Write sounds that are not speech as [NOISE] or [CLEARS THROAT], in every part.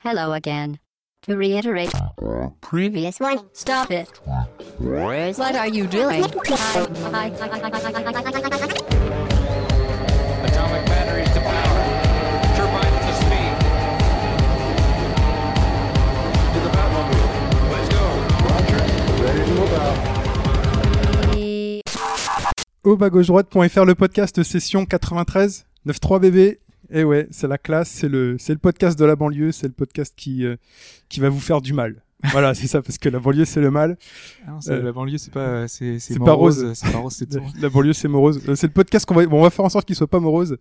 Hello again. To reiterate, previous one, stop it. What are you doing? Atomic batteries to power. Turbines to speed. To the Batmobile. Let's go. Au bas gauche droite.fr le podcast session 93 93 bébé. Et ouais, c'est la classe, c'est le c'est le podcast de la banlieue, c'est le podcast qui euh, qui va vous faire du mal. Voilà, [LAUGHS] c'est ça parce que la banlieue c'est le mal. Ah non, Euh, la banlieue, c'est pas, c'est, c'est c'est pas morose, rose. C'est pas rose, c'est tout. [LAUGHS] La banlieue c'est morose. Euh, C'est le podcast qu'on va bon, on va faire en sorte qu'il soit pas morose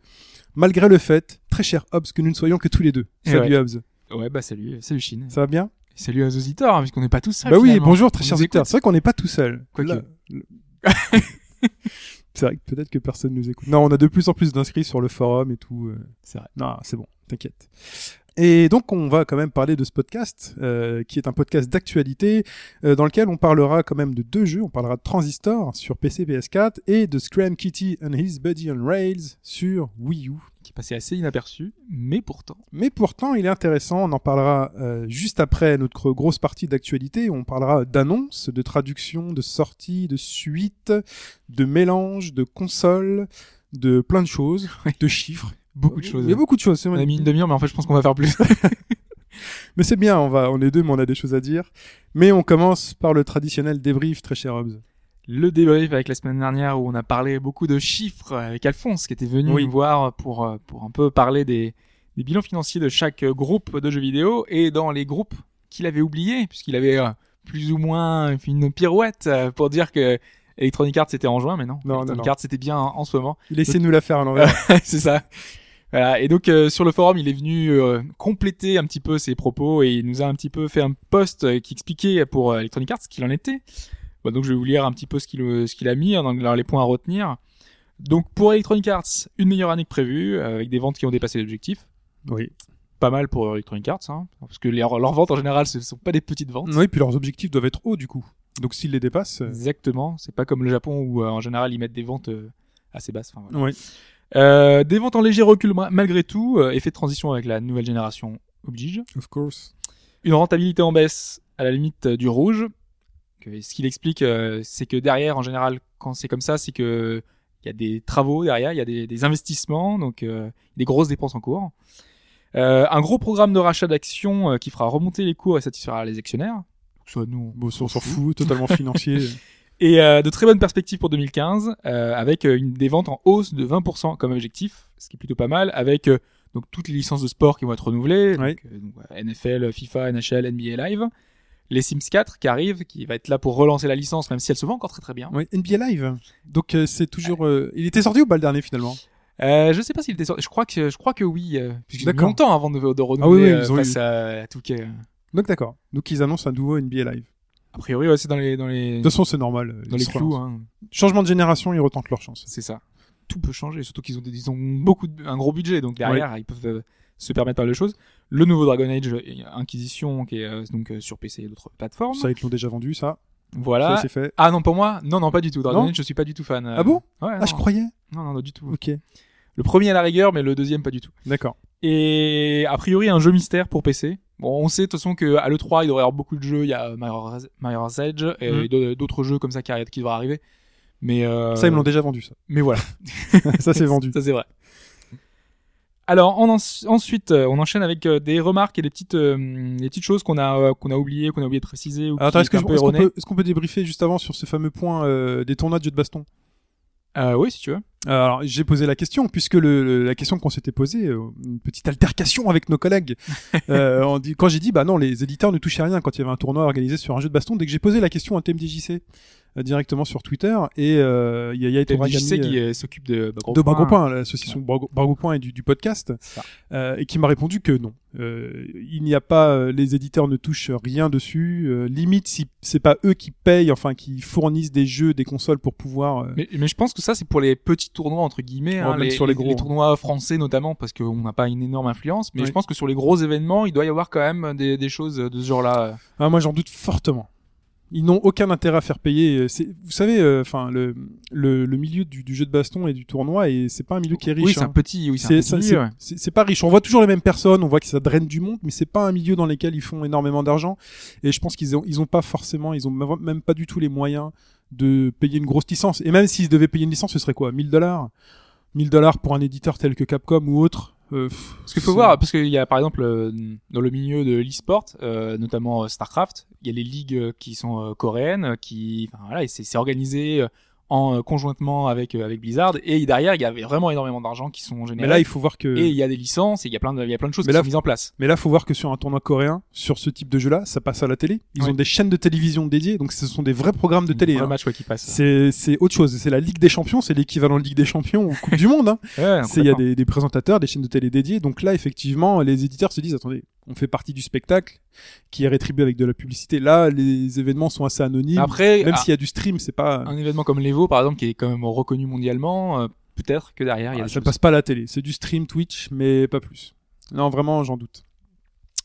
malgré le fait, très cher Hobbs que nous ne soyons que tous les deux. Et Salut ouais. Hobbs. Ouais, bah salut, salut Chine. Ça va bien? Salut aux auditeurs, hein, puisqu'on n'est pas tous seuls. Bah oui, bonjour très chers auditeurs. C'est vrai qu'on n'est pas tout seul. Quoique. [LAUGHS] C'est vrai que peut-être que personne nous écoute. Non, on a de plus en plus d'inscrits sur le forum et tout. euh. C'est vrai. Non, c'est bon, t'inquiète. Et donc, on va quand même parler de ce podcast, euh, qui est un podcast d'actualité, euh, dans lequel on parlera quand même de deux jeux. On parlera de Transistor sur PC, PS4 et de Scram Kitty and His Buddy on Rails sur Wii U. Qui passait assez inaperçu, mais pourtant. Mais pourtant, il est intéressant. On en parlera euh, juste après notre grosse partie d'actualité. On parlera d'annonces, de traductions, de sorties, de suites, de mélanges, de consoles, de plein de choses, [LAUGHS] de chiffres. Beaucoup de choses. Il y a beaucoup de choses. c'est On a mis une demi-heure, mais en fait, je pense qu'on va faire plus. [LAUGHS] [LAUGHS] Mais c'est bien, on va, on est deux, mais on a des choses à dire. Mais on commence par le traditionnel débrief, très cher Hobbs. le débrief avec la semaine dernière où on a parlé beaucoup de chiffres avec Alphonse qui était venu Oui. nous voir pour, euh, pour un peu parler des, des bilans financiers de chaque euh, groupe de jeux vidéo et dans les groupes qu'il avait oubliés puisqu'il avait euh, plus ou moins une pirouette pour dire que Electronic Arts c'était en juin mais non, Non, non, Electronic non. Arts c'était bien en, en ce moment Laissez-nous la faire à l'envers. [LAUGHS] c'est ça voilà et donc euh, sur le forum il est venu euh, compléter un petit peu ses propos et il nous a un petit peu fait un post euh, qui expliquait pour euh, Electronic Arts ce qu'il en était Bah, donc je vais vous lire un petit peu ce qu'il euh, ce qu'il a mis hein, dans les points à retenir donc pour Electronic Arts une meilleure année que prévue avec des ventes qui ont dépassé l'objectif oui. pas mal pour Electronic Arts hein, parce que les- leurs ventes en général ce sont pas des petites ventes Oui, puis leurs objectifs doivent être hauts, du coup. Donc s'ils les dépassent, euh, exactement c'est pas comme le Japon où euh, en général ils mettent des ventes euh, assez basses voilà. oui. Euh, des ventes en léger recul ma- malgré tout, euh, effet de transition avec la nouvelle génération oblige. Of course. Une rentabilité en baisse à la limite euh, du rouge. Que- ce qu'il explique, euh, c'est que derrière, en général, quand c'est comme ça, c'est que il y a des travaux derrière, il y a des, des investissements, donc euh, des grosses dépenses en cours. Euh, un gros programme de rachat d'actions euh, qui fera remonter les cours et satisfera les actionnaires. Soit nous, Bon, on s'en fout, [LAUGHS] totalement financier. Et euh, de très bonnes perspectives pour 2015, euh, avec euh, une, des ventes en hausse de 20% comme objectif, ce qui est plutôt pas mal, avec euh, donc toutes les licences de sport qui vont être renouvelées, Ouais. donc, euh, ouais, NFL, FIFA, NHL, NBA Live, les Sims 4 qui arrive, qui va être là pour relancer la licence, même si elle se vend encore très très bien. oui, NBA Live. Donc euh, c'est toujours. euh, Il était sorti ou pas le dernier finalement? Euh, je sais pas s'il était sorti, je crois que je crois que oui, euh, puisque D'accord. longtemps avant de, de renouveler Ah oui, oui, ils ont face eu- à, à Touquet. Donc d'accord. Donc ils annoncent un nouveau NBA Live. A priori, ouais, c'est dans les dans les De toute façon, c'est normal. euh, dans les clous, hein. Changement de génération, ils retentent leur chance. C'est ça. Tout peut changer, surtout qu'ils ont, des- ils ont beaucoup de- un gros budget, donc derrière ils peuvent euh, se permettre pas mal de choses. Le nouveau Dragon Age euh, Inquisition qui est euh, donc euh, sur PC et d'autres plateformes. Ça, ils l'ont déjà vendu, ça. voilà. Ça, c'est fait. Ah non pour moi, non non pas du tout. Dragon Non Age je suis pas du tout fan. Ah bon Ouais. Ah, non, je croyais. Non non non du tout. Ok. Le premier à la rigueur, mais le deuxième pas du tout. D'accord. Et a priori un jeu mystère pour PC. Bon, on sait de toute façon que à l'E3 il devrait y avoir beaucoup de jeux. Il y a Mirror's Edge et Mhm. d'autres jeux comme ça qui, devraient arriver. Mais euh, Ça, ils me l'ont déjà vendu, ça. Mais voilà. [LAUGHS] ça, c'est vendu. [LAUGHS] Ça c'est vrai. Alors on en- ensuite euh, on enchaîne avec euh, des remarques et des petites euh, des petites choses qu'on a euh, qu'on a oubliées qu'on a oublié de préciser ou est-ce qu'on peut, débriefer juste avant sur ce fameux point des tournois de jeux de baston? Oui si tu veux. Alors, j'ai posé la question, puisque le, le- la question qu'on s'était posée, euh, une petite altercation avec nos collègues, [LAUGHS] euh, on dit, quand j'ai dit, bah non, les éditeurs ne touchaient rien quand il y avait un tournoi organisé sur un jeu de baston, dès que j'ai posé la question à TMDJC euh, directement sur Twitter, et euh, il y a Tu Ragami, sais qui euh, euh, s'occupe de Bagro de Point. Bargopoint, l'association Bargopoint et du, du podcast, euh, et qui m'a répondu que non. Euh, il n'y a pas, euh, les éditeurs ne touchent rien dessus. euh, limite, si c'est pas eux qui payent, enfin qui fournissent des jeux, des consoles pour pouvoir. euh, Mais, mais je pense que ça c'est pour les petits tournois entre guillemets, hein, les, sur les les- gros. les tournois français notamment parce qu'on n'a pas une énorme influence. Mais Oui. je pense que sur les gros événements il doit y avoir quand même des, des choses de ce genre-là. Ah, moi, j'en doute fortement. Ils n'ont aucun intérêt à faire payer. euh, Vous savez, euh, enfin le, le le milieu du, du jeu de baston et du tournoi et c'est pas un milieu qui est riche. Oui, c'est hein. un petit, oui, c'est un C'est ouais. pas riche. On voit toujours les mêmes personnes, on voit que ça draine du monde, mais c'est pas un milieu dans lequel ils font énormément d'argent. Et je pense qu'ils ont, ils ont pas forcément, ils ont même pas du tout les moyens de payer une grosse licence. Et même s'ils devaient payer une licence, ce serait quoi? 1000 dollars? 1000 dollars pour un éditeur tel que Capcom ou autre? Euh, Parce qu'il faut voir, parce qu'il y a par exemple euh, dans le milieu de l'e-sport, euh, notamment euh, Starcraft, il y a les ligues euh, qui sont coréennes, qui, enfin voilà, et c'est c'est organisé en euh, conjointement avec euh, avec Blizzard, et derrière il y avait vraiment énormément d'argent qui sont générés. Mais là, il faut voir que. et il y a des licences, et il y a plein de, il y a plein de choses Mais qui là, sont mises en place. Mais là, faut voir que sur un tournoi coréen, sur ce type de jeu-là, ça passe à la télé. Ils Oui. ont des chaînes de télévision dédiées, donc ce sont des vrais programmes de télé. Le hein. match ouais, qui passe. C'est c'est autre chose. C'est la Ligue des Champions, c'est l'équivalent de Ligue des Champions ou Coupe du Monde. Hein. Ouais, C'est il y a des présentateurs, des chaînes de télé dédiées. Donc là, effectivement, les éditeurs se disent attendez, on fait partie du spectacle qui est rétribué avec de la publicité. Là, les événements sont assez anonymes. Après, même ah, s'il y a du stream, c'est pas un événement comme l'Evo par exemple, qui est quand même reconnu mondialement, euh, peut-être que derrière il y a Ah, des ça choses. passe pas à la télé. C'est du stream Twitch, mais pas plus. Non, vraiment, j'en doute.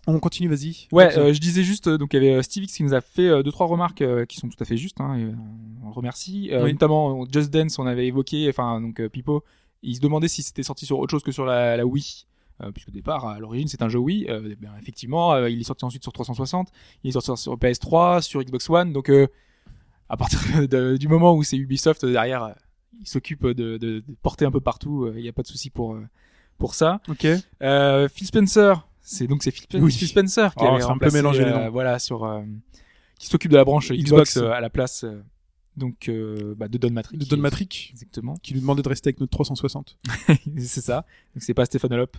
On continue, vas-y. Ouais, euh, je disais juste, euh, donc il y avait Steve X qui nous a fait euh, deux trois remarques euh, qui sont tout à fait justes, hein, et, on le remercie. Oui. Notamment Just Dance, on avait évoqué, enfin donc Pipo, il se demandait si c'était sorti sur autre chose que sur la, la Wii. Euh, puisque au départ, à l'origine, c'est un jeu Wii. Bien, effectivement, euh, il est sorti ensuite sur 360, il est sorti sur PS3, sur Xbox One. Donc, à partir [LAUGHS] de- du moment où c'est Ubisoft derrière, il s'occupe de, de, de porter un peu partout. Il n'y a pas de souci pour pour ça. ok. Phil Spencer, c'est donc c'est Phil, Oui. Phil Spencer qui Oh, avait un peu mélangé les noms. voilà sur qui s'occupe de la branche Xbox, Xbox. à la place donc euh, bah, de Don Matrix. De Don Matrix, Exactement, qui lui demandait de rester avec notre 360. [LAUGHS] c'est ça. Donc c'est pas Stéphane Holop.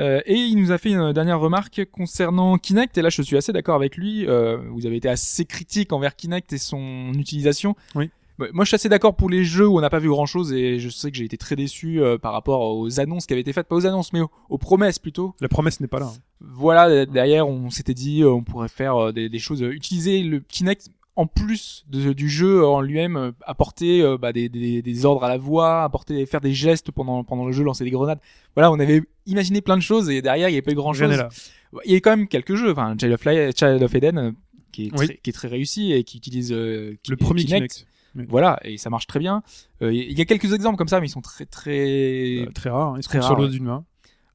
Euh, et il nous a fait une dernière remarque concernant Kinect, et là je suis assez d'accord avec lui. Euh, vous avez été assez critique envers Kinect et son utilisation. Oui. Ouais, Moi je suis assez d'accord pour les jeux où on n'a pas vu grand chose, et je sais que j'ai été très déçu euh, par rapport aux annonces qui avaient été faites, pas aux annonces, mais aux, aux promesses plutôt. La promesse n'est pas là. hein. Voilà, derrière, on s'était dit, euh, on pourrait faire des, des choses, utiliser le Kinect en plus de- du jeu en lui-même, euh, apporter euh, bah, des, des, des ordres à la voix, apporter, faire des gestes pendant pendant le jeu, lancer des grenades. Voilà, on avait imaginé plein de choses et derrière, il n'y avait pas eu grand Rien chose. n'est là. Il y a quand même quelques jeux, enfin, Child of, Light, Child of Eden, euh, qui est, Oui. très, qui est très réussi et qui utilise euh, Le premier Kinect. Voilà, et ça marche très bien. Euh, Il y a quelques exemples comme ça, mais ils sont très très Euh, très rare. hein. Il se Très compte sur rare, le doigt ouais. d'une main.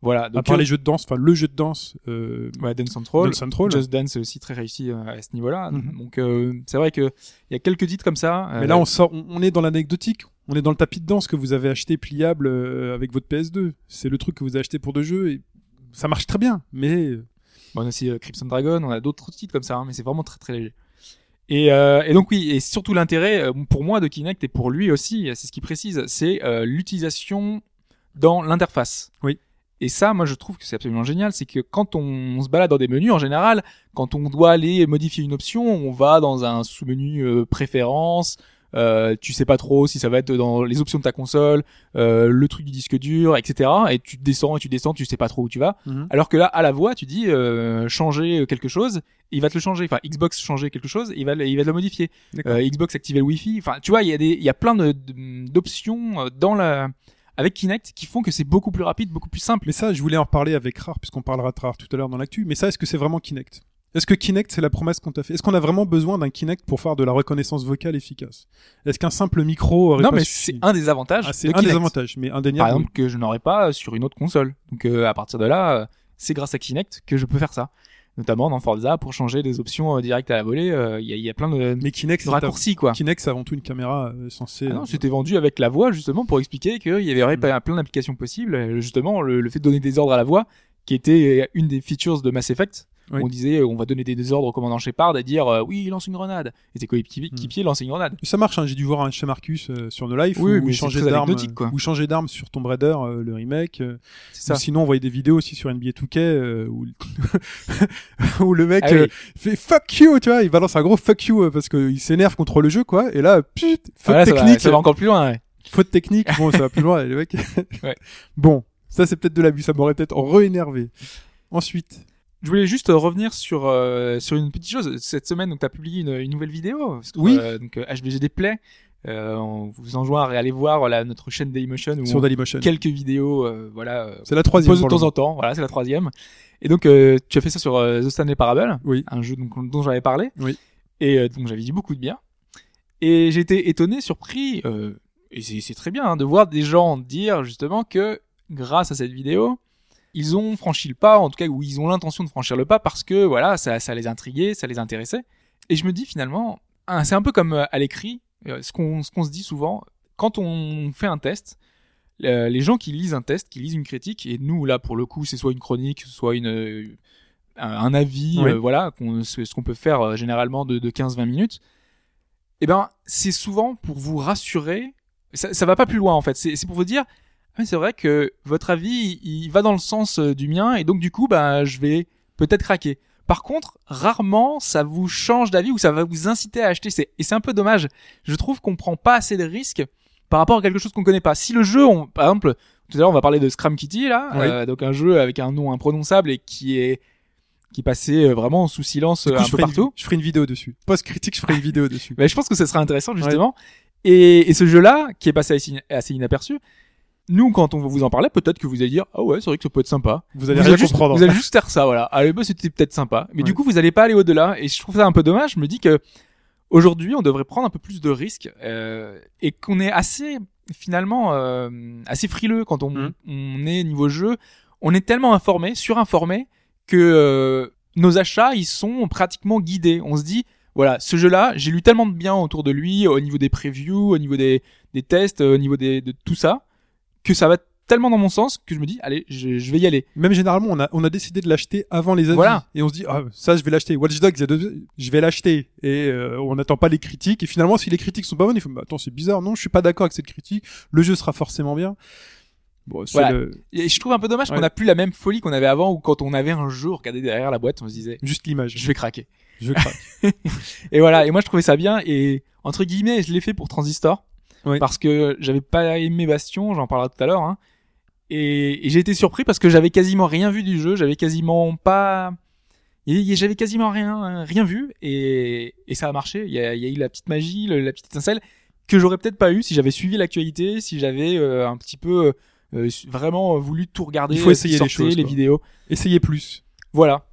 Voilà. À Donc, part euh, les jeux de danse, enfin le jeu de danse. Euh, Ouais, Dance Central. Dance Central. Just Dance est aussi très réussi euh, à ce niveau-là. Mhm. Donc euh, c'est vrai que il y a quelques titres comme ça. Mais là, on sort, on, on est dans l'anecdotique. On est dans le tapis de danse que vous avez acheté pliable avec votre PS2. C'est le truc que vous avez acheté pour deux jeux et ça marche très bien. Mais bon, on a aussi Crimson Dragon, on a d'autres titres comme ça, hein, mais c'est vraiment très très léger. Et, euh, et donc oui, et surtout l'intérêt pour moi de Kinect et pour lui aussi, c'est ce qu'il précise, c'est l'utilisation dans l'interface. Oui. Et ça, moi, je trouve que c'est absolument génial, c'est que quand on, se balade dans des menus, en général, quand on doit aller modifier une option, on va dans un sous-menu euh, préférence, euh, tu sais pas trop si ça va être dans les options de ta console, euh, le truc du disque dur, etc. Et tu descends et tu descends, tu sais pas trop où tu vas. Mhm. Alors que là, à la voix, tu dis euh, changer quelque chose, il va te le changer. Enfin, Xbox changer quelque chose, il va, il va le modifier. Euh, Xbox activer le Wi-Fi. Enfin, tu vois, il y a des, il y a plein d'options euh, dans la, avec Kinect qui font que c'est beaucoup plus rapide, beaucoup plus simple. Mais ça, je voulais en reparler avec Rare, puisqu'on parlera de Rare tout à l'heure dans l'actu. Mais ça, est-ce que c'est vraiment Kinect? Est-ce que Kinect, c'est la promesse qu'on t'a fait? Est-ce qu'on a vraiment besoin d'un Kinect pour faire de la reconnaissance vocale efficace? Est-ce qu'un simple micro aurait Non, pas mais suffi? c'est un des avantages. Ah, c'est de un des avantages, mais Par indéniable. exemple, que je n'aurais pas sur une autre console. Donc, euh, à partir de là, euh, c'est grâce à Kinect que je peux faire ça. Notamment dans Forza pour changer des options euh, directes à la volée. euh, Il y, y a plein de, Mais Kinect, de raccourcis, quoi. Kinect, c'est avant tout une caméra euh, censée. Ah non, c'était vendu avec la voix justement pour expliquer qu'il y avait Mm. plein d'applications possibles. Justement, le, le fait de donner des ordres à la voix, qui était une des features de Mass Effect. Oui. On disait, euh, on va donner des, des ordres au commandant Shepard et dire, euh, oui, lance une grenade. Et tes coéquipiers Mm. équipiers lancent une grenade. Ça marche, hein, j'ai dû voir un chez Marcus euh, sur No Life Oui, où mais il très d'arme, il changeait d'arme sur Tomb Raider, euh, le remake. euh, C'est ça. Ou sinon, on voyait des vidéos aussi sur NBA 2K euh, où, [LAUGHS] où le mec Ah oui. euh, fait fuck you, tu vois, il balance un gros fuck you euh, parce qu'il s'énerve contre le jeu, quoi. Et là, put, faute ça va- technique, ça va encore plus loin. ouais. faute technique. Bon, ça va plus loin, le mec. [LAUGHS] Ouais. Bon, ça c'est peut-être de l'abus, ça m'aurait peut-être re-énervé. Ensuite, Je voulais juste euh, revenir sur euh, sur une petite chose. Cette semaine, donc, t'as publié une, une nouvelle vidéo. Oui. Euh, donc, euh, HBGD Play. Euh, on vous enjoint à aller voir notre chaîne Dailymotion où sur on- Dailymotion. quelques vidéos, euh, voilà, euh, C'est la troisième. pose de temps en temps. Voilà, c'est la troisième. Et donc, euh, tu as fait ça sur euh, The Stanley Parable, Oui. un jeu donc, dont j'avais parlé. Oui. Et euh, donc j'avais dit beaucoup de bien. Et j'ai été étonné, surpris, euh, et c'est c'est très bien hein, de voir des gens dire justement que grâce à cette vidéo, ils ont franchi le pas, en tout cas où ils ont l'intention de franchir le pas parce que voilà, ça, ça les intriguait, ça les intéressait. Et je me dis finalement, c'est un peu comme euh, à l'écrit, euh, ce qu'on se dit souvent quand on fait un test. les gens qui lisent un test, qui lisent une critique, et nous là pour le coup, c'est soit une chronique, soit une euh, un, avis, Oui. euh, voilà, ce, qu'on peut faire généralement de, de 15-20 minutes. Eh ben, c'est souvent pour vous rassurer. Ça, ça va pas plus loin en fait. C'est pour vous dire, ah, c'est vrai que votre avis, il, va dans le sens euh, du mien, et donc du coup, bah, je vais peut-être craquer. Par contre, rarement, ça vous change d'avis ou ça va vous inciter à acheter. C'est, et c'est un peu dommage. Je trouve qu'on prend pas assez de risques par rapport à quelque chose qu'on connaît pas. Si le jeu, on, par exemple, tout à l'heure, on va parler de Scram Kitty, là, Oui. euh, donc un jeu avec un nom imprononçable et qui est, qui passait euh, vraiment sous silence coup, un je peu une- partout. je ferai une vidéo dessus. Post-critique, je ferai une vidéo dessus. [LAUGHS] Mais je pense que ça serait intéressant justement. Et, et ce jeu-là, qui est passé assez inaperçu, nous, quand on va vous en parler, peut-être que vous allez dire, ah ouais, c'est vrai que ça peut être sympa. Vous allez vous allez juste, comprendre. Vous allez juste faire ça, voilà. Allez, bah, c'était peut-être sympa. Mais du coup, vous allez pas aller au-delà. Et je trouve ça un peu dommage. Je me dis que aujourd'hui, on devrait prendre un peu plus de risques euh, et qu'on est assez, finalement, euh, assez frileux quand on, Mhm. on est niveau jeu. On est tellement informé, surinformé, que euh, nos achats, ils sont pratiquement guidés. On se dit, voilà, ce jeu-là, j'ai lu tellement de bien autour de lui, au niveau des previews, au niveau des, des tests, au niveau des, de tout ça, que ça va tellement dans mon sens que je me dis, allez, je, je vais y aller. Même généralement, on a, on a décidé de l'acheter avant les avis. Voilà. Et on se dit, ah, ça, je vais l'acheter. Watch Dogs, je vais l'acheter. Et euh, on n'attend pas les critiques. Et finalement, si les critiques sont pas bonnes, il faut, bah, attends, c'est bizarre. Non, je suis pas d'accord avec cette critique. Le jeu sera forcément bien. Bon, Voilà. le- Et je trouve un peu dommage qu'on n'a plus la même folie qu'on avait avant où quand on avait un jeu, on regardait derrière la boîte, on se disait, juste l'image. je vais craquer. Je craque. [LAUGHS] Et voilà. Et moi, je trouvais ça bien. Et entre guillemets, je l'ai fait pour Transistor. Oui. Parce que j'avais pas aimé Bastion, j'en parlerai tout à l'heure. Hein. Et, et j'ai été surpris parce que j'avais quasiment rien vu du jeu, j'avais quasiment pas, j'avais quasiment rien, rien vu. Et, et ça a marché. Il y a, il y a eu la petite magie, la petite étincelle que j'aurais peut-être pas eu si j'avais suivi l'actualité, si j'avais euh, un petit peu euh, vraiment voulu tout regarder. Il faut euh, essayer les choses, les quoi. vidéos. Essayez plus. Voilà.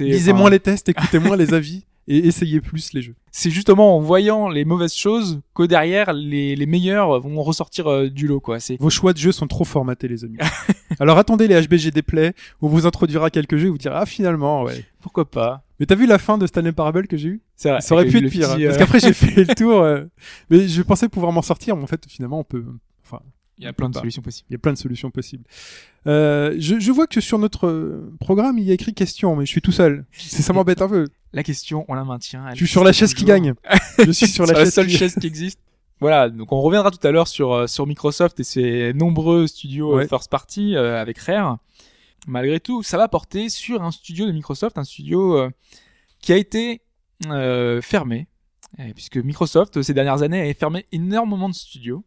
Lisez moins les tests, écoutez moins les avis. [LAUGHS] Et essayez plus les jeux. c'est justement en voyant les mauvaises choses que derrière les, les meilleurs vont ressortir euh, du lot quoi. C'est Vos choix de jeux sont trop formatés, les amis. [LAUGHS] Alors attendez les HBG des plays, où on vous introduira quelques jeux et vous direz, ah, finalement, ouais. pourquoi pas? Mais t'as vu la fin de Stanley Parable que j'ai eu? C'est vrai. Ça aurait pu être pire. petit, hein, Parce euh, qu'après, j'ai [LAUGHS] fait le tour. euh, Mais je pensais pouvoir m'en sortir, mais en fait, finalement, on peut. Enfin, il y a plein de solutions possibles. il y a plein de solutions possibles. Euh, je, je vois que sur notre euh, programme, il y a écrit question, mais je suis tout seul. [LAUGHS] C'est ça m'embête un peu. La question, on la maintient. Je suis sur [LAUGHS] la chaise qui gagne. Je suis sur la chaise seule qui chaise qui existe. Voilà, donc on reviendra tout à l'heure sur euh, sur Microsoft et ses nombreux studios euh, Ouais. first party euh, avec Rare. Malgré tout, ça va porter sur un studio de Microsoft, un studio euh, qui a été euh, fermé, puisque Microsoft ces dernières années a fermé énormément de studios.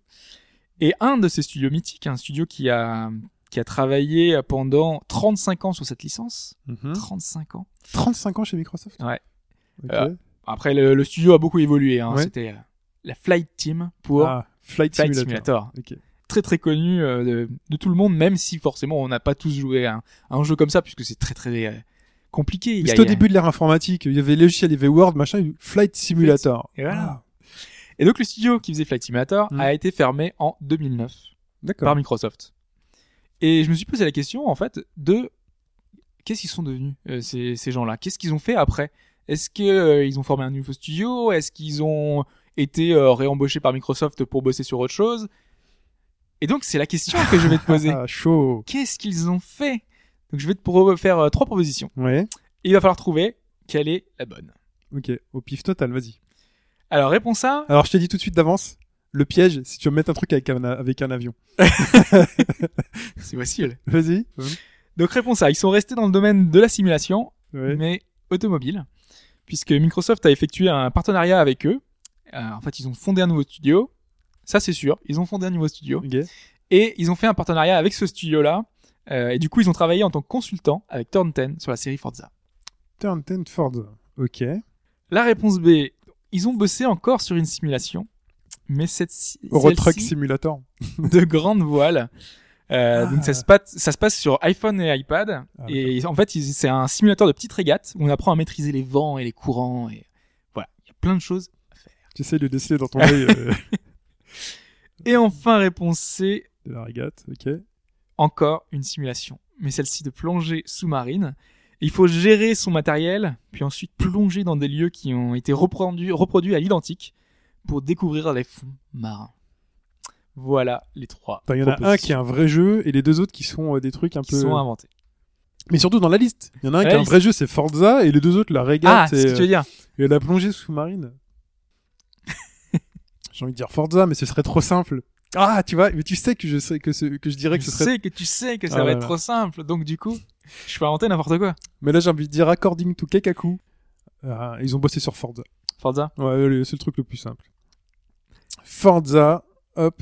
Et un de ces studios mythiques, un studio qui a qui a travaillé pendant 35 ans sur cette licence, Mhm. 35 ans. 35 ans chez Microsoft Ouais. Euh, Après, le, le studio a beaucoup évolué. Hein. Ouais. C'était euh, la Flight Team pour Ah, Flight, Flight Simulator. Simulator. Ok. Très très connu euh, de, de tout le monde, même si forcément on n'a pas tous joué à un, à un jeu comme ça, puisque c'est très très euh, compliqué. C'était au a- début de l'ère informatique. Il y avait logiciel, il y avait Word, machin, il y avait Flight Simulator. Et voilà. Ah, Et donc le studio qui faisait Flight Simulator Mm. a été fermé en 2009 D'accord. par Microsoft. Et je me suis posé la question en fait de qu'est-ce qu'ils sont devenus euh, ces, ces gens-là? Qu'est-ce qu'ils ont fait après? Est-ce que euh, ont formé un nouveau studio? Est-ce qu'ils ont été euh, réembauchés par Microsoft pour bosser sur autre chose? Et donc c'est la question que je vais te poser. Ah, [LAUGHS] chaud. Qu'est-ce qu'ils ont fait? Donc je vais te faire trois propositions. Ouais. Et il va falloir trouver quelle est la bonne. Ok. Au pif total, vas-y. Alors réponse A, Alors, je t'ai dit tout de suite d'avance. Le piège, si tu veux mettre un truc avec un, avec un avion. [LAUGHS] c'est possible. Vas-y. Donc réponse A, ils sont restés dans le domaine de la simulation, Ouais. mais automobile, puisque Microsoft a effectué un partenariat avec eux. Euh, en fait, ils ont fondé un nouveau studio. Ça, c'est sûr. Ils ont fondé un nouveau studio. Et ils ont fait un partenariat avec ce studio-là. Euh, et du coup, ils ont travaillé en tant que consultant avec Turn 10 sur la série Forza. Turn 10 Ford. Ok. La réponse B, ils ont bossé encore sur une simulation. Mais cette Simulator. [LAUGHS] de grande voile. Euh, Ah. Donc ça se, passe, ça se passe sur iPhone et iPad. Ah, et en fait, c'est un simulateur de petite régate où on apprend à maîtriser les vents et les courants. Et voilà, il y a plein de choses à faire. J'essaie de dessiner dans ton œil euh, [LAUGHS] Et enfin, réponse C, de la régate. Ok. encore une simulation, mais celle-ci de plongée sous-marine. Il faut gérer son matériel, puis ensuite plonger dans des lieux qui ont été reproduits, reproduits à l'identique pour découvrir les fonds marins. Voilà les trois. Il y en a un qui est un vrai jeu et les deux autres qui sont euh, des trucs un qui peu. sont inventés. Mais surtout dans la liste. Il y en a un qui est un vrai jeu, c'est Forza, et les deux autres, la Ah, régate c'est ce que tu veux dire. et la plongée sous-marine. [LAUGHS] J'ai envie de dire Forza, mais ce serait trop simple. Ah, tu vois, mais tu sais que je sais que, ce- que je dirais que Je ce serait. sais que tu sais que ça Ah, va être trop simple, donc du coup, je peux inventer n'importe quoi. Mais là, j'ai envie de dire According to Kekaku. Ah, ils ont bossé sur Forza. Forza. Ouais, c'est le truc le plus simple. Forza, hop.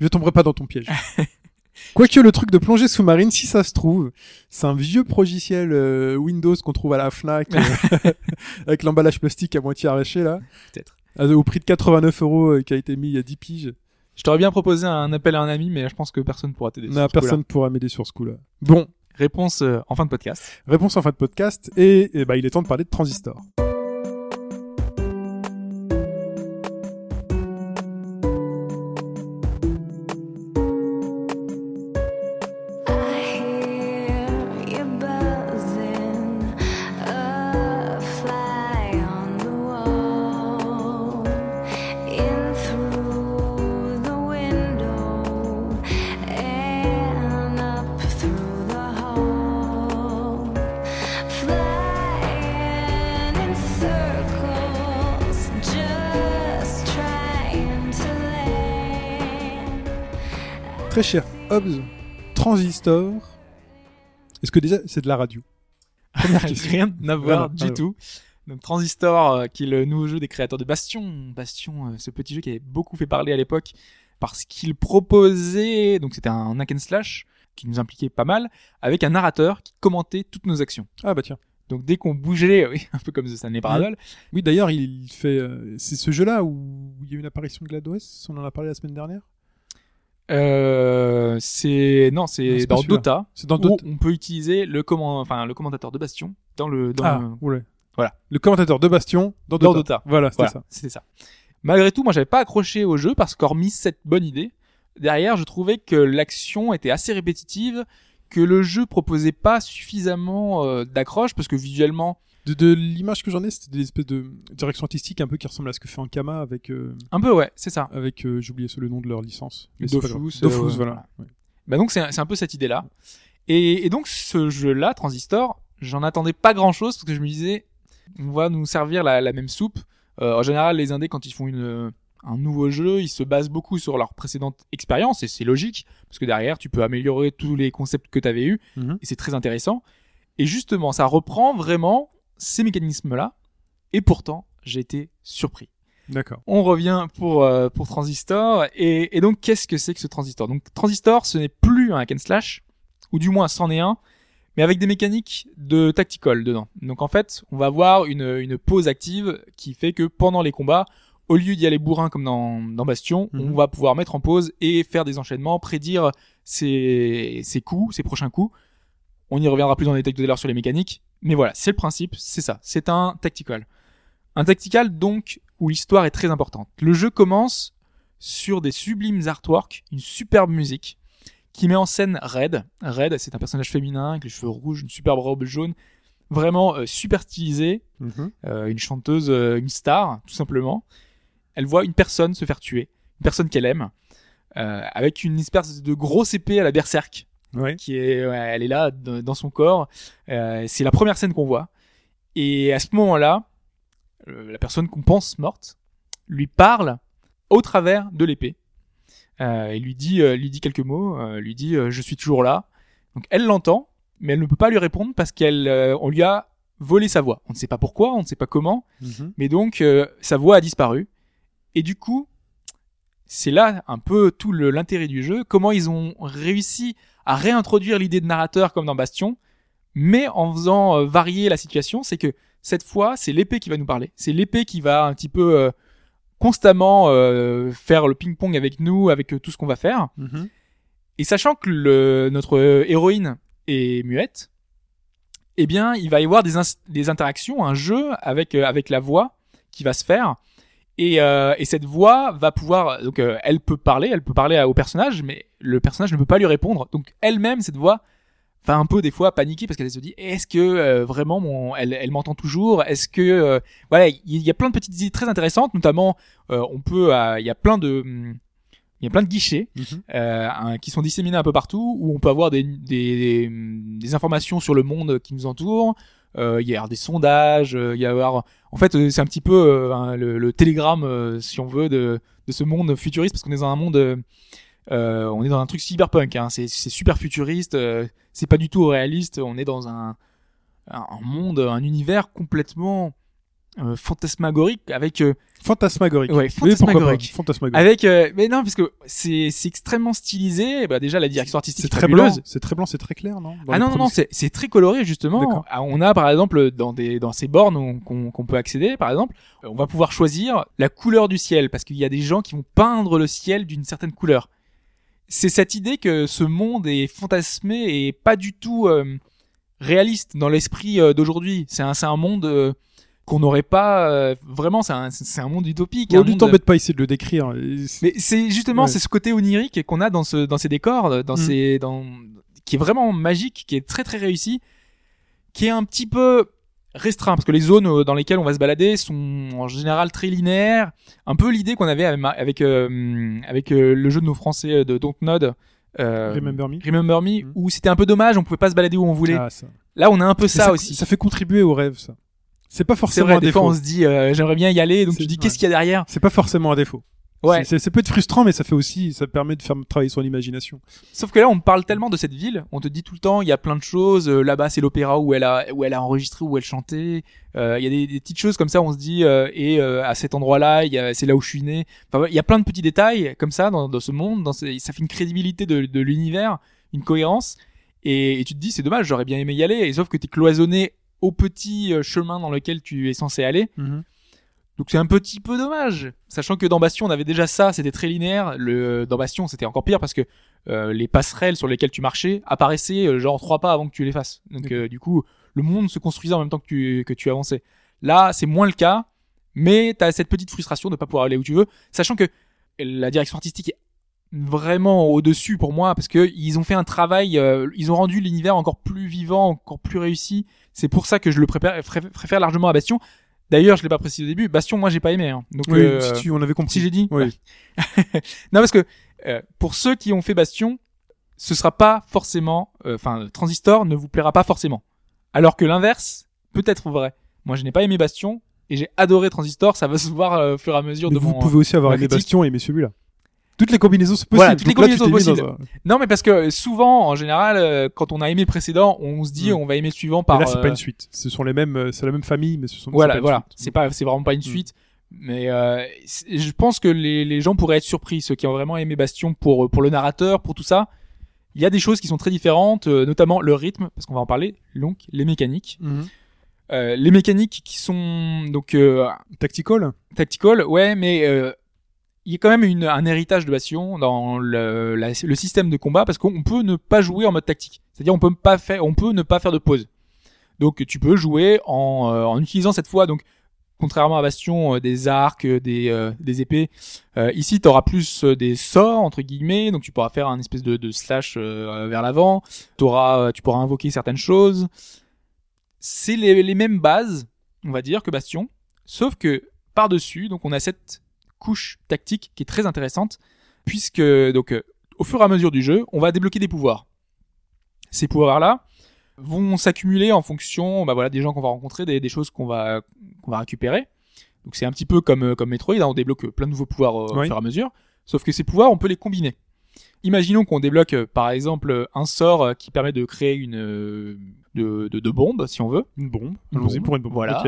Je tomberai pas dans ton piège. [LAUGHS] Quoique le truc de plongée sous-marine, si ça se trouve, c'est un vieux progiciel euh, Windows qu'on trouve à la Fnac euh, [LAUGHS] [LAUGHS] avec l'emballage plastique à moitié arraché là, Peut-être. euh, au prix de 89 euros euh, qui a été mis il y a 10 piges. Je t'aurais bien proposé un appel à un ami, mais je pense que personne pourra t'aider. sur Non, personne pourra m'aider sur ce coup-là. Bon, Réponse euh, en fin de podcast. réponse en fin de podcast et, eh ben, il est temps de parler de Transistor. Transistor. Est-ce que déjà c'est de la radio? [LAUGHS] Rien à voir Voilà, du alors. tout. Donc Transistor, euh, qui est le nouveau jeu des créateurs de Bastion. Bastion, euh, ce petit jeu qui avait beaucoup fait parler à l'époque parce qu'il proposait, donc c'était un hack and slash qui nous impliquait pas mal, avec un narrateur qui commentait toutes nos actions. Ah bah tiens. Donc dès qu'on bougeait, [LAUGHS] oui, un peu comme The Stanley Parable, Oui, d'ailleurs, il fait. euh, c'est ce jeu-là où il y a eu une apparition de GLaDOS. On en a parlé la semaine dernière? Euh, c'est non, c'est dans. Dota. C'est dans d'autres. on peut utiliser le comment, enfin le commentateur de Bastion dans le dans Ah, le- ouais. Voilà. Le commentateur de Bastion dans Dans Dota. Dota. Voilà, c'était Voilà, ça. c'était ça. Malgré tout, moi, j'avais pas accroché au jeu parce qu'hormis cette bonne idée, derrière, je trouvais que l'action était assez répétitive, que le jeu proposait pas suffisamment euh, d'accroche parce que visuellement, De, de l'image que j'en ai, c'était des espèces de direction artistique un peu qui ressemble à ce que fait Ankama avec euh, un peu ouais, c'est ça. avec euh, j'ai oublié le nom de leur licence. Dofus, euh, Dofus, ouais, voilà. voilà. Ouais. Bah donc c'est c'est un peu cette idée-là. Et, et donc ce jeu-là, Transistor, j'en attendais pas grand-chose parce que je me disais, on va nous servir la, la même soupe. Euh, en général, les indés quand ils font une un nouveau jeu, ils se basent beaucoup sur leur précédente expérience et c'est logique parce que derrière tu peux améliorer tous les concepts que tu avais eus Mhm. et c'est très intéressant. Et justement, ça reprend vraiment ces mécanismes-là et pourtant, j'ai été surpris. D'accord. On revient pour euh, pour Transistor et, et donc qu'est-ce que c'est que ce Transistor? Donc Transistor, ce n'est plus un hack and slash ou du moins c'en est un, mais avec des mécaniques de tactical dedans. Donc en fait, on va avoir une une pause active qui fait que pendant les combats, au lieu d'y aller bourrin comme dans dans Bastion, Mhm. on va pouvoir mettre en pause et faire des enchaînements, prédire ses ses coups, ses prochains coups. On y reviendra plus en détail tout à l'heure sur les mécaniques, mais voilà, c'est le principe, c'est ça, c'est un tactical. Un tactical donc où l'histoire est très importante. Le jeu commence sur des sublimes artworks, une superbe musique qui met en scène Red. Red, c'est un personnage féminin avec les cheveux rouges, une superbe robe jaune, vraiment euh, super stylisée, Mhm. euh, une chanteuse, euh, une star, tout simplement. Elle voit une personne se faire tuer, une personne qu'elle aime, avec une espèce de grosse épée à la berserk Qui est, elle est là dans son corps. Euh, c'est la première scène qu'on voit. Et à ce moment-là, la personne qu'on pense morte lui parle au travers de l'épée. Euh, et lui dit, euh, lui dit quelques mots, euh, lui dit je suis toujours là. Donc elle l'entend, mais elle ne peut pas lui répondre parce qu'elle, on lui a volé sa voix. On ne sait pas pourquoi, on ne sait pas comment, Mhm. mais donc sa voix a disparu. Et du coup, c'est là un peu tout l'intérêt du jeu, comment ils ont réussi à réintroduire l'idée de narrateur comme dans Bastion, mais en faisant euh, varier la situation, c'est que cette fois, c'est l'épée qui va nous parler. C'est l'épée qui va un petit peu euh, constamment euh, faire le ping-pong avec nous, avec tout ce qu'on va faire. Mhm. Et sachant que le, notre héroïne est muette, eh bien, il va y avoir des, interactions, un jeu avec, avec la voix qui va se faire. Et, et cette voix va pouvoir, donc elle peut parler, elle peut parler à- au personnage, mais le personnage ne peut pas lui répondre. Donc elle-même, cette voix, va un peu des fois paniquer parce qu'elle se dit est-ce que euh, vraiment mon, elle, elle m'entend toujours? Est-ce que euh, voilà, il y, y a plein de petites idées très intéressantes, notamment euh, on peut, euh, il y a plein de, hum, il y a plein de guichets Mhm. euh, qui sont disséminés un peu partout où on peut avoir des, des, des, des informations sur le monde qui nous entoure. Euh, il y a des sondages, il y a avoir... en fait c'est un petit peu euh, le, le télégramme si on veut de, de ce monde futuriste parce qu'on est dans un monde euh, on est dans un truc cyberpunk hein. c'est super futuriste euh, c'est pas du tout réaliste on est dans un un un monde un univers complètement euh, fantasmagorique avec euh, Fantasmagorique. ouais pas, fantasmagorique Fantasmagorique. avec euh, mais non parce que c'est extrêmement stylisé bah déjà la direction artistique C'est est très blanc, c'est très blanc, c'est très clair, non Dans Ah non non non c'est très coloré justement. Ah, On a par exemple dans des dans ces bornes qu'on peut accéder par exemple, on va pouvoir choisir la couleur du ciel parce qu'il y a des gens qui vont peindre le ciel d'une certaine couleur. C'est cette idée que ce monde est fantasmé et pas du tout euh, réaliste dans l'esprit euh, d'aujourd'hui. C'est un c'est un monde euh, qu'on n'aurait pas vraiment c'est un c'est un monde utopique. Lui, monde- t'embête pas ici de le décrire. Mais c'est justement Ouais. c'est ce côté onirique qu'on a dans ce dans ces décors, dans Mm. ces dans qui est vraiment magique, qui est très très réussi, qui est un petit peu restreint parce que les zones euh, dans lesquelles on va se balader sont en général très linéaires, un peu l'idée qu'on avait avec avec, euh, avec euh, le jeu de nos français de Dontnod euh, Remember Me Remember Me Mm. où c'était un peu dommage, on pouvait pas se balader où on voulait. Ah. Là, on a un peu ça, aussi. Ça fait contribuer au rêve, ça. C'est pas forcément vrai, un des fois défaut. on se dit euh, j'aimerais bien y aller, donc tu dis ouais. qu'est-ce qu'il y a derrière? C'est pas forcément un défaut. Ouais. C'est- peut être frustrant, mais ça fait aussi, ça permet de faire travailler son imagination. Sauf que là, on parle tellement de cette ville, on te dit tout le temps, il y a plein de choses. euh, Là-bas, c'est l'opéra où elle a où elle a enregistré, où elle chantait. Euh, Il y a des, des petites choses comme ça, on se dit. euh, et euh, à cet endroit-là, il y a- c'est là où je suis né. Enfin, il y a plein de petits détails comme ça dans, dans ce monde. Dans ça fait une crédibilité de, de l'univers, une cohérence. Et, et tu te dis, c'est dommage, j'aurais bien aimé y aller. Et sauf que t'es cloisonné au petit euh, chemin dans lequel tu es censé aller. Donc c'est un petit peu dommage, sachant que dans Bastion on avait déjà ça, c'était très linéaire. Le dans Bastion c'était encore pire parce que euh, les passerelles sur lesquelles tu marchais apparaissaient euh, genre trois pas avant que tu les fasses. Donc euh, du coup le monde se construisait en même temps que tu que tu avançais. Là c'est moins le cas, mais t'as cette petite frustration de pas pouvoir aller où tu veux, sachant que la direction artistique est vraiment au dessus pour moi parce que ils ont fait un travail, euh, ils ont rendu l'univers encore plus vivant, encore plus réussi. C'est pour ça que je le préfère- préfère largement à Bastion. D'ailleurs, je l'ai pas précisé au début. Bastion, moi, j'ai pas aimé. hein. Donc, Oui, euh, si tu, on avait compris. si j'ai dit. Oui. [LAUGHS] non, parce que euh, pour ceux qui ont fait Bastion, ce sera pas forcément, euh, enfin, Transistor ne vous plaira pas forcément. Alors que l'inverse peut être vrai. Moi, je n'ai pas aimé Bastion et j'ai adoré Transistor. Ça va se voir euh, au fur et à mesure Mais de vous mon. pouvez aussi avoir aimé. Bastion et aimer celui-là. Toutes les combinaisons sont possibles. Voilà, toutes les là, combinaisons possibles. dans Non, mais parce que souvent, en général, euh, quand on a aimé le précédent, on se dit Mm. on va aimer le suivant par. là, c'est euh, pas une suite. Ce sont les mêmes, euh, c'est la même famille, mais ce sont. Voilà, pas voilà. C'est pas, c'est vraiment pas une Mm. suite. Mais euh, je pense que les, les gens pourraient être surpris, ceux qui ont vraiment aimé Bastion pour pour le narrateur, pour tout ça. Il y a des choses qui sont très différentes, euh, notamment le rythme, parce qu'on va en parler. Donc les mécaniques, Mhm. Euh, les mécaniques qui sont donc euh, Tactical? tactical, ouais, mais euh, il y a quand même une, un héritage de Bastion dans le, le système de combat parce qu'on peut ne pas jouer en mode tactique. C'est-à-dire on peut pas faire, on peut ne pas faire de pause. Donc tu peux jouer en, euh, en utilisant cette fois donc contrairement à Bastion euh, des arcs, euh, des, euh, des épées. Euh, ici tu auras plus des sorts entre guillemets, donc tu pourras faire un espèce de, de slash vers l'avant. T'auras, tu pourras invoquer certaines choses. C'est les, les mêmes bases, on va dire, que Bastion, sauf que par-dessus, donc on a cette couche tactique qui est très intéressante, puisque donc euh, au fur et à mesure du jeu, on va débloquer des pouvoirs. Ces pouvoirs-là vont s'accumuler en fonction, bah voilà, des gens qu'on va rencontrer, des, des choses qu'on va qu'on va récupérer. Donc c'est un petit peu comme euh, comme Metroid, hein, on débloque plein de nouveaux pouvoirs euh, au fur et à mesure. Sauf que ces pouvoirs, on peut les combiner. Imaginons qu'on débloque euh, par exemple un sort euh, qui permet de créer une euh, de, de, de bombe, si on veut. Une bombe. Allons-y pour une bombe. Voilà.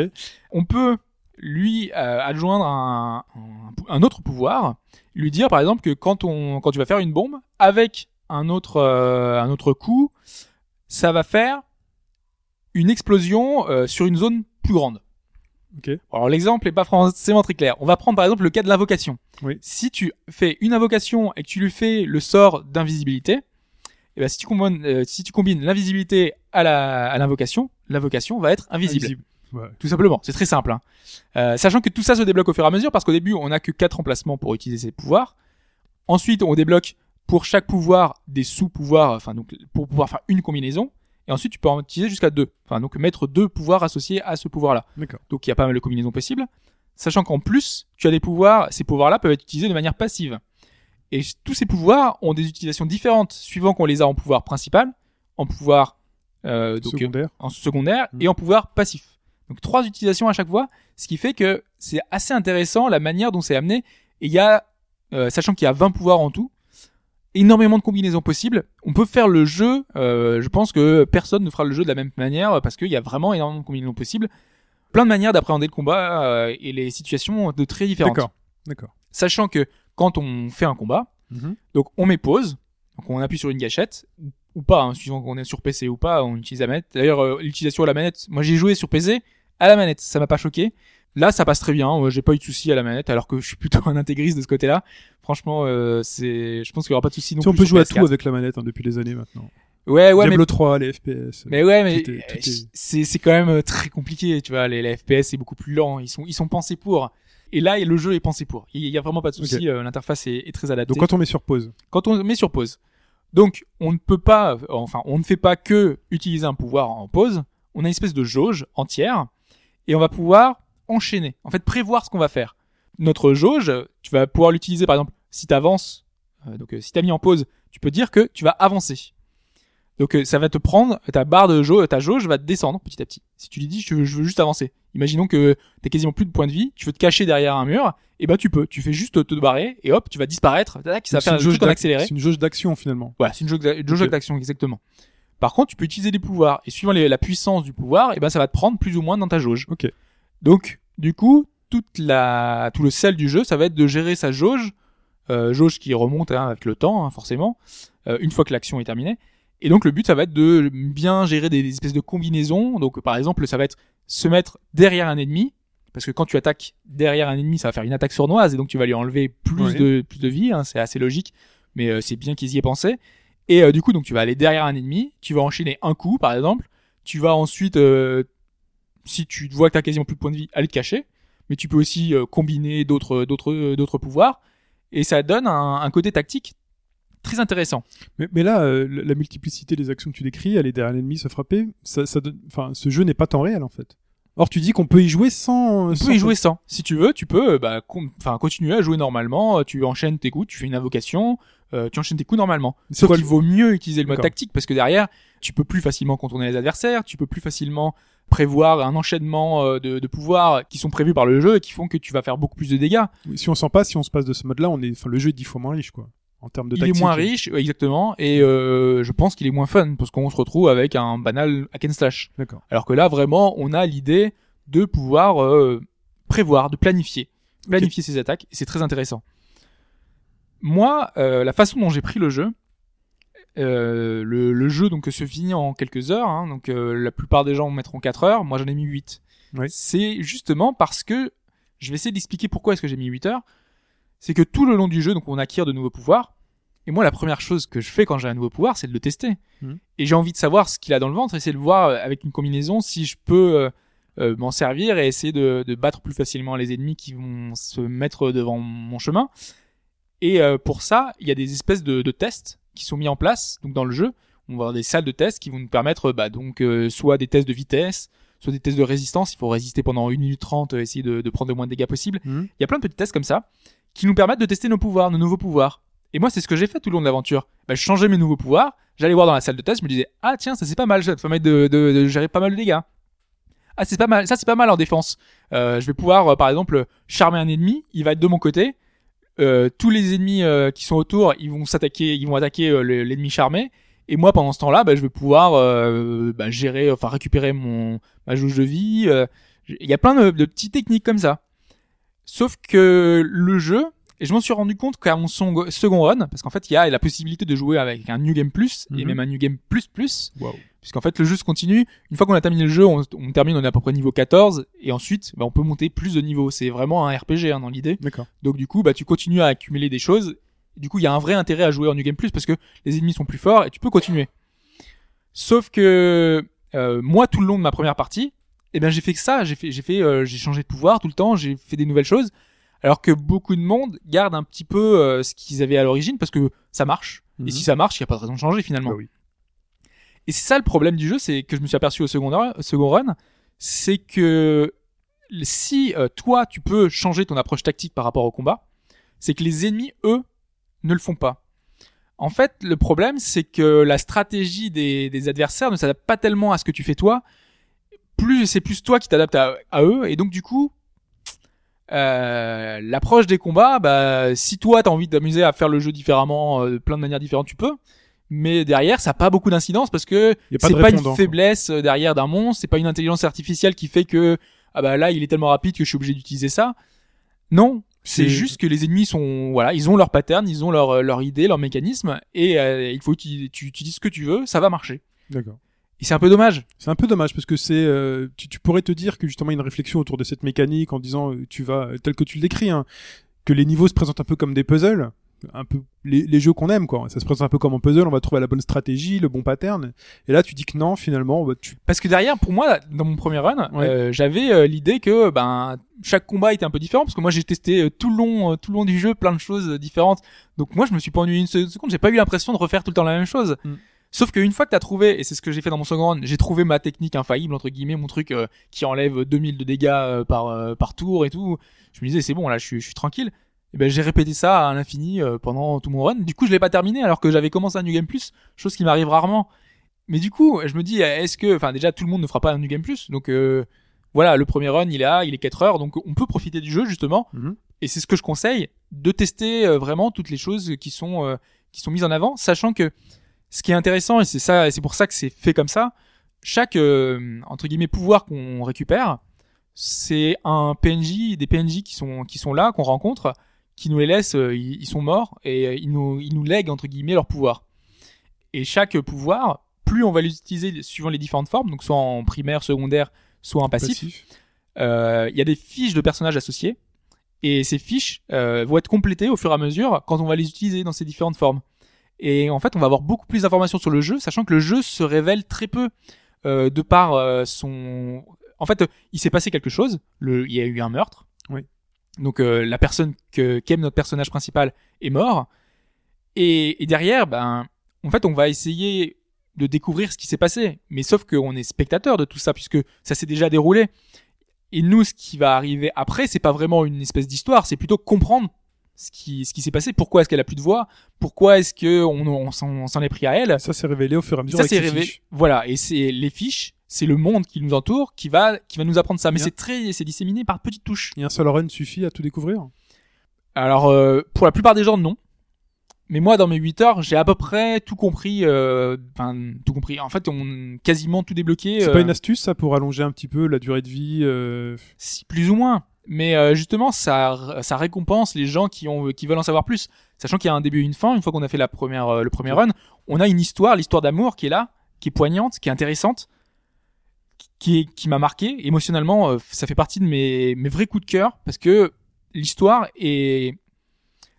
On peut lui euh, adjoindre un, un, un autre pouvoir, lui dire par exemple que quand on quand tu vas faire une bombe avec un autre euh, un autre coup, ça va faire une explosion euh, sur une zone plus grande. Alors l'exemple est pas forcément très clair. On va prendre par exemple le cas de l'invocation. Oui. Si tu fais une invocation et que tu lui fais le sort d'invisibilité, et ben si tu combines si tu combines l'invisibilité à l'invocation, l'invocation va être invisible. Invisible. Tout simplement, c'est très simple. hein. Euh, sachant que tout ça se débloque au fur et à mesure, parce qu'au début, on n'a que quatre emplacements pour utiliser ses pouvoirs. Ensuite, on débloque pour chaque pouvoir des sous-pouvoirs, enfin donc pour pouvoir faire une combinaison. Et ensuite, tu peux en utiliser jusqu'à deux. Enfin donc mettre deux pouvoirs associés à ce pouvoir-là. Donc il y a pas mal de combinaisons possibles. Sachant qu'en plus, tu as des pouvoirs, ces pouvoirs-là peuvent être utilisés de manière passive. Et tous ces pouvoirs ont des utilisations différentes suivant qu'on les a en pouvoir principal, en pouvoir euh, donc, Secondaire. en secondaire Mm. et en pouvoir passif. Donc trois utilisations à chaque fois, ce qui fait que c'est assez intéressant la manière dont c'est amené. Et il y a, euh, sachant qu'il y a 20 pouvoirs en tout, énormément de combinaisons possibles. On peut faire le jeu, euh, je pense que personne ne fera le jeu de la même manière parce qu'il y a vraiment énormément de combinaisons possibles. Plein de manières d'appréhender le combat euh, et les situations de très différentes. D'accord. D'accord. Sachant que quand on fait un combat, Mhm. donc on met pause, donc on appuie sur une gâchette ou, ou pas, hein, suivant qu'on est sur PC ou pas, on utilise la manette. D'ailleurs, euh, l'utilisation à la manette, moi j'ai joué sur PC à la manette, ça m'a pas choqué. Là, ça passe très bien. euh, J'ai pas eu de souci à la manette, alors que je suis plutôt [LAUGHS] un intégriste de ce côté-là. Franchement, euh, c'est, je pense qu'il y aura pas de souci non Si on plus peut sur jouer à PS4. tout avec la manette hein, depuis les années maintenant. Ouais, ouais, mais Diablo 3, les FPS. mais ouais, mais est- euh, est- c'est c'est quand même euh, très compliqué, tu vois. Les, les FPS c'est beaucoup plus lent, ils sont ils sont pensés pour. Et là, le jeu est pensé pour. Il y a vraiment pas de souci. euh, L'interface est, est très adaptée. Donc quand on met sur pause. quand on met sur pause. Donc, on ne peut pas, enfin, on ne fait pas que utiliser un pouvoir en pause. On a une espèce de jauge entière et on va pouvoir enchaîner. En fait, prévoir ce qu'on va faire. Notre jauge, tu vas pouvoir l'utiliser par exemple si tu avances. donc, euh, si tu as mis en pause, tu peux dire que tu vas avancer. Donc, euh, ça va te prendre ta barre de jauge, ta jauge va te descendre petit à petit. Si tu lui dis je veux, je veux juste avancer. Imaginons que t'as quasiment plus de points de vie, tu veux te cacher derrière un mur, et ben tu peux. Tu fais juste te barrer et hop, tu vas disparaître. Tac, ça va faire une jauge en accéléré. C'est une jauge d'action finalement. Voilà, c'est une jauge d'action, exactement. Par contre, tu peux utiliser des pouvoirs, et suivant les- la puissance du pouvoir, et ben ça va te prendre plus ou moins dans ta jauge. Ok. Donc, du coup, toute la, tout le sel du jeu, ça va être de gérer sa jauge, euh, jauge qui remonte hein, avec le temps, hein, forcément, euh, une fois que l'action est terminée. Et donc, le but, ça va être de bien gérer des, des espèces de combinaisons. Donc, par exemple, ça va être se mettre derrière un ennemi, parce que quand tu attaques derrière un ennemi, ça va faire une attaque sournoise, et donc tu vas lui enlever plus de plus de vie. hein, c'est assez logique, mais euh, c'est bien qu'ils y aient pensé. Et euh, du coup, donc tu vas aller derrière un ennemi, tu vas enchaîner un coup, par exemple. Tu vas ensuite, euh, si tu vois que t'as quasiment plus de points de vie, aller te cacher. Mais tu peux aussi euh, combiner d'autres d'autres d'autres pouvoirs, et ça donne un, côté tactique très intéressant. Mais, là, la multiplicité des actions que tu décris, aller derrière l'ennemi, se frapper, ça, enfin, ce jeu n'est pas temps réel en fait. Or, tu dis qu'on peut y jouer sans. Tu sans peux y jouer sans. Si tu veux, tu peux euh, bah, enfin continuer à jouer normalement. euh, Tu enchaînes tes coups, tu fais une invocation, euh, tu enchaînes tes coups normalement. Sauf qu'il vaut mieux utiliser le mode tactique parce que derrière, tu peux plus facilement contourner les adversaires, tu peux plus facilement prévoir un enchaînement euh, de, de pouvoirs qui sont prévus par le jeu et qui font que tu vas faire beaucoup plus de dégâts. Si on s'en passe, si on se passe de ce mode-là, on est, enfin, le jeu est dix fois moins riche, quoi, en termes de il tactique. est moins riche, ouais, exactement, et euh, je pense qu'il est moins fun parce qu'on se retrouve avec un banal hack and slash. D'accord. Alors que là, vraiment, on a l'idée de pouvoir euh, prévoir, de planifier, planifier ses attaques, et c'est très intéressant. Moi, euh, la façon dont j'ai pris le jeu, euh, le, le jeu donc se finit en quelques heures, hein, donc la plupart des gens mettront 4 heures, moi j'en ai mis 8. Oui. C'est justement parce que, je vais essayer d'expliquer pourquoi est-ce que j'ai mis 8 heures, c'est que tout le long du jeu, donc on acquiert de nouveaux pouvoirs, et moi la première chose que je fais quand j'ai un nouveau pouvoir, c'est de le tester. Mhm. Et j'ai envie de savoir ce qu'il a dans le ventre, essayer de voir euh, avec une combinaison si je peux euh, euh, m'en servir et essayer de, de battre plus facilement les ennemis qui vont se mettre devant mon chemin. Et euh, pour ça, il y a des espèces de, de tests qui sont mis en place donc dans le jeu. On va avoir des salles de tests qui vont nous permettre bah, donc euh, soit des tests de vitesse, soit des tests de résistance. Il faut résister pendant 1 minute 30, euh, essayer de, de prendre le moins de dégâts possible. Mhm. Il y a plein de petits tests comme ça qui nous permettent de tester nos pouvoirs, nos nouveaux pouvoirs. Et moi, c'est ce que j'ai fait tout le long de l'aventure. Bah, je changeais mes nouveaux pouvoirs, j'allais voir dans la salle de test, je me disais ah tiens ça c'est pas mal, ça va te permettre de, de, de gérer pas mal de dégâts. Ah c'est pas mal, ça c'est pas mal en défense. Euh, je vais pouvoir euh, par exemple charmer un ennemi, il va être de mon côté. Euh, tous les ennemis euh, qui sont autour, ils vont s'attaquer, ils vont attaquer euh, le- l'ennemi charmé. Et moi pendant ce temps-là, bah, je vais pouvoir bah, gérer, enfin récupérer mon ma jauge de vie. Il y a plein de, de petites techniques comme ça. Sauf que le jeu, et je m'en suis rendu compte qu'à mon second run, parce qu'en fait il y a la possibilité de jouer avec un New Game Plus et Mhm. même un New Game Plus Plus, Waouh. puisqu'en fait le jeu se continue. Une fois qu'on a terminé le jeu, on, on termine, on est à peu près niveau 14, et ensuite bah, on peut monter plus de niveaux. C'est vraiment un RPG hein, dans l'idée. D'accord. Donc du coup, bah tu continues à accumuler des choses. Du coup, il y a un vrai intérêt à jouer en New Game Plus parce que les ennemis sont plus forts et tu peux continuer. Sauf que euh, moi, tout le long de ma première partie, eh ben j'ai fait que ça, j'ai fait, j'ai fait, euh, j'ai changé de pouvoir tout le temps, j'ai fait des nouvelles choses, alors que beaucoup de monde garde un petit peu euh, ce qu'ils avaient à l'origine parce que ça marche. Mhm. Et si ça marche, il y a pas de raison de changer finalement. Bah oui. Et c'est ça le problème du jeu, c'est que je me suis aperçu au second, run- second run, c'est que si euh, toi tu peux changer ton approche tactique par rapport au combat, c'est que les ennemis eux ne le font pas. En fait, le problème c'est que la stratégie des, des adversaires ne s'adapte pas tellement à ce que tu fais toi. Plus c'est plus toi qui t'adaptes à, à eux, et donc du coup, euh, l'approche des combats, bah si toi t'as envie de t'amuser à faire le jeu différemment, euh, plein de manières différentes, tu peux. Mais derrière, ça n'a pas beaucoup d'incidence parce que pas c'est pas une quoi. faiblesse euh, derrière d'un monstre, c'est pas une intelligence artificielle qui fait que ah bah là il est tellement rapide que je suis obligé d'utiliser ça. Non, c'est juste que les ennemis sont voilà, ils ont leur pattern, ils ont leur leur idée, leur mécanisme et euh, il faut tu, tu utilises ce que tu veux, ça va marcher. D'accord. Et c'est un peu dommage. C'est un peu dommage parce que c'est, euh, tu, tu pourrais te dire que justement il y a une réflexion autour de cette mécanique en disant euh, tu vas tel que tu le décris, hein, que les niveaux se présentent un peu comme des puzzles, un peu les, les jeux qu'on aime quoi. Ça se présente un peu comme un puzzle, on va trouver la bonne stratégie, le bon pattern. Et là tu dis que non finalement, bah, tu Parce que derrière, pour moi, dans mon premier run, Ouais. euh, j'avais euh, l'idée que ben chaque combat était un peu différent parce que moi j'ai testé euh, tout le long, euh, tout le long du jeu plein de choses euh, différentes. Donc moi je me suis pas ennuyé une seconde. J'ai pas eu l'impression de refaire tout le temps la même chose. Mm. Sauf qu'une fois que t'as trouvé, et c'est ce que j'ai fait dans mon second run, j'ai trouvé ma technique infaillible entre guillemets, mon truc euh, qui enlève 2000 de dégâts euh, par euh, par tour et tout. Je me disais c'est bon là, je suis je suis tranquille. Et ben j'ai répété ça à l'infini euh, pendant tout mon run. Du coup je l'ai pas terminé alors que j'avais commencé un New Game Plus, chose qui m'arrive rarement. Mais du coup, je me dis, est-ce que, enfin, déjà, tout le monde ne fera pas un New Game Plus. Donc, euh, voilà, le premier run, il est là, il est 4 heures. Donc, on peut profiter du jeu, justement. Mhm. Et c'est ce que je conseille, de tester euh, vraiment toutes les choses qui sont, euh, qui sont mises en avant, sachant que ce qui est intéressant, et c'est ça, c'est pour ça que c'est fait comme ça, chaque, euh, entre guillemets, pouvoir qu'on récupère, c'est un PNJ, des PNJ qui sont, qui sont là, qu'on rencontre, qui nous les laissent, euh, ils, ils sont morts, et euh, ils nous, ils nous lèguent, entre guillemets, leur pouvoir. Et chaque pouvoir, plus on va les utiliser suivant les différentes formes, donc soit en primaire, secondaire, soit en passif, passif. euh, il y a des fiches de personnages associés. Et ces fiches euh, vont être complétées au fur et à mesure quand on va les utiliser dans ces différentes formes. Et en fait, on va avoir beaucoup plus d'informations sur le jeu, sachant que le jeu se révèle très peu euh, de par euh, son. En fait, euh, il s'est passé quelque chose. Le... Il y a eu un meurtre. Oui. Donc euh, la personne que qu'aime notre personnage principal est mort. Et, et derrière, ben, en fait, on va essayer de découvrir ce qui s'est passé. Mais sauf qu'on est spectateur de tout ça puisque ça s'est déjà déroulé. Et nous, ce qui va arriver après, c'est pas vraiment une espèce d'histoire, c'est plutôt comprendre ce qui, ce qui s'est passé, pourquoi est-ce qu'elle a plus de voix, pourquoi est-ce que on, on s'en on s'en est pris à elle. Ça s'est révélé au fur et à mesure. Ça ces révélé. Voilà, et c'est les fiches, c'est le monde qui nous entoure qui va, qui va nous apprendre ça. Mais c'est très, c'est disséminé par petites touches. Et un seul run suffit à tout découvrir. Alors, euh, pour la plupart des gens, non. Mais moi, dans mes 8 heures, j'ai à peu près tout compris. euh, Enfin, tout compris. En fait, on quasiment tout débloqué. C'est euh, pas une astuce ça pour allonger un petit peu la durée de vie. euh, Si, plus ou moins. Mais euh, justement, ça, ça récompense les gens qui, ont, qui veulent en savoir plus. Sachant qu'il y a un début et une fin, une fois qu'on a fait la première, euh, le premier run, on a une histoire, l'histoire d'amour qui est là, qui est poignante, qui est intéressante, qui, qui m'a marqué émotionnellement. euh, ça fait partie de mes, mes vrais coups de cœur parce que l'histoire est.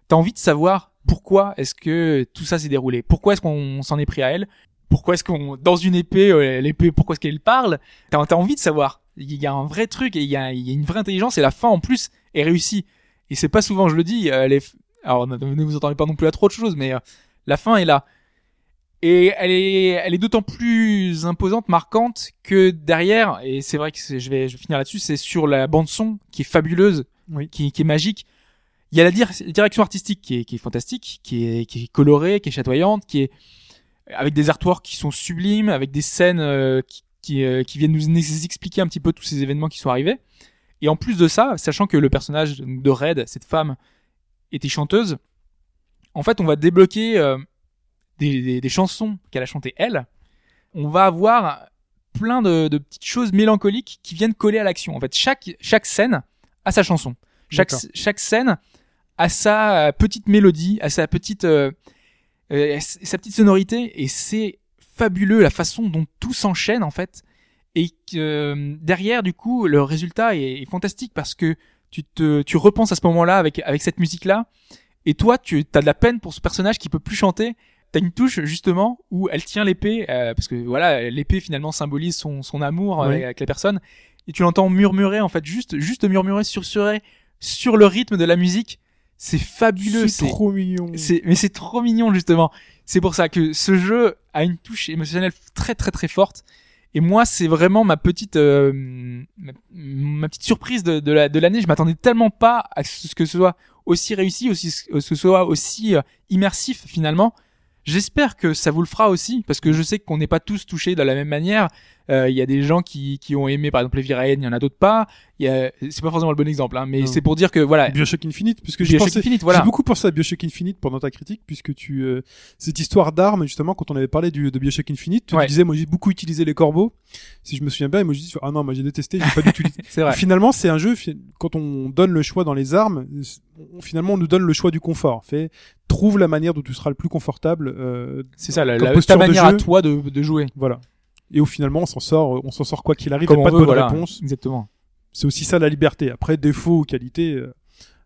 T'as envie de savoir pourquoi est-ce que tout ça s'est déroulé, pourquoi est-ce qu'on s'en est pris à elle, pourquoi est-ce qu'on dans une épée, euh, l'épée, pourquoi est-ce qu'elle parle? T'as as envie de savoir. Il y a un vrai truc et il y a, il y a une vraie intelligence et la fin en plus est réussie. Et c'est pas souvent, je le dis. euh, les... Alors ne vous entendez pas non plus à trop de choses, mais euh, la fin est là. Et elle est, elle est d'autant plus imposante, marquante que derrière, et c'est vrai que je vais, je vais finir là-dessus, c'est sur la bande son qui est fabuleuse, Oui. qui, qui est magique. Il y a la dir- direction artistique qui est, qui est fantastique, qui est, qui est colorée, qui est chatoyante, qui est avec des artworks qui sont sublimes, avec des scènes euh, qui, qui, euh, qui viennent nous expliquer un petit peu tous ces événements qui sont arrivés. Et en plus de ça, sachant que le personnage de Red, cette femme, était chanteuse, en fait, on va débloquer euh, des, des, des chansons qu'elle a chantées elle. On va avoir plein de, de petites choses mélancoliques qui viennent coller à l'action. En fait, chaque chaque scène a sa chanson. Chaque chaque scène a sa petite mélodie, a sa petite euh, euh, sa petite sonorité et c'est fabuleux la façon dont tout s'enchaîne en fait et que euh, derrière du coup le résultat est, est fantastique parce que tu te tu repenses à ce moment-là avec avec cette musique là et toi tu as de la peine pour ce personnage qui peut plus chanter t'as une touche justement où elle tient l'épée euh, parce que voilà l'épée finalement symbolise son, son amour Oui. avec, avec la personne et tu l'entends murmurer en fait juste juste murmurer sur sur sur le rythme de la musique c'est fabuleux C'est trop mignon. c'est mais c'est trop mignon justement c'est pour ça que ce jeu a une touche émotionnelle très très très forte. Et moi c'est vraiment ma petite euh, ma, petite surprise de, de la de l'année. Je m'attendais tellement pas à ce que ce soit aussi réussi aussi ce soit aussi euh, immersif finalement. J'espère que ça vous le fera aussi, parce que je sais qu'on n'est pas tous touchés de la même manière. Euh, Il y a des gens qui, qui ont aimé, par exemple, Heavy Rain, il y en a d'autres pas. A, c'est pas forcément le bon exemple, hein, mais c'est pour dire que voilà, Bioshock Infinite, puisque j'ai pensé, Infinite, voilà. j'ai beaucoup pensé à Bioshock Infinite pendant ta critique, puisque tu euh, cette histoire d'armes, justement, quand on avait parlé du, de Bioshock Infinite, tu Ouais. disais, moi j'ai beaucoup utilisé les corbeaux, si je me souviens bien, et moi je dis, ah non, moi j'ai détesté, j'ai pas du tout [LAUGHS] vrai. Finalement, c'est un jeu, quand on donne le choix dans les armes, finalement on nous donne le choix du confort. Fait, trouve la manière dont tu seras le plus confortable. Euh, C'est ça, la, la, ta de manière à toi de, de jouer. voilà. Et au finalement, on s'en sort, on s'en sort quoi qu'il arrive. Comme y a pas de bonne voilà. réponse. Exactement. C'est aussi ça la liberté. Après, défaut ou qualité, euh,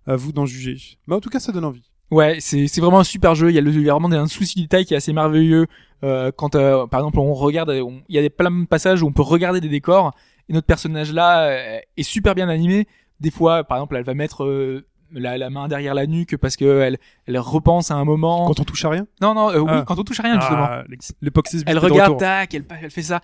à vous d'en juger. Mais en tout cas, ça donne envie. Ouais, c'est c'est vraiment un super jeu. Il y a, le, il y a vraiment un souci de détail qui est assez merveilleux. Euh, quand euh, par exemple on regarde, on- il y a des plein de passages où on peut regarder des décors et notre personnage là euh, est super bien animé. Des fois, par exemple, elle va mettre euh, la, la main derrière la nuque parce que elle, elle repense à un moment. Quand on touche à rien. Non, non, euh, oui, Ah. quand on touche à rien justement. Ah, l'époque 16 elle regarde, tac, elle, elle fait ça.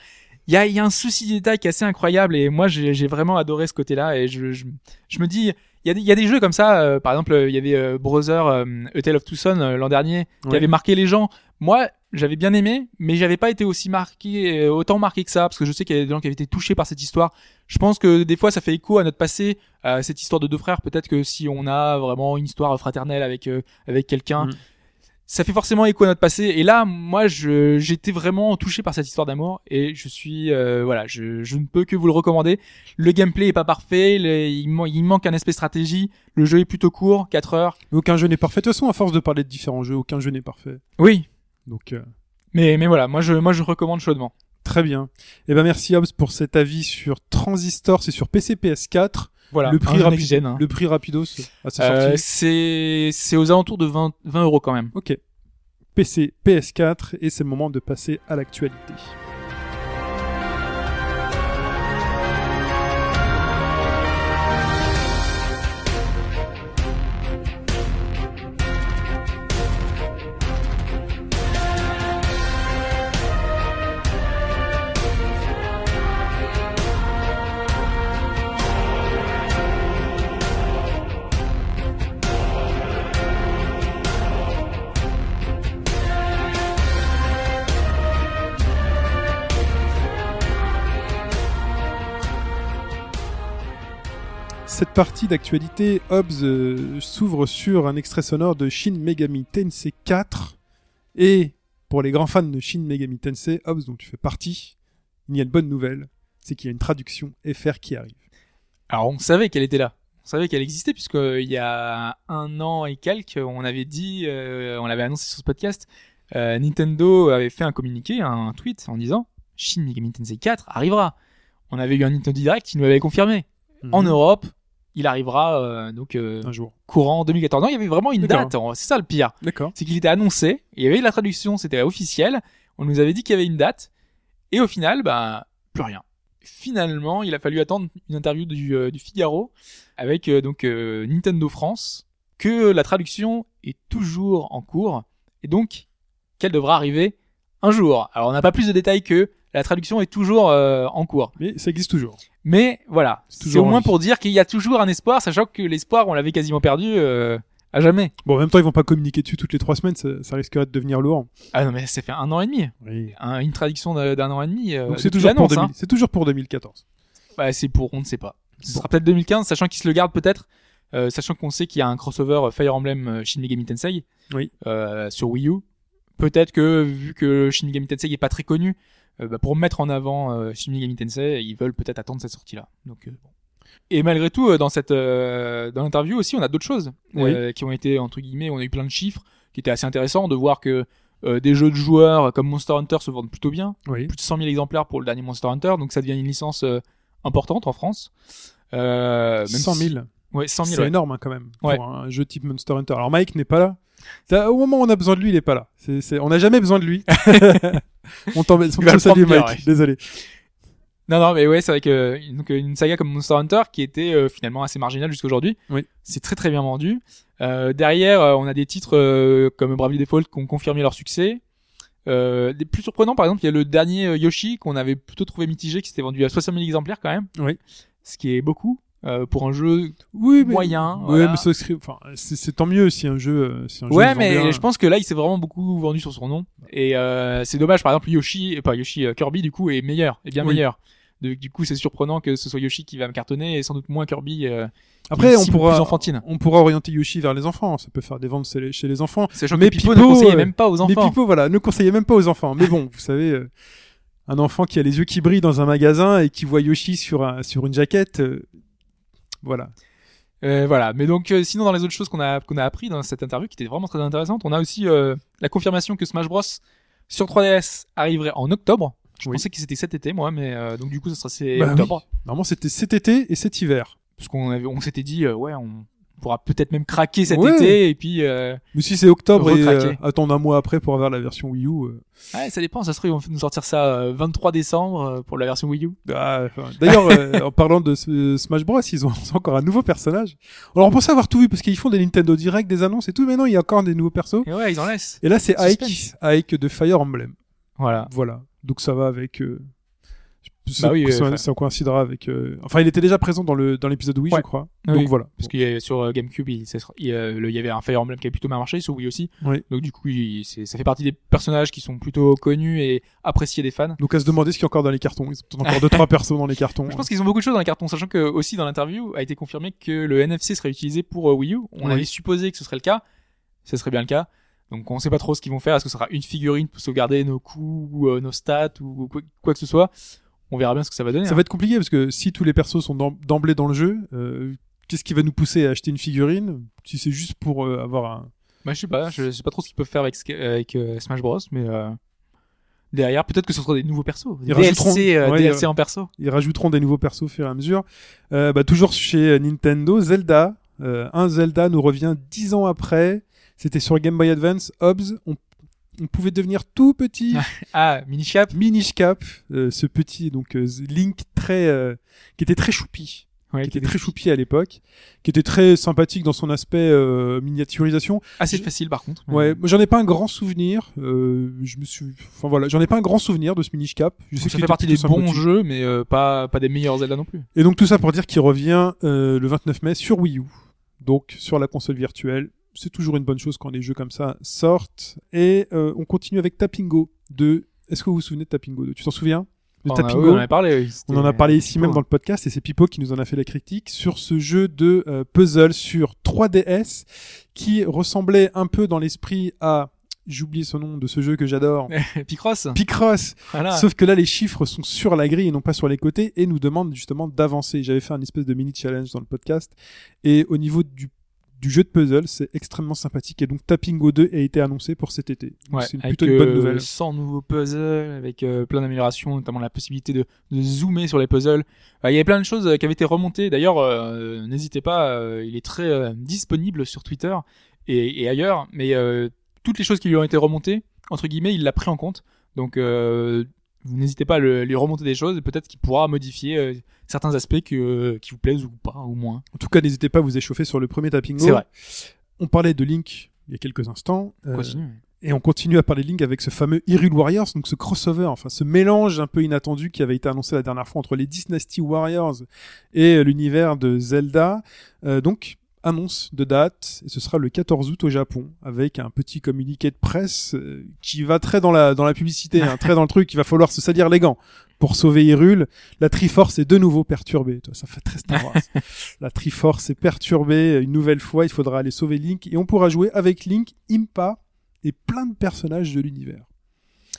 Il y a, il y a un souci de détail qui est assez incroyable et moi j'ai vraiment adoré ce côté-là et je, je, je me dis, il y, a des, il y a des jeux comme ça, euh, par exemple il y avait euh, Brother, euh, A Tale of Two Sons euh, l'an dernier qui Ouais. avait marqué les gens. Moi j'avais bien aimé, mais j'avais pas été aussi marqué, euh, autant marqué que ça parce que je sais qu'il y a des gens qui avaient été touchés par cette histoire. Je pense que des fois ça fait écho à notre passé, à cette histoire de deux frères. Peut-être que si on a vraiment une histoire fraternelle avec euh, avec quelqu'un, Mm. ça fait forcément écho à notre passé. Et là, moi, je j'étais vraiment touché par cette histoire d'amour et je suis euh, voilà, je, je ne peux que vous le recommander. Le gameplay est pas parfait, le- il, man- il manque un aspect stratégie. Le jeu est plutôt court, 4 heures. Aucun jeu n'est parfait. De toute façon, à force de parler de différents jeux, aucun jeu n'est parfait. Oui, Donc, euh, mais mais voilà, moi je moi je recommande chaudement. très bien. Eh ben, merci Hobbs pour cet avis sur Transistor. C'est sur PC PS4. Voilà, le prix rapide, next-gen, hein. le prix rapidos à sa Euh, sortie. c'est aux alentours de 20 20 euros quand même. Ok. PC, PS4, et c'est le moment de passer à l'actualité. Cette partie d'actualité, Hobbs euh, s'ouvre sur un extrait sonore de Shin Megami Tensei 4. Et pour les grands fans de Shin Megami Tensei, Hobbs, dont tu fais partie, il y a une bonne nouvelle, c'est qu'il y a une traduction FR qui arrive. Alors on savait qu'elle était là. On savait qu'elle existait puisque euh, il y a un an et quelques, on avait dit, euh, on l'avait annoncé sur ce podcast, euh, Nintendo avait fait un communiqué, un tweet en disant Shin Megami Tensei 4 arrivera. On avait eu un Nintendo Direct qui nous l'avait confirmé. En Mhm. Europe, il arrivera euh, donc euh, Un jour. courant 2014. Non, il y avait vraiment une date. C'est ça le pire. D'accord. C'est qu'il était annoncé. Il y avait la traduction, c'était officiel. On nous avait dit qu'il y avait une date. Et au final, bah plus rien. Finalement, il a fallu attendre une interview du, euh, du Figaro avec euh, donc euh, Nintendo France que la traduction est toujours en cours et donc qu'elle devra arriver un jour. Alors on n'a pas plus de détails que la traduction est toujours euh, en cours. Mais ça existe toujours. Mais voilà, C'est c'est au moins pour dire qu'il y a toujours un espoir, sachant que l'espoir on l'avait quasiment perdu euh, à jamais. Bon, en même temps, ils vont pas communiquer dessus toutes les trois semaines, ça, ça risquerait de devenir lourd. Ah non mais ça fait un an et demi, Oui. Un- une traduction d'un an et demi. euh, Donc c'est depuis toujours, pour l'annonce, 2000 c'est toujours pour 2014. hein. Bah, c'est pour, on ne sait pas. Ce Bon. sera peut-être 2015, sachant qu'ils se le gardent peut-être, euh, sachant qu'on sait qu'il y a un crossover Fire Emblem Shin Megami Tensei Oui. euh, sur Wii U. Peut-être que vu que Shin Megami Tensei est pas très connu, bah, pour mettre en avant euh, Shin Megami Tensei, ils veulent peut-être attendre cette sortie-là. Donc euh, bon. Et malgré tout, euh, dans cette euh, dans l'interview aussi, on a d'autres choses euh, qui ont été entre guillemets, on a eu plein de chiffres qui étaient assez intéressants de voir que euh, des jeux de joueurs comme Monster Hunter se vendent plutôt bien Oui. plus de 100 000 exemplaires pour le dernier Monster Hunter, donc ça devient une licence euh, importante en France. Euh, même 100 si- 000. Ouais, 100 000. C'est ouais. énorme hein, quand même Ouais. pour un jeu type Monster Hunter. Alors Mike n'est pas là. Ça, Au moment où on a besoin de lui, il est pas là. On n'a jamais besoin de lui. [LAUGHS] on t'en on Il va te le salue prendre bien, Mike. ouais. Désolé. Non, non, mais ouais, c'est vrai que donc, euh, une saga comme Monster Hunter qui était euh, finalement assez marginale jusqu'à aujourd'hui. Oui. C'est très très bien vendu. Euh, derrière, euh, on a des titres comme Bravely Default qui ont confirmé leur succès. Euh, des plus surprenants, par exemple, il y a le dernier Yoshi qu'on avait plutôt trouvé mitigé, qui s'était vendu à 60 000 exemplaires quand même. Oui. Ce qui est beaucoup euh, pour un jeu. Oui, mais Moyen, Ouais, voilà. mais enfin, c'est, c'est tant mieux si un jeu. euh, Si un jeu Ouais, vend mais je pense que là, il s'est vraiment beaucoup vendu sur son nom. Et euh, c'est dommage, par exemple, Yoshi, pas Yoshi, euh, Kirby, du coup, est meilleur, est bien Oui. meilleur. De- du coup, c'est surprenant que ce soit Yoshi qui va me cartonner et sans doute moins Kirby. euh, Après, on pourra, enfantine. on pourra orienter Yoshi vers les enfants. Ça peut faire des ventes chez les, enfants. Mais Pipo, Pipo, ne conseillait euh, même pas aux Mais enfants. Pipo, voilà, ne conseillez même pas aux enfants. Mais bon, vous savez, un enfant qui a les yeux qui brillent dans un magasin et qui voit Yoshi sur un, sur une jaquette, euh, voilà. Euh, voilà. Mais donc, euh, sinon, dans les autres choses qu'on a qu'on a appris dans cette interview, qui était vraiment très intéressante, on a aussi euh, la confirmation que Smash Bros sur 3DS arriverait en octobre. Je Oui. pensais que c'était cet été, moi, mais donc du coup, ça sera c'est Bah octobre. Normalement, c'était cet été et cet hiver. Parce qu'on avait, on s'était dit, ouais, on pourra peut-être même craquer cet Ouais. été et puis. Euh, Mais si c'est octobre et euh, attendre un mois après pour avoir la version Wii U, euh, Ouais, ça dépend. Ça se trouve, ils vont nous sortir ça euh, 23 décembre euh, pour la version Wii U. ah, enfin, d'ailleurs, [LAUGHS] en parlant de Smash Bros, ils ont encore un nouveau personnage. Alors, on pensait avoir tout vu parce qu'ils font des Nintendo Direct, des annonces et tout, mais non, il y a encore des nouveaux persos. Et ouais, ils en laissent. Et là, c'est Ike. Ike de Fire Emblem. Voilà. Voilà. Donc ça va avec. euh, Bah oui, ça, euh, enfin- ça coïncidera avec. euh, Enfin, il était déjà présent dans le dans l'épisode Wii, Ouais. je crois. Oui. Donc voilà. Parce qu'il y a, sur euh, GameCube, il, ça sera- il, euh, le- il y avait un Fire Emblem qui a plutôt bien marché, sur Wii aussi. Oui. Donc du coup, il- c'est- ça fait partie des personnages qui sont plutôt connus et appréciés des fans. Donc à se demander ce qu'il y a encore dans les cartons. Ils ont encore deux trois [LAUGHS] persos dans les cartons. Je pense qu'ils ont beaucoup de choses dans les cartons, sachant que aussi dans l'interview a été confirmé que le NFC serait utilisé pour euh, Wii U. On Oui. avait supposé que ce serait le cas, ce serait bien le cas. Donc on sait pas trop ce qu'ils vont faire. Est-ce que ce sera une figurine pour sauvegarder nos coups, ou, nos stats ou quoi, quoi que ce soit? On verra bien ce que ça va donner. Ça hein. va être compliqué parce que si tous les persos sont d'em- d'emblée dans le jeu, euh, qu'est-ce qui va nous pousser à acheter une figurine si c'est juste pour euh, avoir un. Bah, je sais pas, je sais pas trop ce qu'ils peuvent faire avec, euh, Smash Bros, mais euh, derrière, peut-être que ce sera des nouveaux persos, des Ils DLC, rajouteront- euh, ouais, DLC ils- en perso. Ils rajouteront des nouveaux persos au fur et à mesure. Euh, bah, toujours chez Nintendo, Zelda. Euh, un Zelda nous revient dix ans après. C'était sur Game Boy Advance. Hobbs, on, on pouvait devenir tout petit. [LAUGHS] Ah, Minish Cap. Minish Cap, euh, ce petit donc euh, Link très euh, qui était très choupi, Ouais, qui était très choupi à l'époque, qui était très sympathique dans son aspect euh, miniaturisation. Assez facile par contre. Ouais, j'en ai pas un grand souvenir. Euh, je me suis, enfin voilà, j'en ai pas un grand souvenir de ce Minish Cap. Je sais ça qu'il fait partie des bons jeux, mais euh, pas pas des meilleurs Zelda non plus. Et donc tout ça pour dire qu'il revient euh, le 29 mai sur Wii U, donc sur la console virtuelle. C'est toujours une bonne chose quand des jeux comme ça sortent. Et euh, on continue avec Tapingo 2. Est-ce que vous vous souvenez de Tapingo 2 Tu t'en souviens? De On, a, Tapingo? oui, on en a parlé. oui, On en a parlé ici même dans le podcast et c'est Pipo qui nous en a fait la critique sur ce jeu de euh, puzzle sur 3DS qui ressemblait un peu dans l'esprit à j'oublie ce nom de ce jeu que j'adore [LAUGHS] Picross. Picross Voilà. sauf que là les chiffres sont sur la grille et non pas sur les côtés et nous demandent justement d'avancer j'avais fait un espèce de mini challenge dans le podcast et au niveau du du jeu de puzzle, c'est extrêmement sympathique et donc Tapingo 2 a été annoncé pour cet été. Ouais, c'est plutôt une bonne euh, nouvelle. 100 nouveaux puzzles, avec euh, plein d'améliorations, notamment la possibilité de, de zoomer sur les puzzles. Euh, Il y avait plein de choses euh, qui avaient été remontées. D'ailleurs, euh, n'hésitez pas, il est très disponible sur Twitter et, et ailleurs. Mais toutes les choses qui lui ont été remontées, entre guillemets, il l'a pris en compte. Donc, euh, vous n'hésitez pas à le- lui remonter des choses. et Peut-être qu'il pourra modifier euh, certains aspects que, qui vous plaisent ou pas, ou moins. En tout cas, n'hésitez pas à vous échauffer sur le premier Tapingo. C'est vrai. On parlait de Link il y a quelques instants. euh, Continue. Et on continue à parler de Link avec ce fameux Hyrule Warriors, donc ce crossover, enfin ce mélange un peu inattendu qui avait été annoncé la dernière fois entre les Dynasty Warriors et euh, l'univers de Zelda. Euh, donc annonce de date, et ce sera le 14 août au Japon, avec un petit communiqué de presse euh, qui va très dans la, dans la publicité, hein, très dans le truc, il va falloir se salir les gants pour sauver Hyrule. La Triforce est de nouveau perturbée. Toi, ça fait très Star Wars. [LAUGHS] la Triforce est perturbée une nouvelle fois, il faudra aller sauver Link, et on pourra jouer avec Link, Impa, et plein de personnages de l'univers.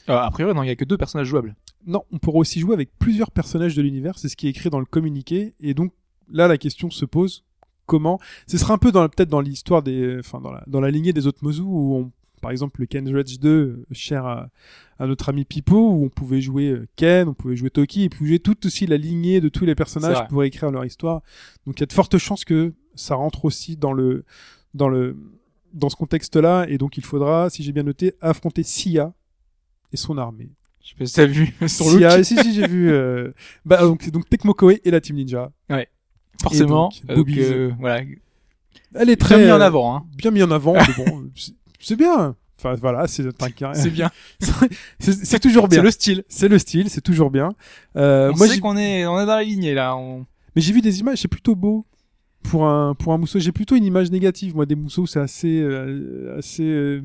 Euh, a priori, non, il y a que deux personnages jouables. Non, on pourra aussi jouer avec plusieurs personnages de l'univers, c'est ce qui est écrit dans le communiqué, et donc là la question se pose comment Ce sera un peu dans la- peut-être dans l'histoire des, enfin dans la, dans la lignée des autres Mozu où on, par exemple le Ken Dredge 2 euh, cher à, à notre ami Pipo où on pouvait jouer euh, Ken, on pouvait jouer Toki et puis jouer toute aussi la lignée de tous les personnages pour écrire leur histoire. Donc il y a de fortes chances que ça rentre aussi dans le dans le dans ce contexte-là, et donc il faudra, si j'ai bien noté, affronter Sia et son armée. Je sais pas si t'as vu [LAUGHS] son Sia, look. si si j'ai vu. euh, Bah donc donc Tecmo Koei et la Team Ninja. Forcément. Donc, euh, voilà. Elle est Très très mis en euh, avant, hein. bien mis en avant. mais bon, [LAUGHS] c'est- bien. Enfin voilà, c'est un- C'est bien. [LAUGHS] c'est toujours bien. C'est le style. C'est le style, c'est toujours bien. Euh, on moi, sait qu'on est, on est dans la lignée, là. On... mais j'ai vu des images, c'est plutôt beau pour un pour un mousseau. J'ai plutôt une image négative. Moi, des mousseaux, c'est assez euh, assez euh,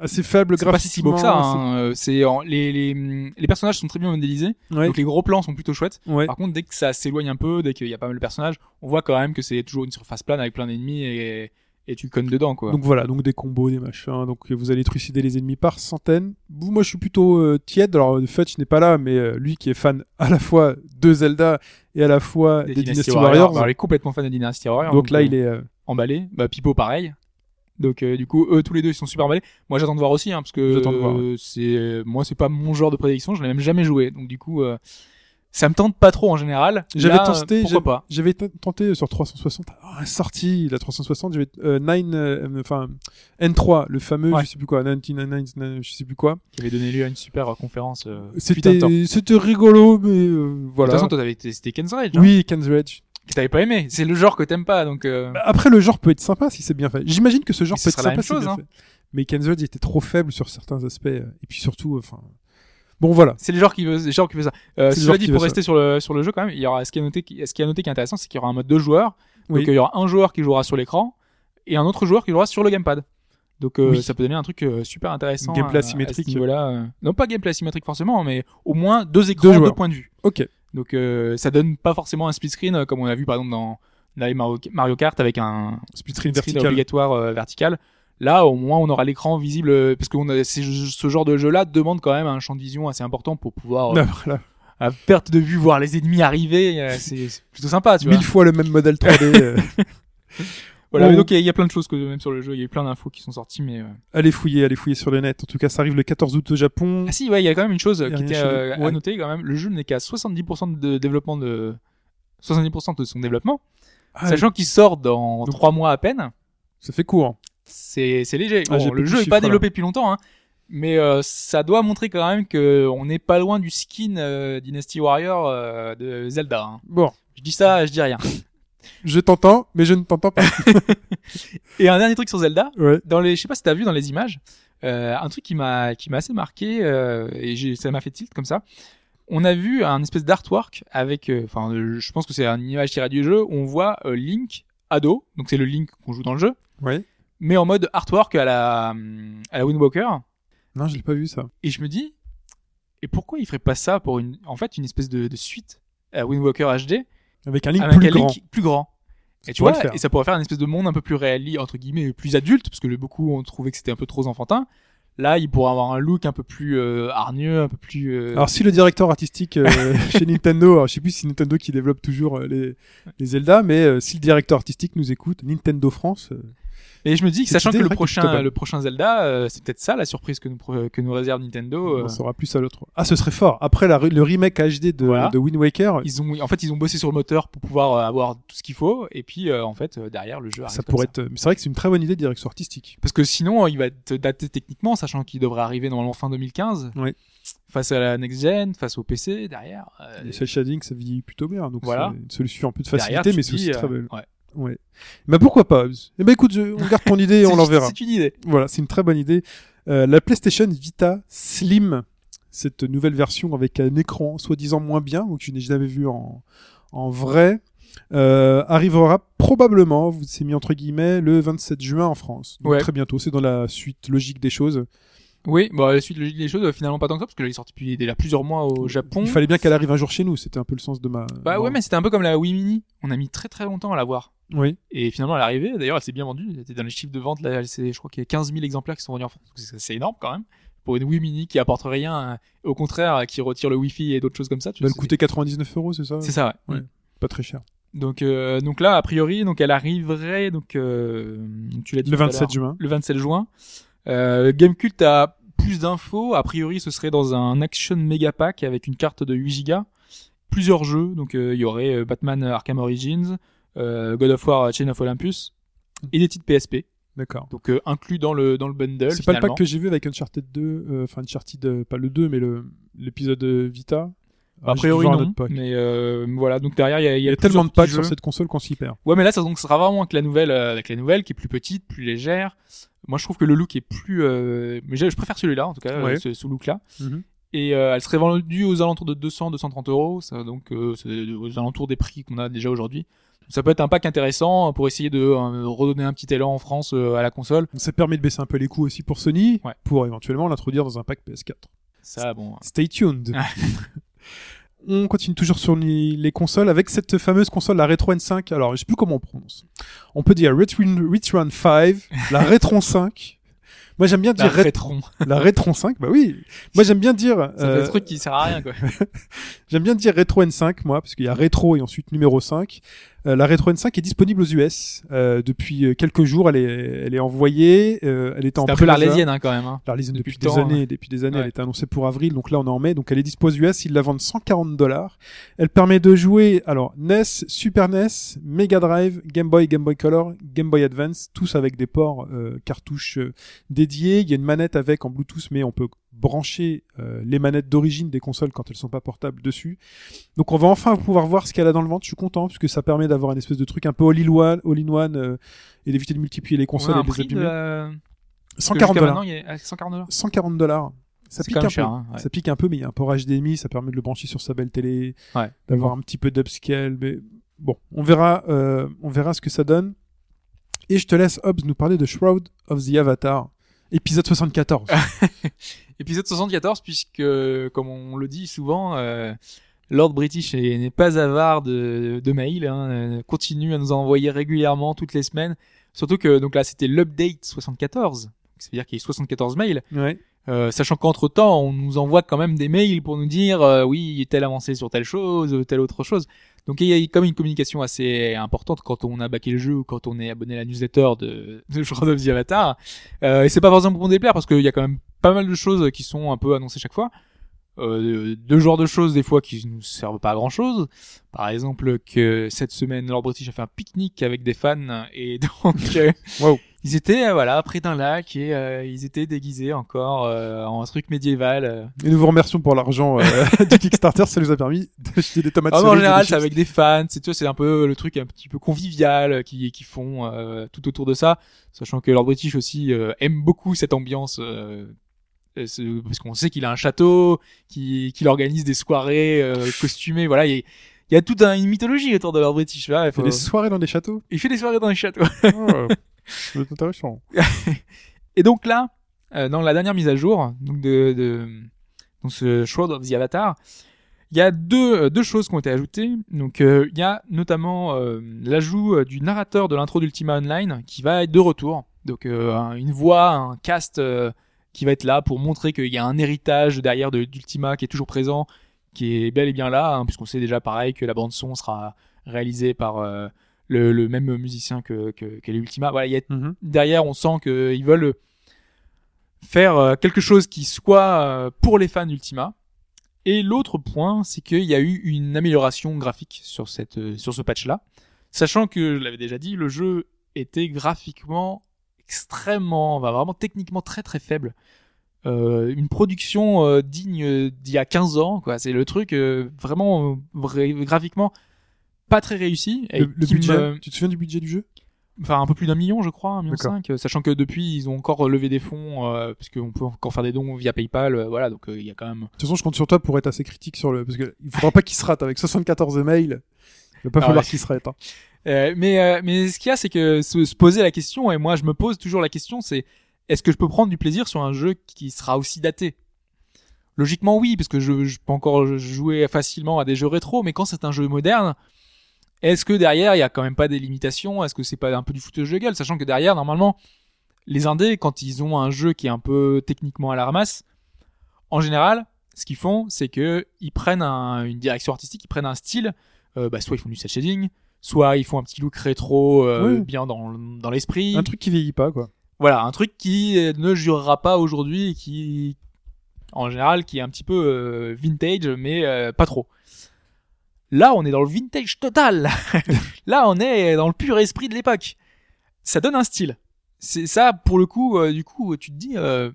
assez faible C'est pas si beau graphiquement. que ça. Hein. Euh, C'est les, les les personnages sont très bien modélisés. Ouais, Donc les gros plans sont plutôt chouettes. ouais. Par contre, dès que ça s'éloigne un peu, dès qu'il y a pas mal de personnages, on voit quand même que c'est toujours une surface plane avec plein d'ennemis et, et tu connes dedans, quoi. Donc voilà, donc des combos, des machins. Donc vous allez trucider les ennemis par centaines. Vous, moi, je suis plutôt euh, tiède. Alors Fudge n'est pas là, mais euh, lui qui est fan à la fois de Zelda et à la fois des, Dynasty Warriors. Il est complètement fan de Dynasty Warriors. donc là, il est euh, emballé. Bah, Pipo, pareil. Donc euh, du coup, eux tous les deux ils sont super emballés. Moi j'attends de voir aussi, hein, parce que c'est moi c'est pas mon genre de prédiction, je l'ai même jamais joué. Donc du coup, euh, ça me tente pas trop en général. J'avais tenté, pourquoi j'avais- tenté sur 360, ah, sorti la 360, j'avais euh, 9, euh, enfin N3, le fameux, Ouais. je sais plus quoi, 99, je sais plus quoi. Qui avait donné lieu à une super euh, conférence. Euh. C'était, c'était rigolo, mais euh, De toute voilà. façon, toi t'avais testé Ken's Rage, hein, oui, Ken's Rage. que t'avais pas aimé. C'est le genre que t'aimes pas, donc. euh, Bah, Après, le genre peut être sympa si c'est bien fait. J'imagine que ce genre Mais ce peut être sympa même si c'est bien hein. fait. Mais Ken's Rage était trop faible sur certains aspects, euh, et puis surtout, enfin, bon voilà. C'est les genres qui veut, les genres qui veut ça. Euh, cela genre dit, pour rester sur le sur le jeu quand même, il y aura ce qui est noté, ce qui est noté qui est intéressant, c'est qu'il y aura un mode deux joueurs. Oui. Donc il y aura un joueur qui jouera sur l'écran et un autre joueur qui jouera sur le gamepad. Donc euh, Oui. ça peut donner un truc euh, super intéressant. Gameplay asymétrique. niveau-là, euh. Non pas gameplay asymétrique forcément, mais au moins deux écrans, Deux points de vue. Ok. Donc euh, ça donne pas forcément un split screen euh, comme on a vu par exemple dans Mario, Kart avec un Split screen vertical. obligatoire vertical. Là, au moins, on aura l'écran visible euh, parce que ce genre de jeu-là demande quand même un champ de vision assez important pour pouvoir euh, Ah, voilà. à perte de vue voir les ennemis arriver. euh, c'est plutôt sympa, tu vois. Mille fois le même modèle 3D. euh. [LAUGHS] Voilà, Oh. donc il y, a- il y a plein de choses que même sur le jeu, il y a eu plein d'infos qui sont sorties, mais euh... allez fouiller, allez fouiller sur le net. En tout cas, ça arrive le 14 août au Japon. ah si, ouais, il y a quand même une chose qui était euh, à noter quand même. Le jeu n'est qu'à 70% de développement de 70% de son développement, Ah, sachant qu'il sort dans trois mois à peine. ça fait court. C'est c'est léger. Ah, Bon, le jeu est chiffres, pas là. développé depuis longtemps, hein, mais euh, ça doit montrer quand même que on n'est pas loin du skin euh, Dynasty Warrior euh, de Zelda. hein. Bon, Je dis ça, je dis rien. [LAUGHS] je t'entends, mais je ne t'entends pas. [LAUGHS] Et un dernier truc sur Zelda, ouais. dans les, je sais pas si t'as vu dans les images, euh, un truc qui m'a qui m'a assez marqué euh, et j'ai, ça m'a fait tilt comme ça. On a vu un espèce d'artwork avec, enfin, je pense que c'est une image tirée du jeu. Où on voit Link ado, donc c'est le Link qu'on joue dans le jeu, Ouais. Mais en mode artwork à la à la Wind Walker. Non, je l'ai pas vu ça. Et je me dis, et pourquoi il ferait pas ça pour une, en fait, une espèce de, de suite à Wind Walker HD Avec un link avec plus un grand. Link plus grand. Ça Et tu vois, et ça pourrait faire une espèce de monde un peu plus réaliste, entre guillemets, plus adulte, parce que beaucoup ont trouvé que c'était un peu trop enfantin. Là, il pourrait avoir un look un peu plus euh, hargneux, un peu plus. euh, Alors si le directeur artistique euh, [LAUGHS] chez Nintendo, alors, je sais plus si c'est Nintendo qui développe toujours euh, les, les Zelda, mais euh, si le directeur artistique nous écoute, Nintendo France, euh, Et je me dis que sachant que le prochain, le prochain Zelda, euh, c'est peut-être ça la surprise que nous que nous réserve Nintendo. on euh, en saura plus à l'autre. Ah, ce serait fort. Après la, le remake HD de, Voilà. de Wind Waker, ils ont, en fait, ils ont bossé sur le moteur pour pouvoir euh, avoir tout ce qu'il faut, et puis euh, en fait euh, derrière le jeu. arrive ça pourrait être. mais C'est vrai que c'est une très bonne idée de direction artistique. Parce que sinon, euh, il va être daté techniquement, sachant qu'il devrait arriver normalement fin 2015. Oui. Face à la next gen, face au PC derrière. euh, Les cel shading, ça vieillit plutôt bien, donc Voilà. c'est une solution un peu de facilité, mais c'est aussi très euh, belle. ouais. Ouais. Bah pourquoi pas? Eh ben écoute, je- on garde ton idée et [LAUGHS] on l'enverra. C'est une idée. Voilà, c'est une très bonne idée. Euh, la PlayStation Vita Slim, cette nouvelle version avec un écran soi-disant moins bien, ou que je n'ai jamais vu en, en vrai, euh, arrivera probablement, vous c'est mis entre guillemets, le 27 juin en France. Donc Ouais. très bientôt, c'est dans la suite logique des choses. Oui, bon, la suite logique des choses, euh, finalement pas tant que ça, parce que là, il est sorti depuis déjà plusieurs mois au Japon. Il fallait bien qu'elle arrive un jour chez nous, c'était un peu le sens de ma... Bah ouais, mais c'était un peu comme la Wii Mini. On a mis très très longtemps à la voir. Oui, Et finalement, elle est arrivée. D'ailleurs, elle s'est bien vendue. Elle était dans les chiffres de vente. Là, je crois qu'il y a 15 000 exemplaires qui sont vendus en France. C'est énorme quand même. Pour une Wii Mini qui apporte rien, euh, au contraire, euh, qui retire le Wi-Fi et d'autres choses comme ça. Tu elle coûter 99 euros, c'est ça C'est ça, ouais. Ouais. Pas très cher. Donc, euh, donc là, a priori, donc elle arriverait, donc, euh, tu l'as dit Le tout à 27 l'heure, juin. Le 27 juin. Euh, Gamecult a plus d'infos. A priori, ce serait dans un Action Mega Pack avec une carte de 8 Go. Plusieurs jeux. Donc, il y aurait Batman Arkham Origins, God of War Chain of Olympus et des titres PSP. D'accord. Donc euh, inclus dans le dans le bundle. C'est pas le pack que j'ai vu avec Uncharted 2, euh, enfin Uncharted, euh, pas le 2, mais le l'épisode euh, Vita. A Ah, priori un non, autre pack. mais euh, voilà. Donc derrière il y a, y tellement de packs sur cette console qu'on s'y perd. Ouais, mais là, ça donc sera vraiment avec la nouvelle, euh, avec la nouvelle qui est plus petite, plus légère. Moi, je trouve que le look est plus. euh, Mais je je préfère celui-là, en tout cas, Ouais. euh, ce, ce look-là. Mhm. Et euh, elle serait vendue aux alentours de 200-230 euros, donc euh, aux alentours des prix qu'on a déjà aujourd'hui. Ça peut être un pack intéressant pour essayer de euh, redonner un petit élan en France euh, à la console. Ça permet de baisser un peu les coûts aussi pour Sony, Ouais. pour éventuellement l'introduire dans un pack PS4. Ça, bon. Stay tuned. [LAUGHS] on continue toujours sur les, les consoles avec cette fameuse console, la Retro N5. Alors, je sais plus comment on prononce. On peut dire Retron, Retron 5, [LAUGHS] la Retron 5. Moi, j'aime bien La dire Ret- rétron. la Retron 5. Bah oui. Moi, j'aime bien dire, fait euh, un truc qui sert à rien, quoi. [LAUGHS] j'aime bien dire Retro N5, moi, parce qu'il y a Retro et ensuite numéro 5. Euh, la Retro N5 est disponible aux US euh, depuis euh, quelques jours. Elle est, elle est envoyée. euh, elle était en C'est un peu l'arlésienne, hein, quand même. Hein. L'Arlésienne Depuis des temps, années, depuis des années, Ouais. elle était annoncée pour avril, donc là on est en mai, donc elle est dispo aux US, ils la vendent 140 dollars. Elle permet de jouer, alors NES, Super NES, Mega Drive, Game Boy, Game Boy Color, Game Boy Advance, tous avec des ports euh, cartouches dédiés. Il y a une manette avec en Bluetooth, mais on peut brancher euh, les manettes d'origine des consoles quand elles sont pas portables dessus. Donc on va enfin pouvoir voir ce qu'elle a dans le ventre. Je suis content parce que ça permet d'avoir une espèce de truc un peu all-in-one, all-in-one euh, et d'éviter de multiplier les consoles On a et de les de abîmer. la... 140 Jusqu'à dollars. maintenant, il est à 140 dollars. 140 dollars. Ça pique un peu. hein, ouais. Ça pique un peu, mais il y a un port HDMI, ça permet de le brancher sur sa belle télé, Ouais. d'avoir un petit peu d'upscale. Mais bon, on verra, euh, on verra ce que ça donne. Et je te laisse Hobbs nous parler de Shroud of the Avatar, épisode 74. [LAUGHS] Épisode 74, puisque, comme on le dit souvent, euh, Lord British est- n'est pas avare de, de mails, hein, euh, continue à nous en envoyer régulièrement toutes les semaines. Surtout que donc là c'était l'update 74, c'est-à-dire qu'il y a 74 mails. ouais. Euh, sachant qu'entre temps, on nous envoie quand même des mails pour nous dire euh, oui, telle avancée sur telle chose, telle autre chose. Donc il y a comme une communication assez importante quand on a backé le jeu ou quand on est abonné à la newsletter de, [LAUGHS] de Shroud of the Avatar. Euh, et c'est pas forcément pour me déplaire parce qu'il y a quand même pas mal de choses qui sont un peu annoncées chaque fois. Euh, deux genres de choses des fois qui nous servent pas à grand chose. Par exemple que cette semaine Lord British a fait un pique-nique avec des fans et [LAUGHS] donc euh, Wow. Ils étaient euh, voilà près d'un lac et euh, ils étaient déguisés encore euh, en truc médiéval. euh. Et nous vous remercions pour l'argent euh, [LAUGHS] [LAUGHS] du Kickstarter, ça nous a permis d'acheter des tomates Ah, en et général, des c'est avec des fans, c'est tu vois, c'est un peu le truc un petit peu convivial euh, qui qui font euh, tout autour de ça, sachant que Lord British aussi euh, aime beaucoup cette ambiance ce- parce qu'on sait qu'il a un château, qu'il qu'il organise des soirées euh, costumées, voilà, il y a, il y a toute un- une mythologie autour de Lord British, voilà, il, Il fait faut- des soirées dans des châteaux? il fait des soirées dans les châteaux. Oh, [LAUGHS] [LAUGHS] c'est intéressant. Et donc là, euh, dans la dernière mise à jour, de, ce Shroud of the Avatar, il y a deux, euh, choses qui ont été ajoutées. Donc euh, il y a notamment l'ajout du narrateur de l'intro d'Ultima Online qui va être de retour. Donc un- une voix, un cast qui va être là pour montrer qu'il y a un héritage derrière de- d'Ultima qui est toujours présent, qui est bel et bien là, hein, puisqu'on sait déjà pareil que la bande son sera réalisée par le, le même musicien que, que, que les Ultima. Voilà, il y a Mhm. derrière, on sent qu'ils veulent faire euh, quelque chose qui soit euh, pour les fans d'Ultima. Et l'autre point, c'est qu'il y a eu une amélioration graphique sur cette euh, sur ce patch-là, sachant que je l'avais déjà dit, le jeu était graphiquement extrêmement, enfin, vraiment techniquement très très faible. Euh, une production euh, digne d'il y a 15 ans, quoi. C'est le truc euh, vraiment euh, vrai- graphiquement pas très réussi. Et Le, budget, me- tu te souviens du budget du jeu? Enfin un peu plus d'un million je crois un million cinq euh, sachant que depuis ils ont encore levé des fonds euh, parce qu'on peut encore faire des dons via PayPal euh, voilà donc euh, il y a quand même De toute façon, je compte sur toi pour être assez critique sur le, parce que il faudra pas qu'il se rate avec 74 mails. Il va pas Ah falloir ouais. qu'il se rate. hein. Euh, mais euh, mais ce qu'il y a c'est que se, se poser la question et moi je me pose toujours la question c'est est-ce que je peux prendre du plaisir sur un jeu qui sera aussi daté? Logiquement oui parce que je, je peux encore jouer facilement à des jeux rétro mais quand c'est un jeu moderne est-ce que derrière il y a quand même pas des limitations? Est-ce que c'est pas un peu du foutage de gueule? Sachant que derrière normalement les indés quand ils ont un jeu qui est un peu techniquement à la ramasse en général ce qu'ils font c'est que ils prennent un- une direction artistique ils prennent un style. Euh, bah, soit ils font du cel shading soit ils font un petit look rétro euh, Oui. bien dans, dans l'esprit. Un truc qui vieillit pas, quoi. voilà un truc qui ne jurera pas aujourd'hui et qui en général qui est un petit peu euh, vintage mais euh, pas trop Là, on est dans le vintage total. [LAUGHS] là, on est dans le pur esprit de l'époque. Ça donne un style. C'est ça, pour le coup, euh, du coup, tu te dis, euh,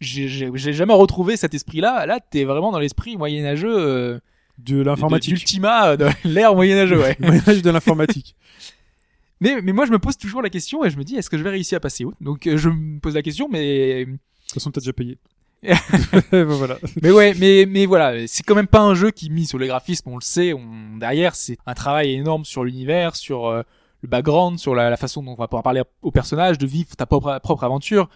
j'ai jamais retrouvé cet esprit-là. Là, t'es vraiment dans l'esprit moyenâgeux, euh, De l'informatique. d'Ultima, euh, de [LAUGHS] l'ère moyenâgeux, ouais. [LAUGHS] Moyen-Âge de l'informatique. Mais, mais moi, je me pose toujours la question et je me dis, est-ce que je vais réussir à passer outre Donc, euh, je me pose la question, mais De toute façon, t'as déjà payé. [LAUGHS] Mais ouais, mais mais voilà, c'est quand même pas un jeu qui mise sur les graphismes, on le sait. On, derrière, c'est un travail énorme sur l'univers, sur euh, le background, sur la, façon dont on va pouvoir parler au personnage, de vivre ta propre aventure.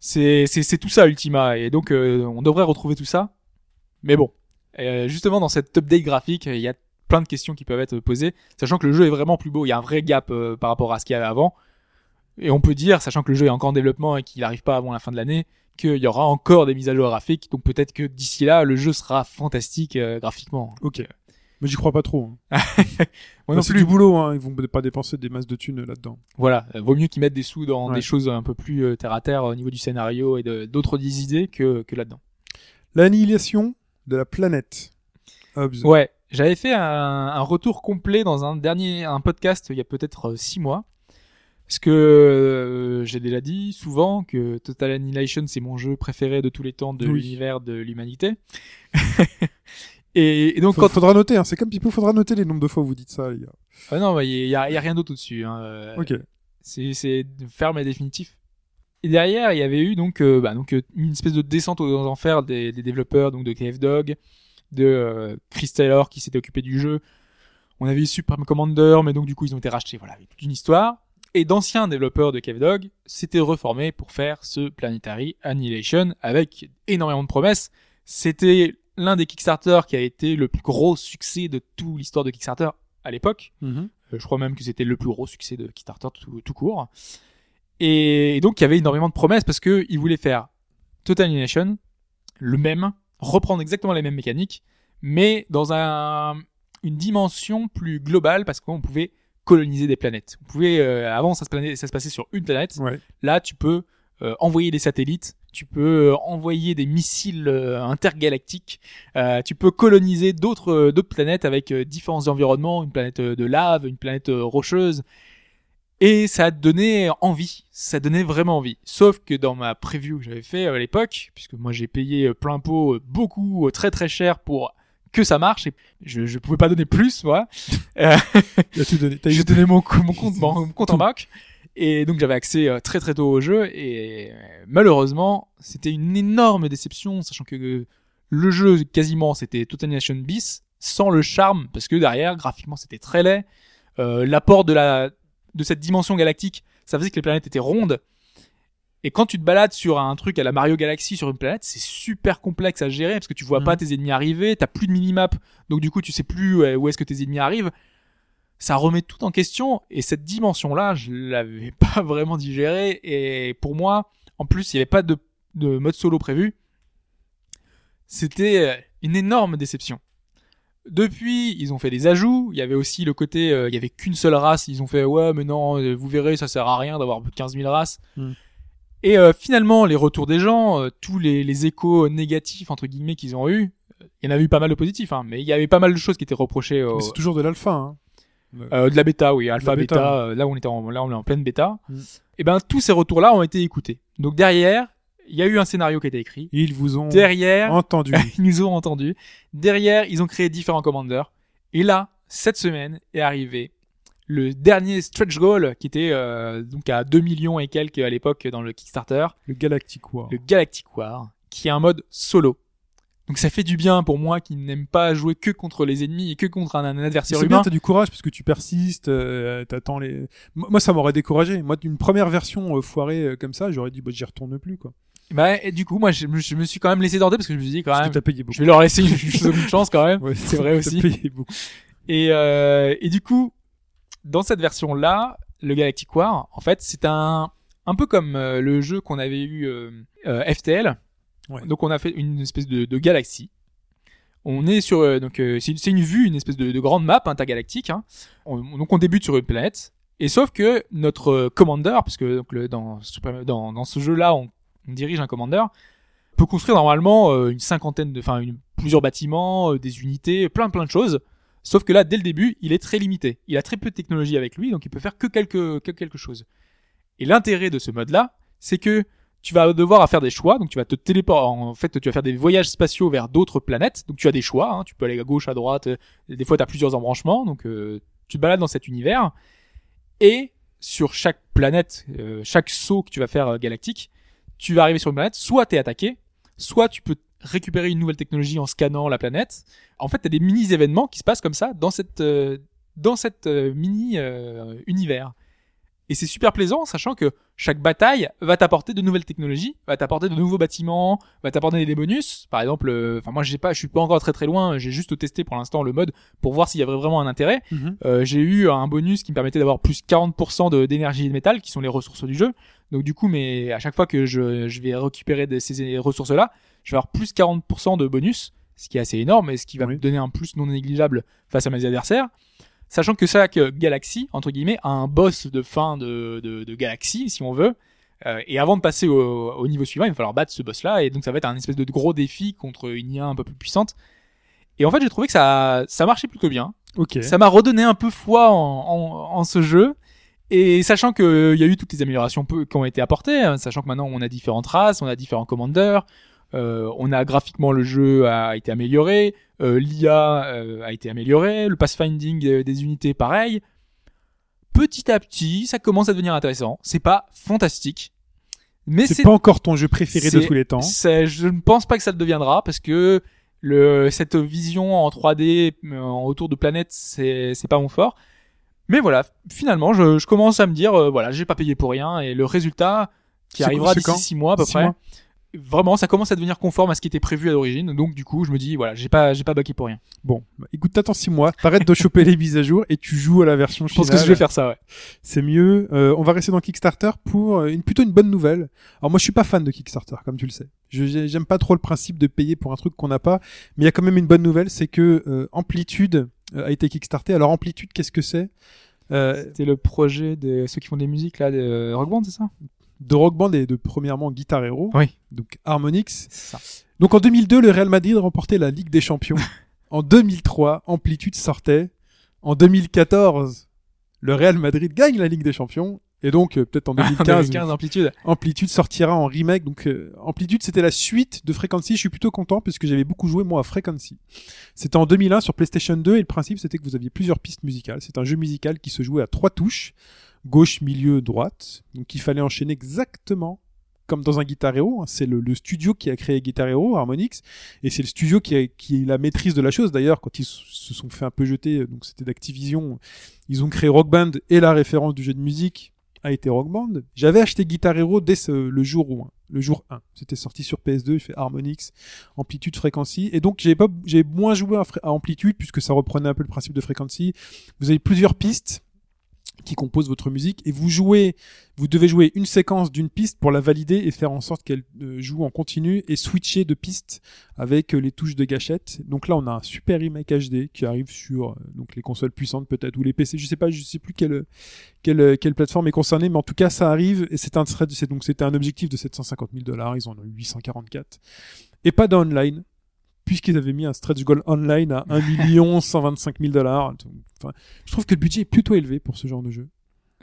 C'est c'est c'est tout ça Ultima, et donc euh, on devrait retrouver tout ça. Mais bon, euh, justement dans cette update graphique, il y a plein de questions qui peuvent être posées, sachant que le jeu est vraiment plus beau. Il y a un vrai gap euh, par rapport à ce qu'il y avait avant. Et on peut dire, sachant que le jeu est encore en développement et qu'il n'arrive pas avant la fin de l'année, qu'il y aura encore des mises à jour graphiques. Donc peut-être que d'ici là, le jeu sera fantastique euh, graphiquement. Ok. Mais j'y crois pas trop. hein. [LAUGHS] Moi non Bah, c'est du boulot, hein. Ils vont pas dépenser des masses de thunes là-dedans. Voilà, euh, vaut mieux qu'ils mettent des sous dans Ouais. des choses un peu plus euh, terre à terre au niveau du scénario et d'autres idées que, que là-dedans. L'annihilation de la planète. Ouais, j'avais fait un, un retour complet dans un dernier un podcast il y a peut-être six mois. Parce que euh, j'ai déjà dit souvent que Total Annihilation c'est mon jeu préféré de tous les temps de Oui. l'univers de l'humanité? [LAUGHS] et, et donc Faut- quand Faudra noter, hein. C'est comme Pipo, faudra noter les nombres de fois où vous dites ça, les gars. ah non, il y, a, y a rien d'autre au-dessus. Hein. euh, Ok. c'est c'est ferme et définitif. Et derrière, il y avait eu donc euh, bah, donc euh, une espèce de descente aux enfers des, des développeurs donc de KF Dog, de euh, Chris Taylor qui s'était occupé du jeu. On avait eu Supreme Commander, mais donc du coup ils ont été rachetés. Voilà, avec toute une histoire. Et d'anciens développeurs de KF Dog s'étaient reformés pour faire ce Planetary Annihilation avec énormément de promesses. C'était l'un des Kickstarter qui a été le plus gros succès de toute l'histoire de Kickstarter à l'époque. Mhm. Euh, je crois même que c'était le plus gros succès de Kickstarter tout, tout court. Et, et donc il y avait énormément de promesses parce que ils voulaient faire Total Annihilation, le même, reprendre exactement les mêmes mécaniques, mais dans un, une dimension plus globale parce qu'on pouvait coloniser des planètes. On pouvait, euh, avant ça se, planait- ça se passait sur une planète, Ouais. Là, tu peux euh, envoyer des satellites, tu peux euh, envoyer des missiles intergalactiques, tu peux coloniser d'autres d'autres planètes avec différents environnements, une planète de lave, une planète rocheuse. Et ça a donné envie, ça donnait vraiment envie. Sauf que dans ma preview que j'avais fait à l'époque, puisque moi j'ai payé plein pot beaucoup, très très cher pour que ça marche, et je, je pouvais pas donner plus, moi. [LAUGHS] Euh, [LAUGHS] donné. Eu- donné mon, mon compte, [LAUGHS] mon compte en banque. Et donc j'avais accès euh, très très tôt au jeu et euh, malheureusement c'était une énorme déception sachant que le jeu quasiment c'était Total Annihilation bis sans le charme parce que derrière graphiquement c'était très laid euh, l'apport de la de cette dimension galactique ça faisait que les planètes étaient rondes et quand tu te balades sur un truc à la Mario Galaxy sur une planète c'est super complexe à gérer parce que tu vois Mhm. pas tes ennemis arriver t'as plus de minimap. Donc du coup tu sais plus où est-ce que tes ennemis arrivent. Ça remet tout en question et cette dimension là je l'avais [LAUGHS] pas vraiment digérée. Et pour moi en plus il y avait pas de, de mode solo prévu. C'était euh, une énorme déception. Depuis ils ont fait des ajouts. Il y avait aussi le côté euh, il y avait qu'une seule race. Ils ont fait ouais mais non euh, vous verrez ça sert à rien d'avoir 15 000 races. Hmm. Et euh, finalement les retours des gens euh, tous les, les échos négatifs entre guillemets qu'ils ont eu il y en a eu pas mal de positifs hein, mais il y avait pas mal de choses qui étaient reprochées au, c'est toujours de l'alpha, hein. euh, de la bêta, oui, alpha, bêta. bêta, euh, là, on était en, là, on est en pleine bêta. Mm. Et ben, tous ces retours-là ont été écoutés. Donc derrière, il y a eu un scénario qui a été écrit. Ils vous ont Derrière, entendu. [LAUGHS] ils nous ont entendus. Derrière, ils ont créé différents commanders. Et là, cette semaine est arrivé le dernier stretch goal qui était euh, donc à 2 millions et quelques à l'époque dans le Kickstarter, le Galactic War. le Galactic War, qui est un mode solo. Donc ça fait du bien pour moi qui n'aime pas jouer que contre les ennemis et que contre un, un adversaire C'est humain. bien, t'as du courage parce que tu persistes, euh, t'attends les. Moi, ça m'aurait découragé. Moi, d'une première version euh, foirée euh, comme ça, j'aurais dit, bah, j'y retourne plus, quoi. Bah, et du coup, moi, je, me- je me suis quand même laissé tenter parce que je me suis dit quand Parce même, que payé beaucoup. je vais leur laisser une, [LAUGHS] chance quand même. Ouais, c'est vrai aussi. payé beaucoup. Et, euh, et du coup, dans cette version-là, le Galactic War, en fait, c'est un, un peu comme euh, le jeu qu'on avait eu euh, euh, FTL. Ouais. Donc, on a fait une espèce de, de galaxie. On est sur donc c'est une vue, une espèce de, de grande map intergalactique. Hein. On- donc on débute sur une planète. Et sauf que notre commander, parce que donc, le, dans, dans, dans ce jeu-là, on, on dirige un commander, peut construire normalement une cinquantaine de, enfin plusieurs bâtiments, des unités, plein plein de choses. Sauf que là, dès le début, il est très limité. Il a très peu de technologie avec lui, donc il peut faire que quelque, que quelque chose. Et l'intérêt de ce mode-là, c'est que tu vas devoir faire des choix, donc tu vas te téléporter, en fait, tu vas faire des voyages spatiaux vers d'autres planètes, donc tu as des choix, hein, tu peux aller à gauche, à droite, des fois tu as plusieurs embranchements, donc euh, tu te balades dans cet univers, et sur chaque planète, euh, chaque saut que tu vas faire euh, galactique, tu vas arriver sur une planète, soit t'es attaqué, soit tu peux récupérer une nouvelle technologie en scannant la planète. En fait, t'as des mini événements qui se passent comme ça dans cette euh, dans cette euh, mini euh, univers. Et c'est super plaisant, sachant que chaque bataille va t'apporter de nouvelles technologies, va t'apporter de nouveaux bâtiments, va t'apporter des bonus. Par exemple, euh, enfin moi j'ai pas, je suis pas encore très très loin, j'ai juste testé pour l'instant le mode pour voir s'il y avait vraiment un intérêt. Mhm. Euh, j'ai eu un bonus qui me permettait d'avoir plus 40% de- d'énergie et de métal, qui sont les ressources du jeu. Donc du coup, mais à chaque fois que je, je vais récupérer de ces ressources-là, je vais avoir plus 40% de bonus, ce qui est assez énorme et ce qui va Oui. me donner un plus non négligeable face à mes adversaires. Sachant que chaque galaxie, entre guillemets, a un boss de fin de, de, de galaxie, si on veut. Euh, et avant de passer au, au niveau suivant, il va falloir battre ce boss-là. Et donc ça va être un espèce de gros défi contre une IA un peu plus puissante. Et en fait, j'ai trouvé que ça, ça marchait plutôt bien. Ok. Ça m'a redonné un peu foi en, en, en ce jeu. Et sachant que il y a eu toutes les améliorations qui ont été apportées, hein, sachant que maintenant on a différentes races, on a différents commandeurs, euh, on a graphiquement le jeu a été amélioré, euh, l'IA euh, a été amélioré, le pathfinding euh, des unités pareil. Petit à petit, ça commence à devenir intéressant. C'est pas fantastique, mais C'est pas encore ton jeu préféré de tous les temps. je ne pense pas que ça le deviendra parce que le cette vision en 3D euh, en autour de planètes c'est pas mon fort. Mais voilà, finalement, je, je commence à me dire euh, voilà, j'ai pas payé pour rien et le résultat qui arrivera d'ici six mois à peu Six près. mois Vraiment, ça commence à devenir conforme à ce qui était prévu à l'origine. Donc du coup, je me dis voilà, j'ai pas j'ai pas baqué pour rien. Bon, bah, écoute, t'attends 6 mois, t'arrêtes de choper les mises à jour et tu joues à la version Je finale. pense que je vais faire ça, ouais. C'est mieux. Euh, on va rester dans Kickstarter pour euh, une plutôt une bonne nouvelle. Alors moi, je suis pas fan de Kickstarter, comme tu le sais. Je j'ai- j'aime pas trop le principe de payer pour un truc qu'on n'a pas, mais il y a quand même une bonne nouvelle, c'est que euh, Amplitude euh, a été kickstarté. Alors Amplitude, qu'est-ce que c'est? Euh, C'était le projet de ceux qui font des musiques là, de Rock Band, c'est ça? De Rock Band et de premièrement Guitar Hero, Oui. donc Harmonix. Ça. Donc en 2002, le Real Madrid remportait la Ligue des Champions. [LAUGHS] en 2003, Amplitude sortait. En 2014, le Real Madrid gagne la Ligue des Champions. Et donc, euh, peut-être en [LAUGHS] 2015, 2015 amplitude. Amplitude sortira en remake. Donc, euh, Amplitude, c'était la suite de Frequency. Je suis plutôt content puisque j'avais beaucoup joué, moi, à Frequency. C'était en 2001 sur PlayStation 2 et le principe, c'était que vous aviez plusieurs pistes musicales. C'est un jeu musical qui se jouait à trois touches. Gauche, milieu, droite. Donc, il fallait enchaîner exactement comme dans un Guitar Hero. hein. C'est le, studio qui a créé Guitar Hero, Harmonix. Et c'est le studio qui a, qui la maîtrise de la chose. D'ailleurs, quand ils se sont fait un peu jeter, donc c'était d'Activision, ils ont créé Rock Band et la référence du jeu de musique a été Rock Band. J'avais acheté Guitar Hero dès le jour où, le jour 1. C'était sorti sur PS2, il fait Harmonix, Amplitude, Frequency. Et donc, j'ai pas, j'ai moins joué à Amplitude puisque ça reprenait un peu le principe de Frequency. Vous avez plusieurs pistes qui composent votre musique et vous jouez, vous devez jouer une séquence d'une piste pour la valider et faire en sorte qu'elle euh, joue en continu et switcher de piste avec euh, les touches de gâchette. Donc là, on a un super remake HD qui arrive sur euh, donc les consoles puissantes peut-être ou les PC. Je sais pas, je sais plus quelle quelle, plateforme est concernée, mais en tout cas, ça arrive et c'est un c'est donc c'était un objectif de 750 000 dollars. Ils en ont eu 844 et pas d'online puisqu'ils avaient mis un stretch goal online à 1 million 125 000 dollars. Enfin, je trouve que le budget est plutôt élevé pour ce genre de jeu.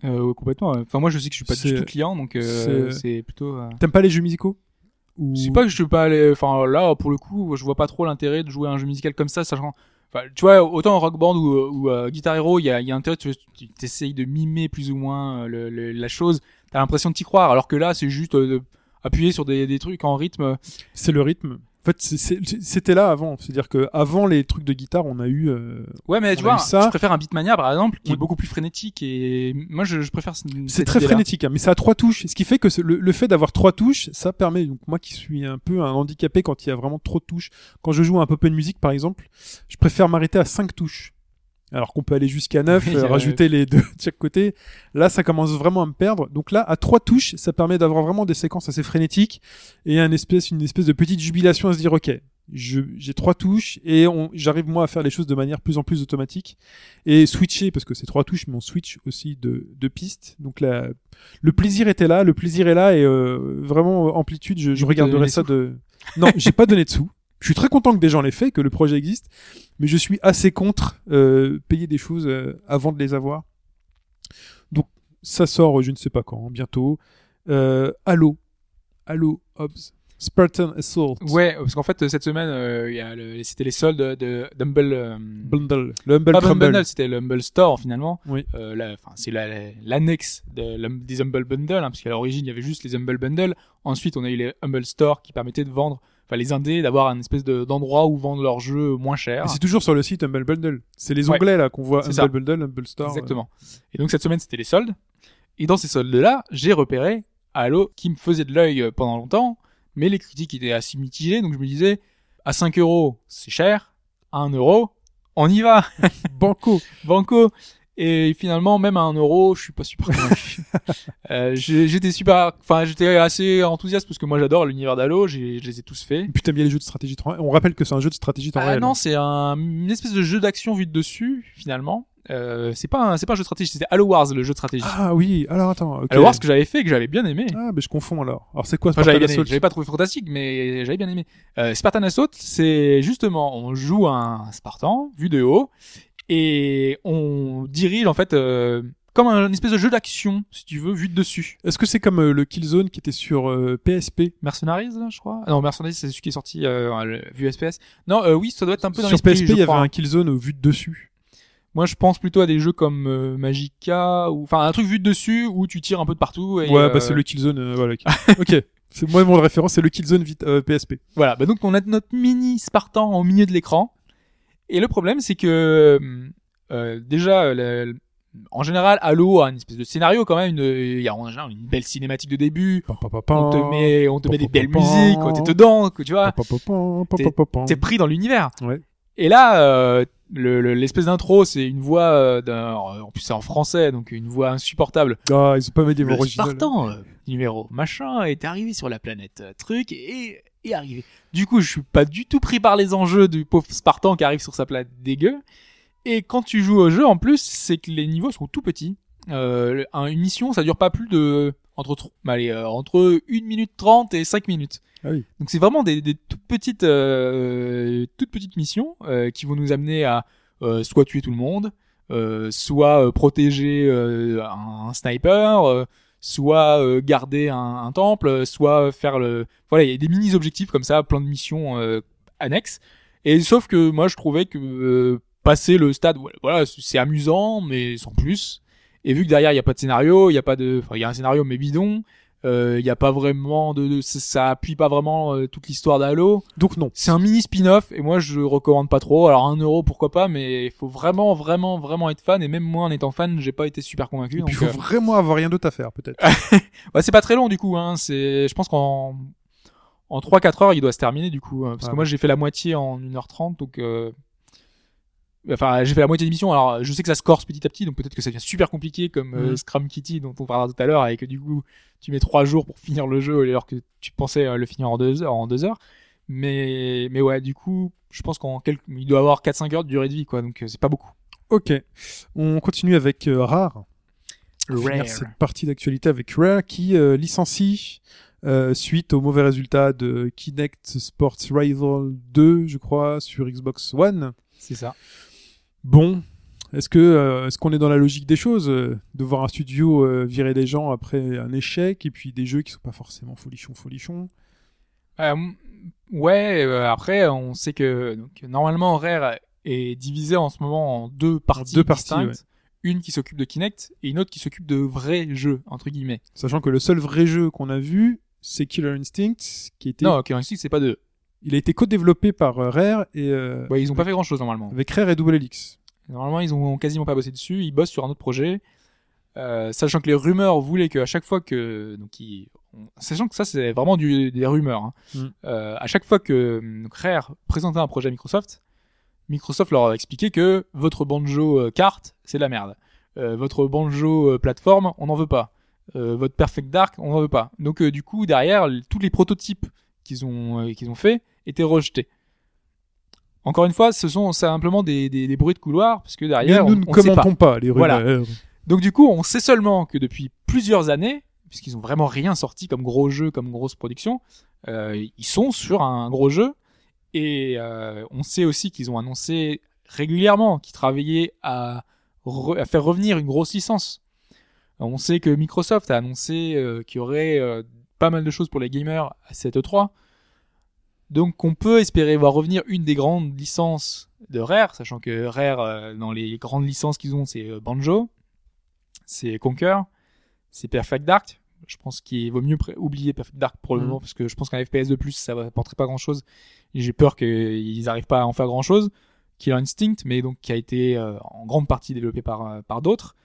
Euh, complètement. Enfin, moi, je sais que je suis pas du tout client, donc euh, c'est- plutôt. euh, T'aimes pas les jeux musicaux? Ou... C'est pas que je suis pas allé. Enfin, là, pour le coup, je vois pas trop l'intérêt de jouer à un jeu musical comme ça, sachant. Enfin, tu vois, autant en Rock Band ou, ou Guitar Hero, il y a, y a intérêt, tu t'essayes de mimer plus ou moins le, le- la chose. T'as l'impression de t'y croire, alors que là, c'est juste appuyer sur des, des trucs en rythme. C'est le rythme. En fait, c'était là avant. C'est-à-dire que avant les trucs de guitare, on a eu. euh, Ouais, mais tu vois, ça. je préfère un Beatmania par exemple, qui Oui. est beaucoup plus frénétique et moi, je, je préfère. ce- C'est très frénétique, hein, mais ça a trois touches. Ce qui fait que le, le fait d'avoir trois touches, ça permet. Donc moi qui suis un peu un handicapé quand il y a vraiment trop de touches. Quand je joue un peu de musique, par exemple, je préfère m'arrêter à cinq touches. Alors qu'on peut aller jusqu'à neuf, Oui, euh, rajouter les deux de chaque côté. Là, ça commence vraiment à me perdre. Donc là, à trois touches, ça permet d'avoir vraiment des séquences assez frénétiques et un espèce, une espèce de petite jubilation à se dire, ok, j'ai trois touches et j'arrive moi à faire les choses de manière plus en plus automatique et switcher parce que c'est trois touches, mais on switch aussi de, de pistes. Donc là, le plaisir était là, le plaisir est là et euh, vraiment amplitude. Je, je regarderai ça de. Non, j'ai pas donné de sous. [LAUGHS] Je suis très content que des gens l'aient fait, que le projet existe, mais je suis assez contre euh, payer des choses euh, avant de les avoir. Donc ça sort, je ne sais pas quand, bientôt. Euh, Halo, Halo Hobbs, Spartan Assault, Ouais, parce qu'en fait cette semaine, euh, le- c'était les soldes de d'Humble. euh, Bundle, le Humble pas. Humble Bundle, c'était le Humble Store finalement. Oui. Euh, c'est la- l'annexe de des Humble Bundle, hein, parce qu'à l'origine il y avait juste les Humble Bundle. Ensuite, on a eu les Humble Store qui permettaient de vendre, enfin les indés, d'avoir un espèce de- d'endroit où vendre leurs jeux moins cher. C'est toujours sur le site Humble Bundle. C'est les Ouais. onglets là qu'on voit Humble ça. Bundle, Humble Store. Exactement. Et donc cette semaine, c'était les soldes. Et dans ces soldes-là, j'ai repéré Halo qui me faisait de l'œil euh, pendant longtemps, mais les critiques étaient assez mitigées, donc je me disais, à 5 euros, c'est cher, à 1 euro, on y va, [LAUGHS] Banco. banco. Et finalement, même à 1 euro, je suis pas super convaincu. [LAUGHS] euh, j'étais super, enfin, j'étais assez enthousiaste parce que moi j'adore l'univers d'Halo, j'ai- je les ai tous faits. Putain bien les jeux de stratégie temps. On rappelle que c'est un jeu de stratégie temps Ah réel. non, c'est un, une espèce de jeu d'action vu de dessus, finalement. Euh, c'est pas un, c'est pas un jeu de stratégie, c'était Halo Wars, le jeu de stratégie. Ah oui, alors attends. ok. Halo Wars que j'avais fait et que j'avais bien aimé. Ah, mais je confonds alors. Alors c'est quoi Spartan. Assault J'avais pas trouvé fantastique, mais j'avais bien aimé. Euh, Spartan Assault, c'est justement, on joue un Spartan, vu de haut, et on dirige, en fait, euh, comme un, une espèce de jeu d'action, si tu veux, vu de dessus. Est-ce que c'est comme euh, le Killzone qui était sur euh, PSP Mercenaries, là, je crois. Ah non, Mercenaries, c'est celui qui est sorti, euh, vu SPS. Non, euh, oui, ça doit être un peu dans Sur PSP, il y avait un Killzone euh, vu de dessus. Moi, je pense plutôt à des jeux comme euh, Magica, ou, enfin, un truc vu de dessus, où tu tires un peu de partout. Et, ouais, euh, bah c'est le Killzone. euh, voilà. [LAUGHS] ok. Moi mon référence, c'est le Killzone vite euh, PSP. Voilà, bah donc on a notre mini Spartan au milieu de l'écran. Et le problème, c'est que euh, déjà, le- le- en général, Halo a une espèce de scénario quand même. une- Il y a en général une belle cinématique de début. On te met, on te met des belles musiques, quand t'es dedans, tu vois, t'es pris dans l'univers. Ouais. Et là, euh, le- le- l'espèce d'intro, c'est une voix euh, d'un, en plus c'est en français, donc une voix insupportable. Ah, ils ont pas mis des voix Le originales. Spartan, euh, numéro machin, est arrivé sur la planète euh, truc et est arrivé. Du coup, je suis pas du tout pris par les enjeux du pauvre Spartan qui arrive sur sa planète dégueu. Et quand tu joues au jeu, en plus, c'est que les niveaux sont tout petits. Euh, un- une mission, ça dure pas plus de entre allez, euh, entre 1 minute 30 et 5 minutes. Ah oui. Donc c'est vraiment des, des toutes petites euh, toutes petites missions qui vont nous amener à soit tuer tout le monde, soit protéger un, un sniper, soit euh, garder un, temple, soit faire le voilà, il y a des mini objectifs comme ça, plein de missions euh, annexes. Et sauf que moi je trouvais que euh, passer le stade voilà, c'est amusant mais sans plus. Et vu que derrière il y a pas de scénario, il y a pas de enfin il y a un scénario mais bidon, il y a pas vraiment de, de- ça, ça appuie pas vraiment euh, toute l'histoire d'Halo. Donc non. C'est un mini spin-off et moi je recommande pas trop. Alors un euro pourquoi pas, mais il faut vraiment vraiment vraiment être fan et même moi en étant fan j'ai pas été super convaincu. Il faut euh, vraiment avoir rien d'autre à faire peut-être. [LAUGHS] ouais, c'est pas très long du coup. Hein. C'est je pense qu'en en 3-4 heures il doit se terminer du coup hein, parce Ah que moi j'ai fait la moitié en 1h30 donc euh... Enfin, j'ai fait la moitié d'émission. Alors, je sais que ça se corse petit à petit, donc peut-être que ça devient super compliqué, comme euh, Mhm. Scrum Kitty dont on parlera tout à l'heure, et que du coup, tu mets trois jours pour finir le jeu, alors que tu pensais euh, le finir en deux heures. En deux heures. Mais, mais ouais, du coup, je pense qu'en quelques, il doit avoir 4-5 heures de durée de vie, quoi. Donc, euh, c'est pas beaucoup. Ok. On continue avec euh, Rare. Rare. cette partie d'actualité avec Rare qui euh, licencie euh, suite au mauvais résultat de Kinect Sports Rival 2, je crois, sur Xbox One. C'est ça. Bon, est-ce que euh, est-ce qu'on est dans la logique des choses euh, de voir un studio euh, virer des gens après un échec et puis des jeux qui sont pas forcément folichons folichons? Euh, ouais, après, on sait que donc, normalement, Rare est divisé en ce moment en deux parties deux parties, distinctes. Une qui s'occupe de Kinect et une autre qui s'occupe de vrais jeux, entre guillemets. Sachant que le seul vrai jeu qu'on a vu, c'est Killer Instinct, qui était, Non, Killer Instinct, c'est pas deux. il a été co-développé par Rare et Ouais, ils ont pas fait grand chose normalement. avec Rare et Double Helix. Normalement, ils ont quasiment pas bossé dessus. Ils bossent sur un autre projet. Euh, sachant que les rumeurs voulaient qu'à chaque fois que donc ils- sachant que ça c'est vraiment du, des rumeurs hein. Mm. Euh, à chaque fois que donc, Rare présentait un projet à Microsoft Microsoft leur a expliqué que votre banjo euh, carte c'est de la merde Euh, votre banjo plateforme on n'en veut pas votre Perfect Dark on n'en veut pas donc du coup derrière tous les prototypes qu'ils ont qu'ils ont fait étaient rejetés encore une fois ce sont simplement des, des, des bruits de couloir parce que Mais derrière nous on, ne on sait pas commentons pas. les Voilà. rumeurs. donc du coup, on sait seulement que depuis plusieurs années, puisqu'ils ont vraiment rien sorti comme gros jeu, comme grosse production, euh, ils sont sur un gros jeu Et euh, on sait aussi qu'ils ont annoncé régulièrement qu'ils travaillaient à, re- à faire revenir une grosse licence. On sait que Microsoft a annoncé euh, qu'il y aurait euh, pas mal de choses pour les gamers à cette E3. Donc on peut espérer voir revenir une des grandes licences de Rare, sachant que Rare, euh, dans les grandes licences qu'ils ont, c'est euh, Banjo, c'est Conquer, c'est Perfect Dark. Je pense qu'il vaut mieux oublier Perfect Dark pour le Mhm. moment, parce que je pense qu'un FPS de plus, ça apporterait pas grand-chose. J'ai peur qu'ils n'arrivent pas à en faire grand-chose. Killer Instinct, mais donc qui a été euh, en grande partie développé par, par d'autres.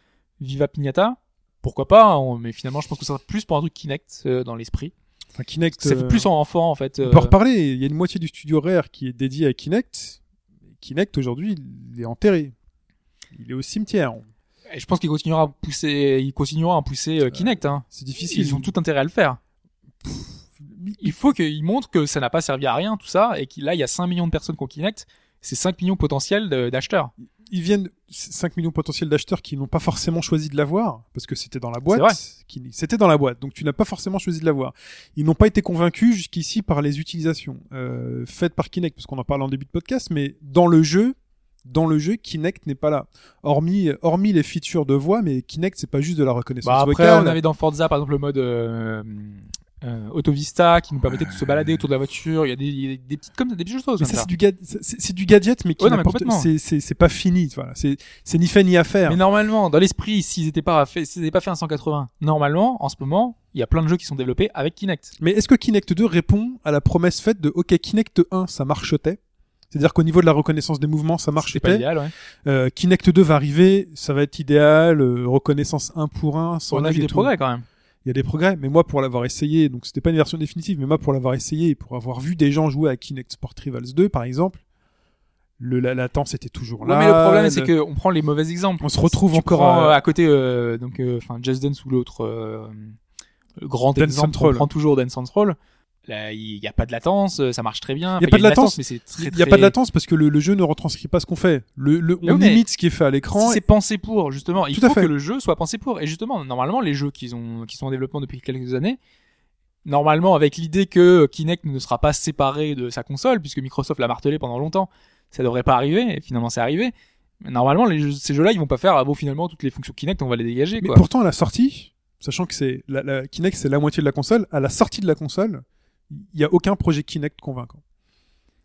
Viva Pignata, pourquoi pas, hein, mais finalement je pense que ça sera plus pour un truc Kinect euh, dans l'esprit. Enfin, Kinect. Fait euh, plus en enfant en fait. On euh, peut en reparler. Il y a une moitié du studio Rare qui est dédié à Kinect. Kinect aujourd'hui, il est enterré. Il est au cimetière. Et je pense qu'il continuera à pousser, il continuera à pousser euh, Kinect. Hein. C'est difficile. Ils ont tout intérêt à le faire. Il faut qu'ils montrent que ça n'a pas servi à rien tout ça et qu'il là il y a 5 millions de personnes qui ont Kinect, c'est 5 millions potentiels d'acheteurs. Ils viennent 5 millions potentiels d'acheteurs qui n'ont pas forcément choisi de l'avoir parce que c'était dans la boîte. C'était dans la boîte, donc tu n'as pas forcément choisi de l'avoir. Ils n'ont pas été convaincus jusqu'ici par les utilisations euh, faites par Kinect, parce qu'on en parle en début de podcast, mais dans le jeu, dans le jeu, Kinect n'est pas là. Hormis, hormis les features de voix, mais Kinect c'est pas juste de la reconnaissance Bah, après vocale. on avait dans Forza par exemple le mode euh, euh, Auto Vista qui nous permettait de se balader autour de la voiture. Il y a des, y a des petites comme des petites choses Mais ça, ça. c'est du, ga- du gadget, mais qui Ouais, c'est c'est c'est pas fini. Voilà, c'est c'est ni fait ni à faire. Mais normalement, dans l'esprit, s'ils étaient pas fait, s'ils n'étaient pas fait un 180, normalement, en ce moment, il y a plein de jeux qui sont développés avec Kinect. Mais est-ce que Kinect 2 répond à la promesse faite de OK Kinect 1 ça marchetait? C'est-à-dire qu'au niveau de la reconnaissance des mouvements, ça C'est pas idéal, ouais. Euh, Kinect 2 va arriver, ça va être idéal, euh, reconnaissance 1 pour 1, sans On a vu des progrès quand même. Il y a des progrès, mais moi pour l'avoir essayé, donc c'était pas une version définitive, mais moi pour l'avoir essayé et pour avoir vu des gens jouer à Kinect Sport Rivals 2 par exemple, le la latence était toujours Ouais, là. mais le problème, c'est le- que on prend les mauvais exemples. On se retrouve encore prends, à- euh, à côté, euh, donc, euh, enfin, Just Dance ou l'autre euh, grand Dance exemple. On prend toujours Dance Central. Il y a pas de latence, euh, ça marche très bien. Il y a Enfin, pas de latence, mais c'est très, Il n'y a très- pas de latence parce que le, le jeu ne retranscrit pas ce qu'on fait. Le, on oui, mais imite ce qui est fait à l'écran. C'est pensé pour, justement. Il Tout faut que le jeu soit pensé pour. Et justement, normalement, les jeux qui, ont, qui sont en développement depuis quelques années, normalement, avec l'idée que Kinect ne sera pas séparé de sa console, puisque Microsoft l'a martelé pendant longtemps, ça devrait pas arriver, et finalement, c'est arrivé. Mais Normalement, les jeux- ces jeux-là, ils vont pas faire, ah bon, finalement, toutes les fonctions Kinect, on va les dégager, Mais quoi. pourtant, à la sortie, sachant que c'est la, la Kinect, c'est la moitié de la console, à la sortie de la console, il n'y a aucun projet Kinect convaincant.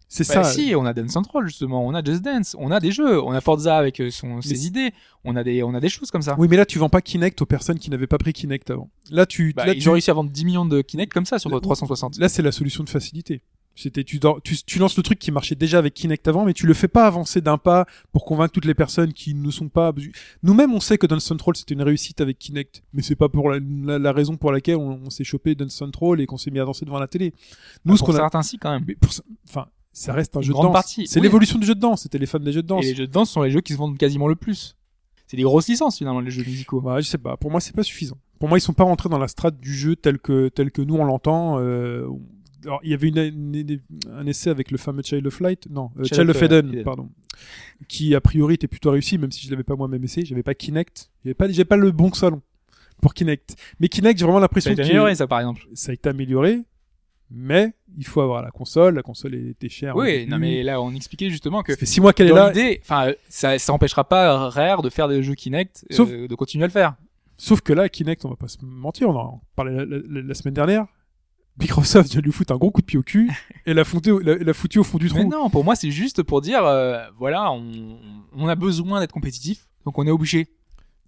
C'est Bah ça. si, on a Dance Central justement, on a Just Dance, on a des jeux, on a Forza avec euh, son, ses idées, on a des, on a des choses comme ça. Oui, mais là, tu vends pas Kinect aux personnes qui n'avaient pas pris Kinect avant. Là, tu, Bah, là, ils tu- ont réussi à vendre 10 millions de Kinect comme ça sur Là- 360. là, c'est la solution de facilité. C'était, tu, tu, tu lances le truc qui marchait déjà avec Kinect avant, mais tu le fais pas avancer d'un pas pour convaincre toutes les personnes qui ne sont pas. Nous-mêmes, on sait que Dance Central c'était une réussite avec Kinect, mais c'est pas pour la, la- la raison pour laquelle on, on s'est chopé Dance Central et qu'on s'est mis à danser devant la télé. Nous, ce pour qu'on a, certains si quand même. mais pour ça- enfin, ça reste un jeu de danse. partie, C'est oui. l'évolution du jeu de danse. C'était les fans des jeux de danse. Et les jeux de danse sont les jeux qui se vendent quasiment le plus. C'est des grosses licences finalement les jeux musicaux. Ouais, je sais pas. Pour moi, c'est pas suffisant. Pour moi, ils sont pas rentrés dans la strate du jeu tel que tel que nous on l'entend. Euh, alors, il y avait une, une- un essai avec le fameux Child of Light, non, euh, Child Child of, euh, Eden, Eden. pardon, qui a priori était plutôt réussi, même si je l'avais pas moi-même essayé. J'avais pas Kinect. J'avais pas, pas le bon salon pour Kinect. Mais Kinect, j'ai vraiment Ça a l'impression été que amélioré ça par exemple. ça a été amélioré, mais il faut avoir la console. La console était chère. Oui, non mais là on expliquait justement que ça fait six mois qu'elle est là. l'idée, enfin euh, ça, ça empêchera pas Rare de faire des jeux Kinect, euh, Sauf- de continuer à le faire. Sauf que là, Kinect, on va pas se mentir, on en parlait la, la- la semaine dernière. Microsoft vient lui foutre un gros coup de pied au cul et l'a l'a foutu au fond du trou. Mais non, pour moi c'est juste pour dire, euh, voilà, on, on a besoin d'être compétitif, donc on est obligé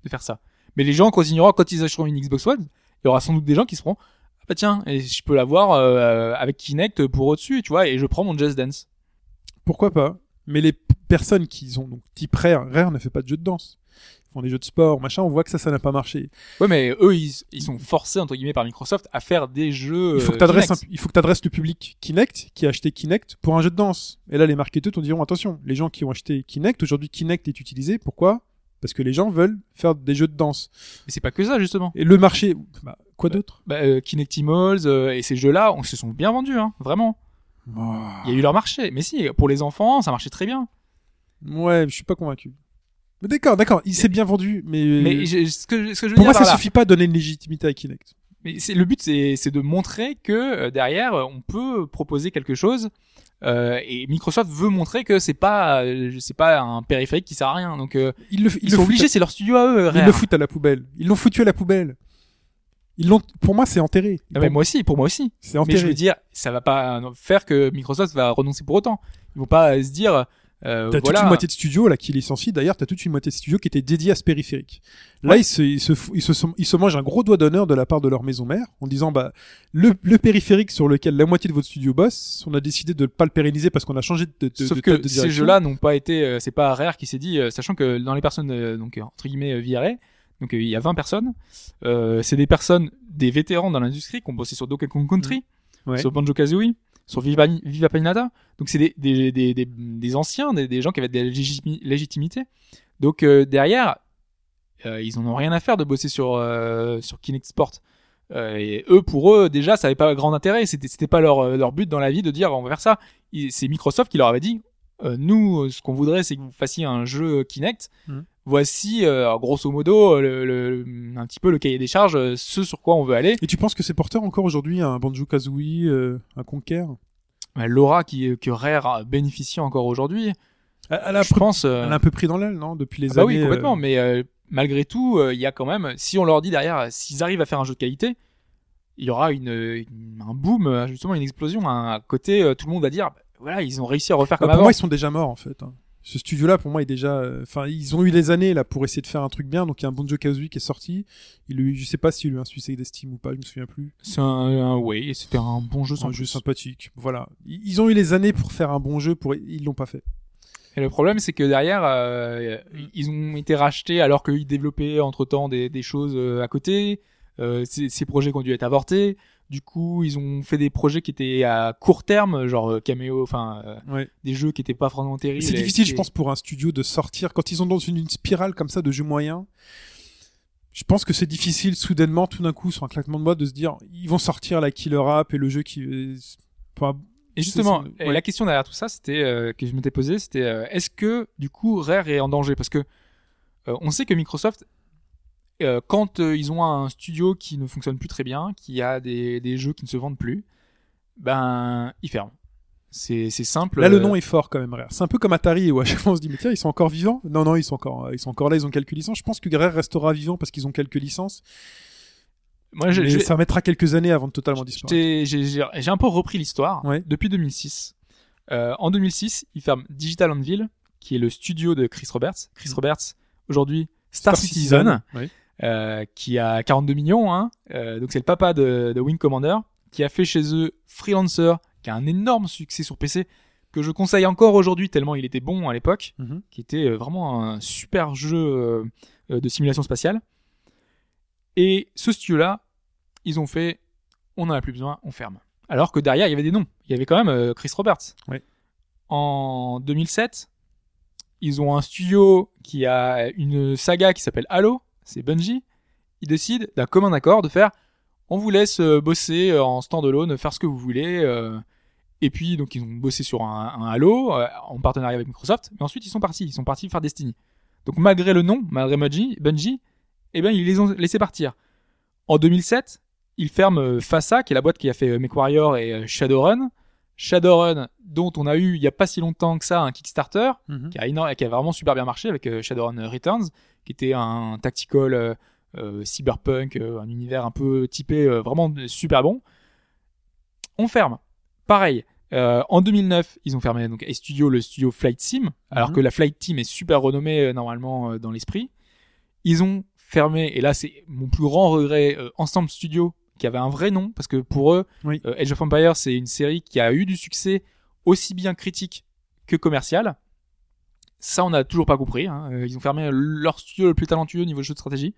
de faire ça. Mais les gens continueront quand ils achèteront une Xbox One, il y aura sans doute des gens qui se feront, ah bah tiens, et je peux l'avoir euh, avec Kinect pour au-dessus, tu vois, et je prends mon Just Dance. Pourquoi pas? Mais les personnes qui ont donc type Rare, Rare ne fait pas de jeux de danse. Font des jeux de sport, machin. On voit que ça, ça n'a pas marché. Ouais, mais eux, ils, ils sont forcés entre guillemets par Microsoft à faire des jeux. Il faut euh, que t'adresses, Kinect. un- il faut que t'adresses le public Kinect qui a acheté Kinect pour un jeu de danse. Et là, les marketeurs te diront attention, les gens qui ont acheté Kinect aujourd'hui, Kinect est utilisé. Pourquoi? Parce que les gens veulent faire des jeux de danse. Mais c'est pas que ça justement. Et le marché, bah, quoi d'autre? Bah, euh, Kinectimals euh, et ces jeux-là, on se sont bien vendus, hein, vraiment. Il y a eu leur marché. Mais si, pour les enfants, ça marchait très bien. Ouais, je suis pas convaincu. Mais d'accord, d'accord, il s'est bien vendu, mais, Mais je- ce que, ce que je veux pour dire moi, ça là, suffit pas à donner une légitimité à Kinect. Mais c'est le but, c'est c'est de montrer que euh, derrière, euh, on peut proposer quelque chose. euh, et Microsoft veut montrer que c'est pas euh, c'est pas un périphérique qui sert à rien. Donc Ils le, ils, le sont foutent obligés, c'est leur studio à eux. ils Rare. le foutent à la poubelle. Ils l'ont foutu à la poubelle. Ils l'ont, pour moi, c'est enterré. Ah, mais moi aussi, pour moi aussi. c'est Mais enterré. je veux dire, ça va pas faire que Microsoft va renoncer pour autant. Ils vont pas se dire, euh, T'as voilà. toute une moitié de studio là qui licencie. D'ailleurs, t'as toute une moitié de studio qui était dédiée à ce périphérique. Là, Ouais. ils, se, ils, se, ils, se, sont- ils se mangent un gros doigt d'honneur de la part de leur maison mère en disant bah le, le périphérique sur lequel la moitié de votre studio bosse, on a décidé de ne pas le pérenniser parce qu'on a changé de, de, Sauf de que de ces direction. jeux-là n'ont pas été, euh, c'est pas Rare qui s'est dit, euh, sachant que dans les personnes, euh, donc entre guillemets euh, virées, donc euh, il y a 20 personnes, euh, c'est des personnes, des vétérans dans l'industrie qui ont bossé sur Donkey Kong Country, Ouais. sur Banjo Kazooie, sur Viva, Viva. Donc c'est des, des, des, des, anciens, des, des gens qui avaient de la légitimi- légitimité. Donc euh, derrière, euh, ils en ont rien à faire de bosser sur euh, sur Kinect Sport. Euh, et eux, pour eux, déjà, ça avait pas grand intérêt. C'était c'était pas leur leur but dans la vie de dire on va faire ça. C'est Microsoft qui leur avait dit nous, ce qu'on voudrait, c'est que vous fassiez un jeu Kinect. Mhm. Voici, euh, grosso modo, le, le- un petit peu le cahier des charges, euh, ce sur quoi on veut aller. Et tu penses que c'est porteur encore aujourd'hui un Banjo Kazooie, euh, un Conquer Bah, L'aura qui que Rare bénéficie encore aujourd'hui, elle, a je pense. euh, elle a un peu pris dans l'aile, non Depuis les Ah bah années. oui, complètement. euh, Mais euh, malgré tout, euh, il y a quand même, si on leur dit derrière, euh, s'ils arrivent à faire un jeu de qualité, il y aura une, une- un boom, euh, justement une explosion. Un côté, euh, tout le monde va dire, bah, voilà, ils ont réussi à refaire bah, comme pour avant. moi, ils sont déjà morts en fait. Ce studio-là, pour moi, est déjà. euh, Enfin, ils ont eu les années là pour essayer de faire un truc bien. Donc, il y a un Banjo Kazooie qui est sorti. Il eu, je sais pas s'il a eu un succès d'estime ou pas, je me souviens plus. C'est un, un oui, c'était un bon jeu sans un jeu sympathique. Voilà. Ils ont eu les années pour faire un bon jeu, pour ils l'ont pas fait. Et le problème, c'est que derrière, euh, ils ont été rachetés alors qu'ils développaient entre temps des, des choses euh, à côté. Euh, ces, ces projets qui ont dû être avortés. Du coup, ils ont fait des projets qui étaient à court terme, genre euh, caméo, enfin euh, Ouais. des jeux qui étaient pas vraiment terribles. C'est difficile, je pense, pour un studio de sortir quand ils sont dans une, une spirale comme ça de jeux moyens. Je pense que c'est difficile soudainement, tout d'un coup, sur un claquement de doigts, de se dire ils vont sortir la killer app et le jeu qui. euh, enfin, Et justement, ouais. la question derrière tout ça, c'était euh, que je m'étais posée, c'était euh, est-ce que du coup Rare est en danger? Parce que on sait que Microsoft, euh, quand euh, ils ont un studio qui ne fonctionne plus très bien, qui a des, des jeux qui ne se vendent plus, ben ils ferment. C'est simple. Là, le euh, nom est fort quand même, Rare. C'est un peu comme Atari où à chaque fois on se dit mais tiens, ils sont encore vivants? Non, non, ils sont encore, ils sont encore là, ils ont quelques licences. Je pense que Rare restera vivant parce qu'ils ont quelques licences. Moi, je- mais je- ça mettra quelques années avant de totalement disparaître. J'ai un peu repris l'histoire Ouais. depuis 2006. Euh, en 2006, ils ferment Digital Anvil, qui est le studio de Chris Roberts. Chris Mm. Roberts, aujourd'hui Star, Citizen, Ouais. Euh, qui a 42 millions. Hein. Euh, donc c'est le papa de, de Wing Commander, qui a fait chez eux Freelancer, qui a un énorme succès sur PC, que je conseille encore aujourd'hui tellement il était bon à l'époque, Mhm. qui était euh, vraiment un super jeu de simulation spatiale. Et ce studio-là, ils ont fait, on n'en a plus besoin, on ferme. Alors que derrière, il y avait des noms. Il y avait quand même Chris Roberts. Ouais. En 2007, ils ont un studio qui a une saga qui s'appelle Halo, c'est Bungie. Ils décident d'un commun accord de faire, on vous laisse euh, bosser euh, en standalone, faire ce que vous voulez. euh, et puis, donc, ils ont bossé sur un, Halo en partenariat avec Microsoft. Mais ensuite, ils sont partis. Ils sont partis faire Destiny. Donc, malgré le nom, malgré Bungie, Bungie eh ben, ils les ont laissés partir. En 2007, ils ferment FASA, qui est la boîte qui a fait MechWarrior et Shadowrun. Shadowrun, dont on a eu il y a pas si longtemps que ça un Kickstarter, Mhm. qui a, éno- qui a vraiment super bien marché avec euh, Shadowrun Returns, qui était un tactical euh, euh, cyberpunk, euh, un univers un peu typé euh, vraiment super bon. On ferme. Pareil. euh, en 2009, ils ont fermé donc Studio, le studio Flight Sim, alors Mhm. que la Flight Team est super renommée euh, normalement euh, dans l'esprit. Ils ont fermé, et là c'est mon plus grand regret, euh, Ensemble Studio, qui avait un vrai nom, parce que pour eux, Oui. euh, Age of Empires, c'est une série qui a eu du succès aussi bien critique que commercial. Ça, on n'a toujours pas compris. hein. Euh, Ils ont fermé leur studio le plus talentueux au niveau jeu de stratégie.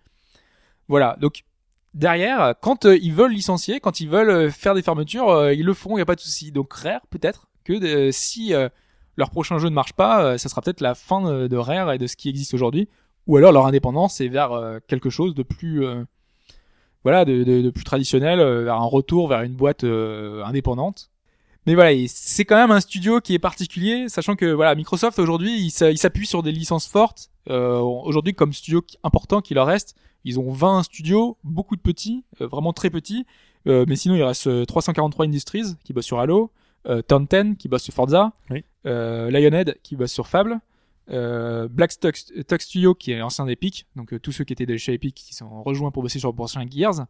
Voilà. Donc derrière, quand euh, ils veulent licencier, quand ils veulent euh, faire des fermetures, euh, ils le font. Il y a pas de souci. Donc Rare, peut-être que si leur prochain jeu ne marche pas, ça sera peut-être la fin de, de Rare et de ce qui existe aujourd'hui, ou alors leur indépendance est vers quelque chose de plus voilà, de, de, de plus traditionnel, euh, vers un retour vers une boîte euh, indépendante. Mais voilà, c'est quand même un studio qui est particulier, sachant que voilà, Microsoft aujourd'hui, il s'a- il s'appuie sur des licences fortes. Euh, aujourd'hui, comme studio important qui leur reste, ils ont 20 studios, beaucoup de petits, euh, vraiment très petits. Euh, mais sinon, il reste euh, 343 Industries qui bosse sur Halo, euh, Turn 10 qui bosse sur Forza, Oui. euh, Lionhead qui bosse sur Fable, euh, Black Tux Tux Studio qui est ancien d'Epic, donc euh, tous ceux qui étaient chez Epic qui sont rejoints pour bosser sur le prochain Gears.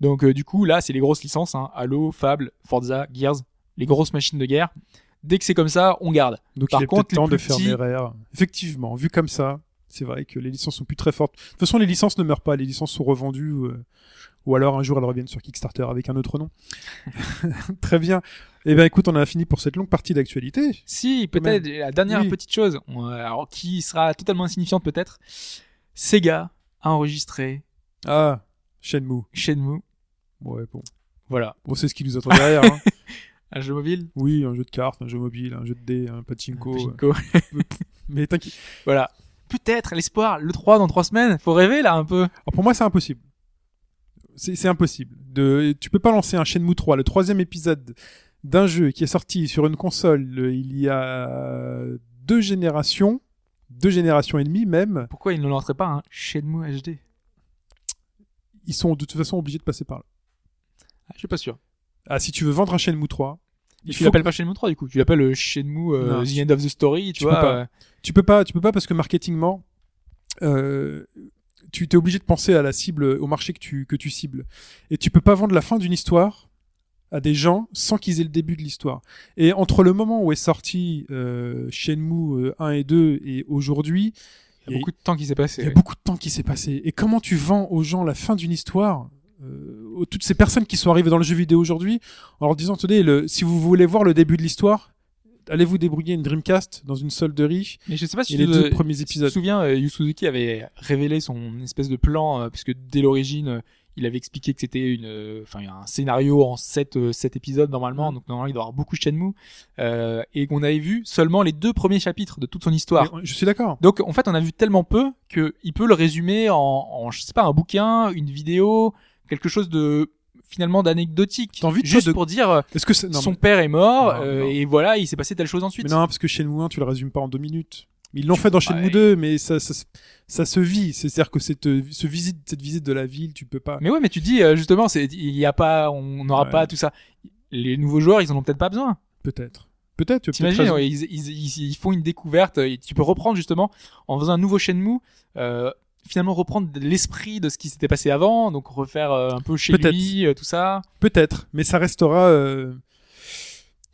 Donc euh, du coup là c'est les grosses licences, hein, Halo, Fable, Forza, Gears, les grosses machines de guerre. Dès que c'est comme ça, on garde. Donc Par il est contre, temps de faire petits- rares. Effectivement, vu comme ça, c'est vrai que les licences sont plus très fortes. De toute façon, les licences ne meurent pas, les licences sont revendues, euh, ou alors un jour elles reviennent sur Kickstarter avec un autre nom. [LAUGHS] très bien. Eh ben écoute, on a fini pour cette longue partie d'actualité. Si, peut-être la dernière Oui. petite chose, alors qui sera totalement insignifiante peut-être. Sega a enregistré Ah, Shenmue. Shenmue. Ouais, bon. Voilà, On sait ce qui nous attend derrière. hein. [LAUGHS] un jeu mobile. Oui, un jeu de cartes, un jeu mobile, un jeu de dés, un pachinko. Pachinko. euh, [LAUGHS] Mais t'inquiète. voilà. Peut-être l'espoir, le 3 dans 3 semaines. Faut rêver là un peu. Alors, pour moi, c'est impossible. C'est c'est impossible. De, tu peux pas lancer un Shenmue 3, le troisième épisode d'un jeu qui est sorti sur une console euh, il y a deux générations, deux générations et demie même. Pourquoi ils ne lanceraient pas un Shenmue HD Ils sont de toute façon obligés de passer par là. ah, Je suis pas sûr. Ah, si tu veux vendre un Shenmue 3, Et il tu l'appelles pas Shenmue 3 du coup. Tu l'appelles euh, Shenmue euh, The End of the Story. Tu, tu vois. peux pas. euh, tu peux pas, tu peux pas parce que marketingement, euh, tu t'es obligé de penser à la cible, au marché que tu que tu cibles, et tu peux pas vendre la fin d'une histoire à des gens sans qu'ils aient le début de l'histoire. Et entre le moment où est sorti euh, Shenmue euh, 1 et 2 et aujourd'hui, Il y a beaucoup de temps qui s'est passé. il y a ouais. beaucoup de temps qui s'est passé. Et comment tu vends aux gens la fin d'une histoire euh, toutes ces personnes qui sont arrivées dans le jeu vidéo aujourd'hui en leur disant tenez le, si vous voulez voir le début de l'histoire allez vous débrouiller une Dreamcast dans une solderie Mais je sais pas si et tu les te- deux premiers épisodes souviens, euh, Yu Suzuki avait révélé son espèce de plan, euh, puisque dès l'origine, euh, il avait expliqué que c'était une, euh, enfin, un scénario en 7, épisodes normalement, donc normalement il doit y avoir beaucoup de Shenmue, euh, et qu'on avait vu seulement les deux premiers chapitres de toute son histoire. Mais, je suis d'accord Donc en fait, on a vu tellement peu que il peut le résumer en, en je sais pas un bouquin, une vidéo, quelque chose de finalement d'anecdotique, envie juste de- pour dire euh, est-ce que non, son mais- père est mort Non, euh, non. et voilà, il s'est passé telle chose ensuite. mais non parce que Shenmue 1 tu le résumes pas en deux minutes ils l'ont fait dans Shenmue Ouais. 2 mais ça, ça, se- ça se vit c'est à dire que cette, ce visite cette visite de la ville tu peux pas Mais ouais, mais tu dis euh, justement, il y a pas, on n'aura Ouais. pas tout ça. Les nouveaux joueurs, ils en ont peut-être pas besoin. peut-être peut-être T'imagines, ouais, ils, ils, ils, ils font une découverte. et tu peux reprendre justement en faisant un nouveau Shenmue. Euh, finalement reprendre l'esprit de ce qui s'était passé avant, donc refaire euh, un peu chez lui, euh, tout ça. Peut-être, mais ça restera. euh,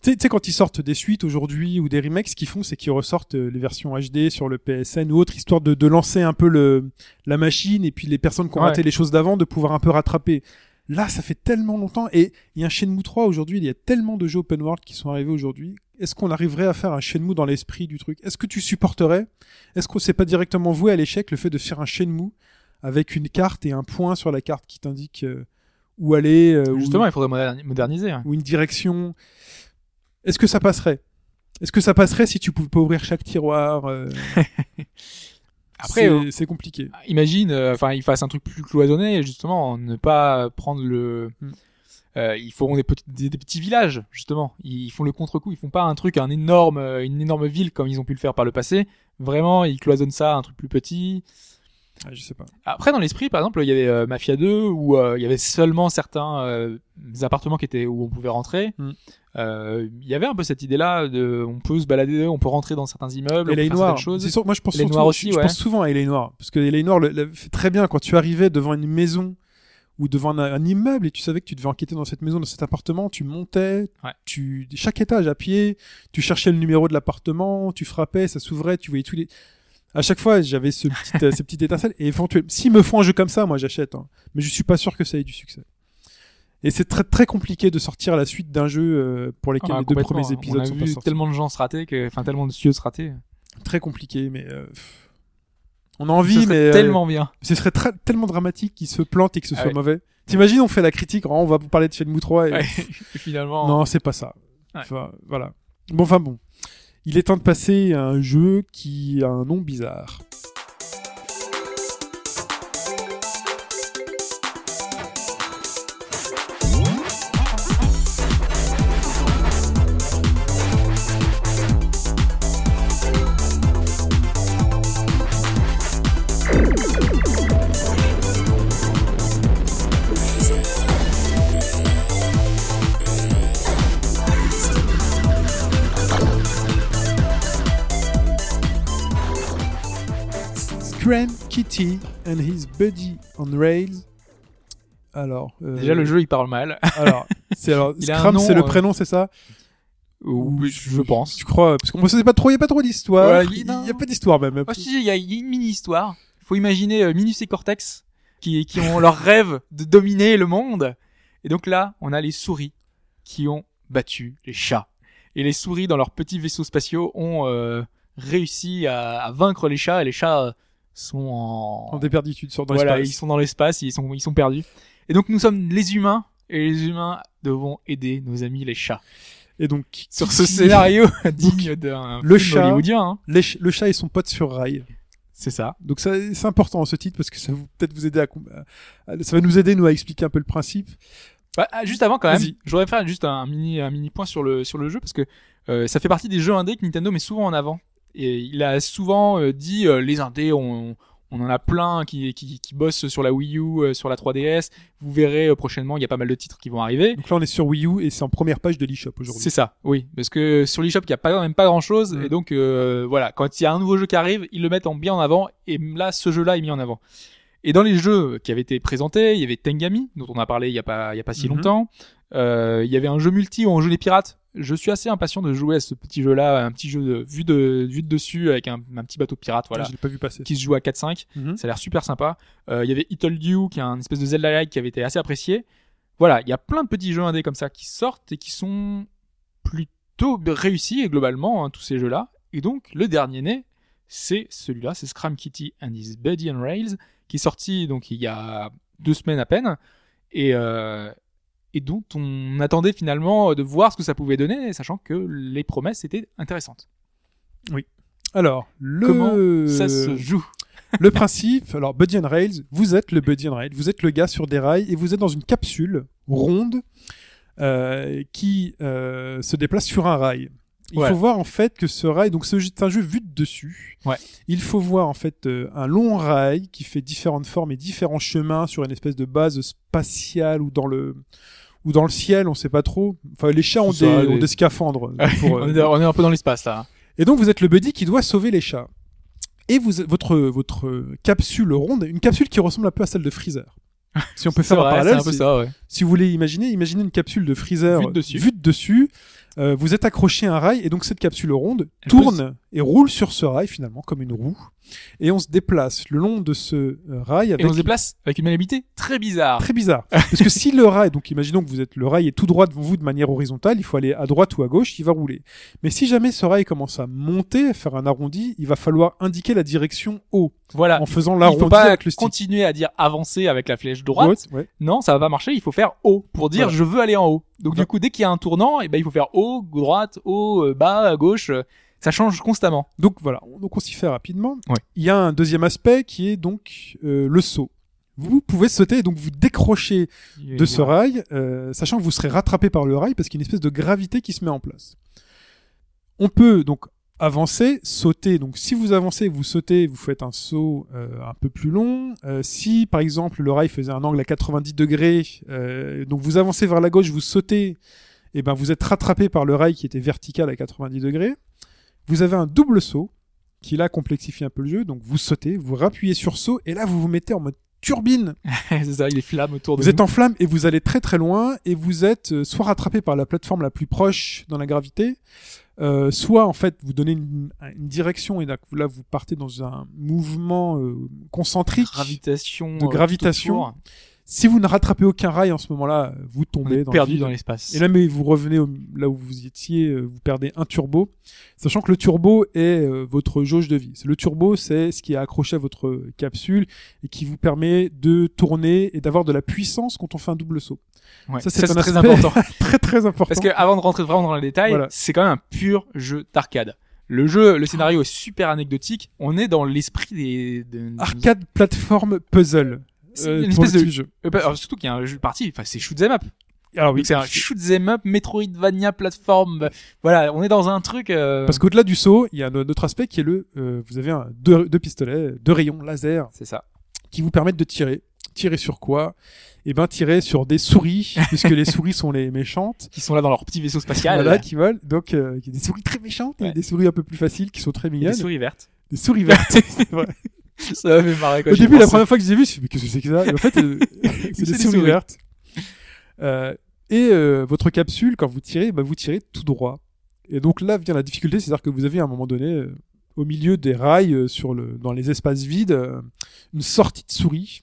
Tu sais- quand ils sortent des suites aujourd'hui ou des remakes, ce qu'ils font, c'est qu'ils ressortent euh, les versions HD sur le PSN ou autre, histoire de, de lancer un peu le, la machine et puis les personnes qui ont Ouais. raté les choses d'avant de pouvoir un peu rattraper. Là, ça fait tellement longtemps et il y a un Shenmue 3 aujourd'hui, il y a tellement de jeux open world qui sont arrivés aujourd'hui. Est-ce qu'on arriverait à faire un Shenmue dans l'esprit du truc? Est-ce que tu supporterais? Est-ce qu'on s'est pas directement voué à l'échec le fait de faire un Shenmue avec une carte et un point sur la carte qui t'indique euh, où aller euh, où- Justement, il faudrait moderni- moderniser. ou une direction? Est-ce que ça passerait? Est-ce que ça passerait si tu pouvais pas ouvrir chaque tiroir euh, [LAUGHS] Après, c'est- euh, c'est compliqué. imagine, euh, enfin, ils fassent un truc plus cloisonné, justement, ne pas prendre le. Hmm. Euh, ils feront des petits, des, des petits villages, justement. Ils font le contre-coup. Ils font pas un truc, un énorme, une énorme ville comme ils ont pu le faire par le passé. Vraiment, ils cloisonnent ça, un truc plus petit. Ah, je sais pas. Après, dans l'esprit, par exemple, il y avait euh, Mafia 2 où euh, il y avait seulement certains euh, appartements qui étaient où on pouvait rentrer. Euh, Il y avait un peu cette idée-là de, on peut se balader, on peut rentrer dans certains immeubles, Et les noirs. sûr, moi je pense surtout- aussi, je ouais. pense souvent à les noirs parce que les noirs le, le fait très bien quand tu arrivais devant une maison ou devant un, un immeuble et tu savais que tu devais enquêter dans cette maison, dans cet appartement, tu montais, Ouais. tu chaque étage à pied, tu cherchais le numéro de l'appartement, tu frappais, ça s'ouvrait, tu voyais tous les à chaque fois, j'avais ce petit, euh, ces petites étincelles. Et éventuellement, s'ils me font un jeu comme ça, moi j'achète. hein. Mais je suis pas sûr que ça ait du succès. Et c'est très très compliqué de sortir la suite d'un jeu euh, pour lequel Ah, les deux premiers épisodes on a sont vu tellement de gens se rater que, enfin, tellement de studios se rater. Très compliqué, mais euh, on a Ce envie, serait mais euh, tellement bien. ce serait très- tellement dramatique qu'il se plante et que ce Ah soit ouais. mauvais. T'imagines, on fait la critique, on va vous parler de Shenmue 3 et Ouais. Et [LAUGHS] finalement. non, c'est pas ça. Ouais. Enfin, voilà. Bon, enfin bon. Il est temps de passer à un jeu qui a un nom bizarre. Scram Kitty and his buddy on rails. Alors, euh, Déjà, le jeu, il parle mal. [LAUGHS] Alors, c'est alors Il nom, c'est le euh, prénom, c'est ça? Oui, je pense. Tu crois Parce qu'on ne sait pas trop, il y a pas trop d'histoire. Il il- y a pas d'histoire même. Ah, si, il y a il une mini-histoire. faut imaginer euh, Minus et Cortex qui, qui ont leur [LAUGHS] rêve de dominer le monde. Et donc là, on a les souris qui ont battu les chats. Et les souris, dans leurs petits vaisseaux spatiaux, ont euh, réussi à, à vaincre les chats. Et les chats sont en... En déperditude sur dans voilà, ils sont dans l'espace, ils sont, ils sont perdus. Et donc nous sommes les humains. Et les humains devons aider nos amis les chats. Et donc, Sur ce scénario [LAUGHS] digne d'un le film chat- hollywoodien. hein. les ch- le chat et son pote sur rail. C'est ça. Donc ça, c'est important ce titre parce que ça va peut-être vous aider à, ça va nous aider nous à expliquer un peu le principe. Bah, ah, juste avant quand même, je voudrais faire juste un mini un mini point sur le sur le jeu parce que euh, ça fait partie des jeux indés que Nintendo met souvent en avant. Et il a souvent euh, dit euh, les indés on on en a plein qui, qui, qui bossent sur la Wii U, euh, sur la 3DS. Vous verrez prochainement, il y a pas mal de titres qui vont arriver. Donc là, on est sur Wii U et c'est en première page de l'eShop aujourd'hui. C'est ça, oui, parce que sur l'eShop il y a pas quand même pas grand chose Mm. et donc euh, voilà, quand il y a un nouveau jeu qui arrive, ils le mettent en bien en avant et là ce jeu-là est mis en avant. Et dans les jeux qui avaient été présentés, il y avait Tengami dont on a parlé il y a pas il y a pas si Mhm. longtemps. Euh, il y avait un jeu multi où on joue les pirates. Je suis assez impatient de jouer à ce petit jeu-là, un petit jeu de vue de vue de dessus avec un, un petit bateau pirate, voilà, Je l'ai pas vu passer. qui se joue à 4-5. Mhm. Ça a l'air super sympa. Euh, il y avait It Told You, qui est un espèce de Zelda-like qui avait été assez apprécié. Voilà, il y a plein de petits jeux indés comme ça qui sortent et qui sont plutôt réussis et globalement hein, tous ces jeux-là. Et donc le dernier né, c'est celui-là, c'est Scram Kitty and His Buddy on Rails, qui est sorti donc il y a deux semaines à peine et euh, et dont on attendait finalement de voir ce que ça pouvait donner, sachant que les promesses étaient intéressantes. Alors, le Comment Ça se joue? le principe, alors Buddy and Rails, vous êtes le Buddy and Rails, vous êtes le gars sur des rails et vous êtes dans une capsule ronde euh, qui euh, se déplace sur un rail. Il Ouais. faut voir en fait que ce rail, donc c'est un jeu vu de dessus. Ouais. Il faut voir en fait euh, un long rail qui fait différentes formes et différents chemins sur une espèce de base spatiale ou dans le ou dans le ciel, on sait pas trop. Enfin, les chats ont, des, ça, ont les- des scaphandres. [LAUGHS] pour, euh, on, est, on est un peu dans l'espace là. et donc vous êtes le buddy qui doit sauver les chats. Et vous, votre votre capsule ronde, une capsule qui ressemble un peu à celle de Freezer. [LAUGHS] Si on peut faire un vrai, parallèle, c'est un peu ça, ouais. si vous voulez imaginer, imaginez une capsule de Freezer Vue de dessus. vue de dessus. Euh, vous êtes accroché à un rail et donc cette capsule ronde Elle tourne et roule sur ce rail finalement comme une roue. Et on se déplace le long de ce euh, rail avec Et on se déplace avec une maniabilité très bizarre. Très bizarre. [LAUGHS] Parce que si le rail, donc imaginons que vous êtes le rail est tout droit devant vous de manière horizontale, il faut aller à droite ou à gauche, il va rouler. Mais si jamais ce rail commence à monter, à faire un arrondi, il va falloir indiquer la direction haut Voilà. en faisant Il l'arrondi faut pas avec le stick. continuer à dire avancer avec la flèche droite. Ouais, ouais. Non, ça va pas marcher. Il faut faire haut pour dire Voilà. je veux aller en haut. Donc Ouais. du coup, dès qu'il y a un tournant, et ben il faut faire haut, droite, haut, euh, bas, à gauche. Ça change constamment. Donc voilà, donc on s'y fait rapidement. Ouais. Il y a un deuxième aspect qui est donc euh, le saut. Vous pouvez sauter et donc vous décrocher de ce rail, euh, sachant que vous serez rattrapé par le rail parce qu'il y a une espèce de gravité qui se met en place. On peut donc avancer, sauter. Donc si vous avancez, vous sautez, vous faites un saut euh, un peu plus long. Euh, si par exemple le rail faisait un angle à 90 degrés, euh, donc vous avancez vers la gauche, vous sautez, et ben vous êtes rattrapé par le rail qui était vertical à 90 degrés. Vous avez un double saut qui là complexifie un peu le jeu. Donc vous sautez, vous rappuyez sur saut et là vous vous mettez en mode turbine. [LAUGHS] c'est ça, il autour de Vous êtes nous. en flamme et vous allez très très loin et vous êtes euh, soit rattrapé par la plateforme la plus proche dans la gravité, euh, soit en fait vous donnez une, une direction et là, vous partez dans un mouvement euh, concentrique. gravitation. de euh, gravitation. Si vous ne rattrapez aucun rail en ce moment-là, vous tombez dans perdu le dans l'espace. Et là, mais vous revenez au- là où vous étiez, euh, vous perdez un turbo, sachant que le turbo est euh, votre jauge de vie. Le turbo, c'est ce qui est accroché à votre capsule et qui vous permet de tourner et d'avoir de la puissance quand on fait un double saut. Ouais. Ça, c'est très important. [LAUGHS] Très très important. Parce que avant de rentrer vraiment dans les détails, Voilà. c'est quand même un pur jeu d'arcade. Le jeu, le scénario est super anecdotique. On est dans l'esprit des, de- de- Arcade plateforme puzzle. C'est euh, une espèce de- jeu. Euh, bah, alors, surtout qu'il y a un jeu de partie, enfin c'est shoot 'em up. Alors oui, c'est un shoot 'em up, Metroidvania plateforme. Voilà, on est dans un truc. euh, parce qu'au-delà du saut, il y a un autre aspect qui est le, euh, vous avez un, deux, deux pistolets, deux rayons laser c'est ça. qui vous permettent de tirer. Tirer sur quoi? Eh ben tirer sur des souris, [LAUGHS] puisque les souris sont les méchantes. Qui sont là dans leur petit vaisseau spatial. Voilà, qui volent. Donc, euh, il y a des souris très méchantes et des souris un peu plus faciles qui sont très mignonnes. des souris vertes. Des souris vertes. [LAUGHS] c'est [LAUGHS] vrai. Ça m'a fait marrer quand Au début, la première fois que je les ai vus, je me suis dit, mais qu'est-ce que c'est que ça? Et en fait, euh, [LAUGHS] [LAUGHS] c'est des souris souris. vertes. Euh, et euh, votre capsule, quand vous tirez, bah, vous tirez tout droit. Et donc là vient la difficulté, c'est-à-dire que vous avez à un moment donné, euh, au milieu des rails, euh, sur le, dans les espaces vides, euh, une sortie de souris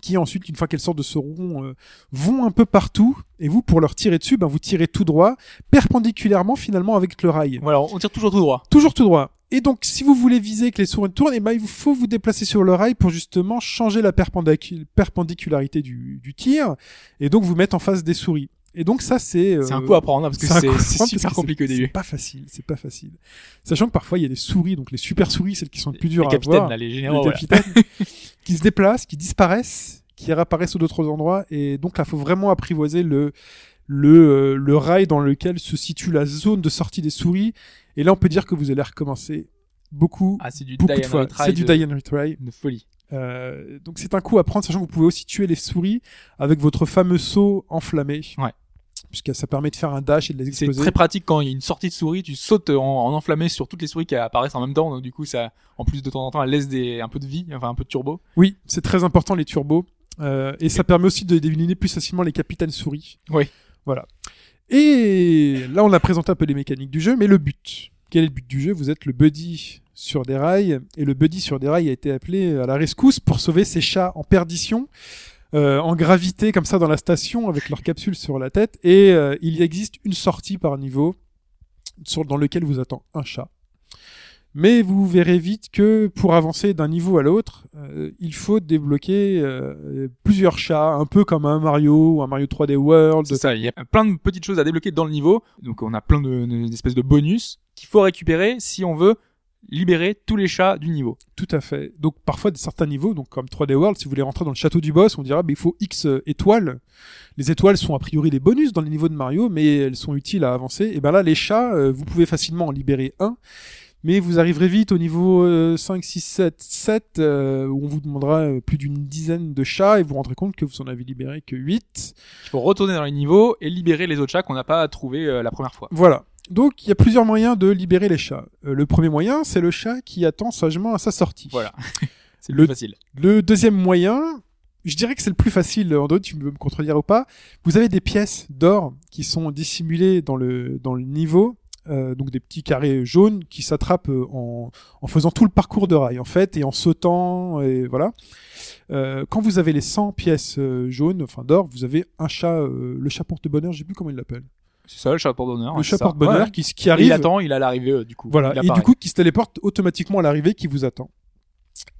qui ensuite, une fois qu'elles sortent de ce rond, euh, vont un peu partout. Et vous, pour leur tirer dessus, ben, vous tirez tout droit, perpendiculairement finalement avec le rail. Voilà, on tire toujours tout droit. Toujours tout droit. Et donc, si vous voulez viser que les souris tournent, eh ben, il faut vous déplacer sur le rail pour justement changer la perpendicu- perpendicularité du, du tir et donc vous mettre en face des souris. Et donc ça, c'est... C'est un euh, coup à prendre hein, parce que c'est super compliqué au début. C'est pas facile, c'est pas facile. Sachant que parfois il y a des souris, donc les super souris, celles qui sont les plus dures les à voir, là, les les généraux, voilà. [LAUGHS] qui se déplacent, qui disparaissent, qui réapparaissent d'autres endroits. Et donc là, faut vraiment apprivoiser le le euh, le rail dans lequel se situe la zone de sortie des souris. Et là, on peut dire que vous allez recommencer beaucoup, Ah, c'est du beaucoup die de and fois. retry C'est du de- die and retry. de folie. Euh, donc c'est un coup à prendre, sachant que vous pouvez aussi tuer les souris avec votre fameux saut enflammé. Ouais. Puisque ça permet de faire un dash et de les C'est exploser. très pratique quand il y a une sortie de souris, tu sautes en, en enflammé sur toutes les souris qui apparaissent en même temps, donc du coup ça, en plus de temps en temps, elle laisse des, un peu de vie, enfin un peu de turbo. Oui, c'est très important les turbos. Euh, et ça permet aussi de d'éliminer plus facilement les capitaines souris. Oui. Voilà. Et là, on a présenté un peu les mécaniques du jeu, mais le but. Quel est le but du jeu? Vous êtes le buddy sur des rails, et le buddy sur des rails a été appelé à la rescousse pour sauver ces chats en perdition, euh, en gravité comme ça dans la station avec leur capsule sur la tête. Et euh, il existe une sortie par niveau dans lequel vous attend un chat. Mais vous verrez vite que pour avancer d'un niveau à l'autre, euh, il faut débloquer euh, plusieurs chats, un peu comme un Mario ou un Mario 3D World. C'est ça, il y a plein de petites choses à débloquer dans le niveau, donc on a plein de, de- d'espèces de bonus qu'il faut récupérer si on veut libérer tous les chats du niveau. Tout à fait. Donc parfois de certains niveaux, donc comme 3D World, si vous voulez rentrer dans le château du boss, on dira bah, il faut X euh, étoiles. Les étoiles sont a priori des bonus dans les niveaux de Mario, mais elles sont utiles à avancer. Et ben là, les chats, euh, vous pouvez facilement en libérer un. Mais vous arriverez vite au niveau euh, 5, 6, 7, 7, euh, où on vous demandera euh, plus d'une dizaine de chats et vous vous rendrez compte que vous en avez libéré que 8. Il faut retourner dans les niveaux et libérer les autres chats qu'on n'a pas trouvé euh, la première fois. Voilà. Donc il y a plusieurs moyens de libérer les chats. Euh, le premier moyen, c'est le chat qui attend sagement à sa sortie. Voilà. [LAUGHS] C'est le plus facile. Le deuxième moyen, je dirais que c'est le plus facile, Andrew, tu veux me contredire ou pas. Vous avez des pièces d'or qui sont dissimulées dans le, dans le niveau, euh, donc des petits carrés jaunes qui s'attrapent euh, en, en faisant tout le parcours de rail, en fait, et en sautant, et voilà. Euh, quand vous avez les 100 pièces jaunes, enfin d'or, vous avez un chat, le chat porte-bonheur, je sais plus comment il l'appelle. C'est ça, le chat porte-bonheur. le ouais, chat porte-bonheur Ouais. qui, qui Et arrive. il attend, il a l'arrivée du coup. Voilà. Il Et du coup, qui se téléporte automatiquement à l'arrivée qui vous attend.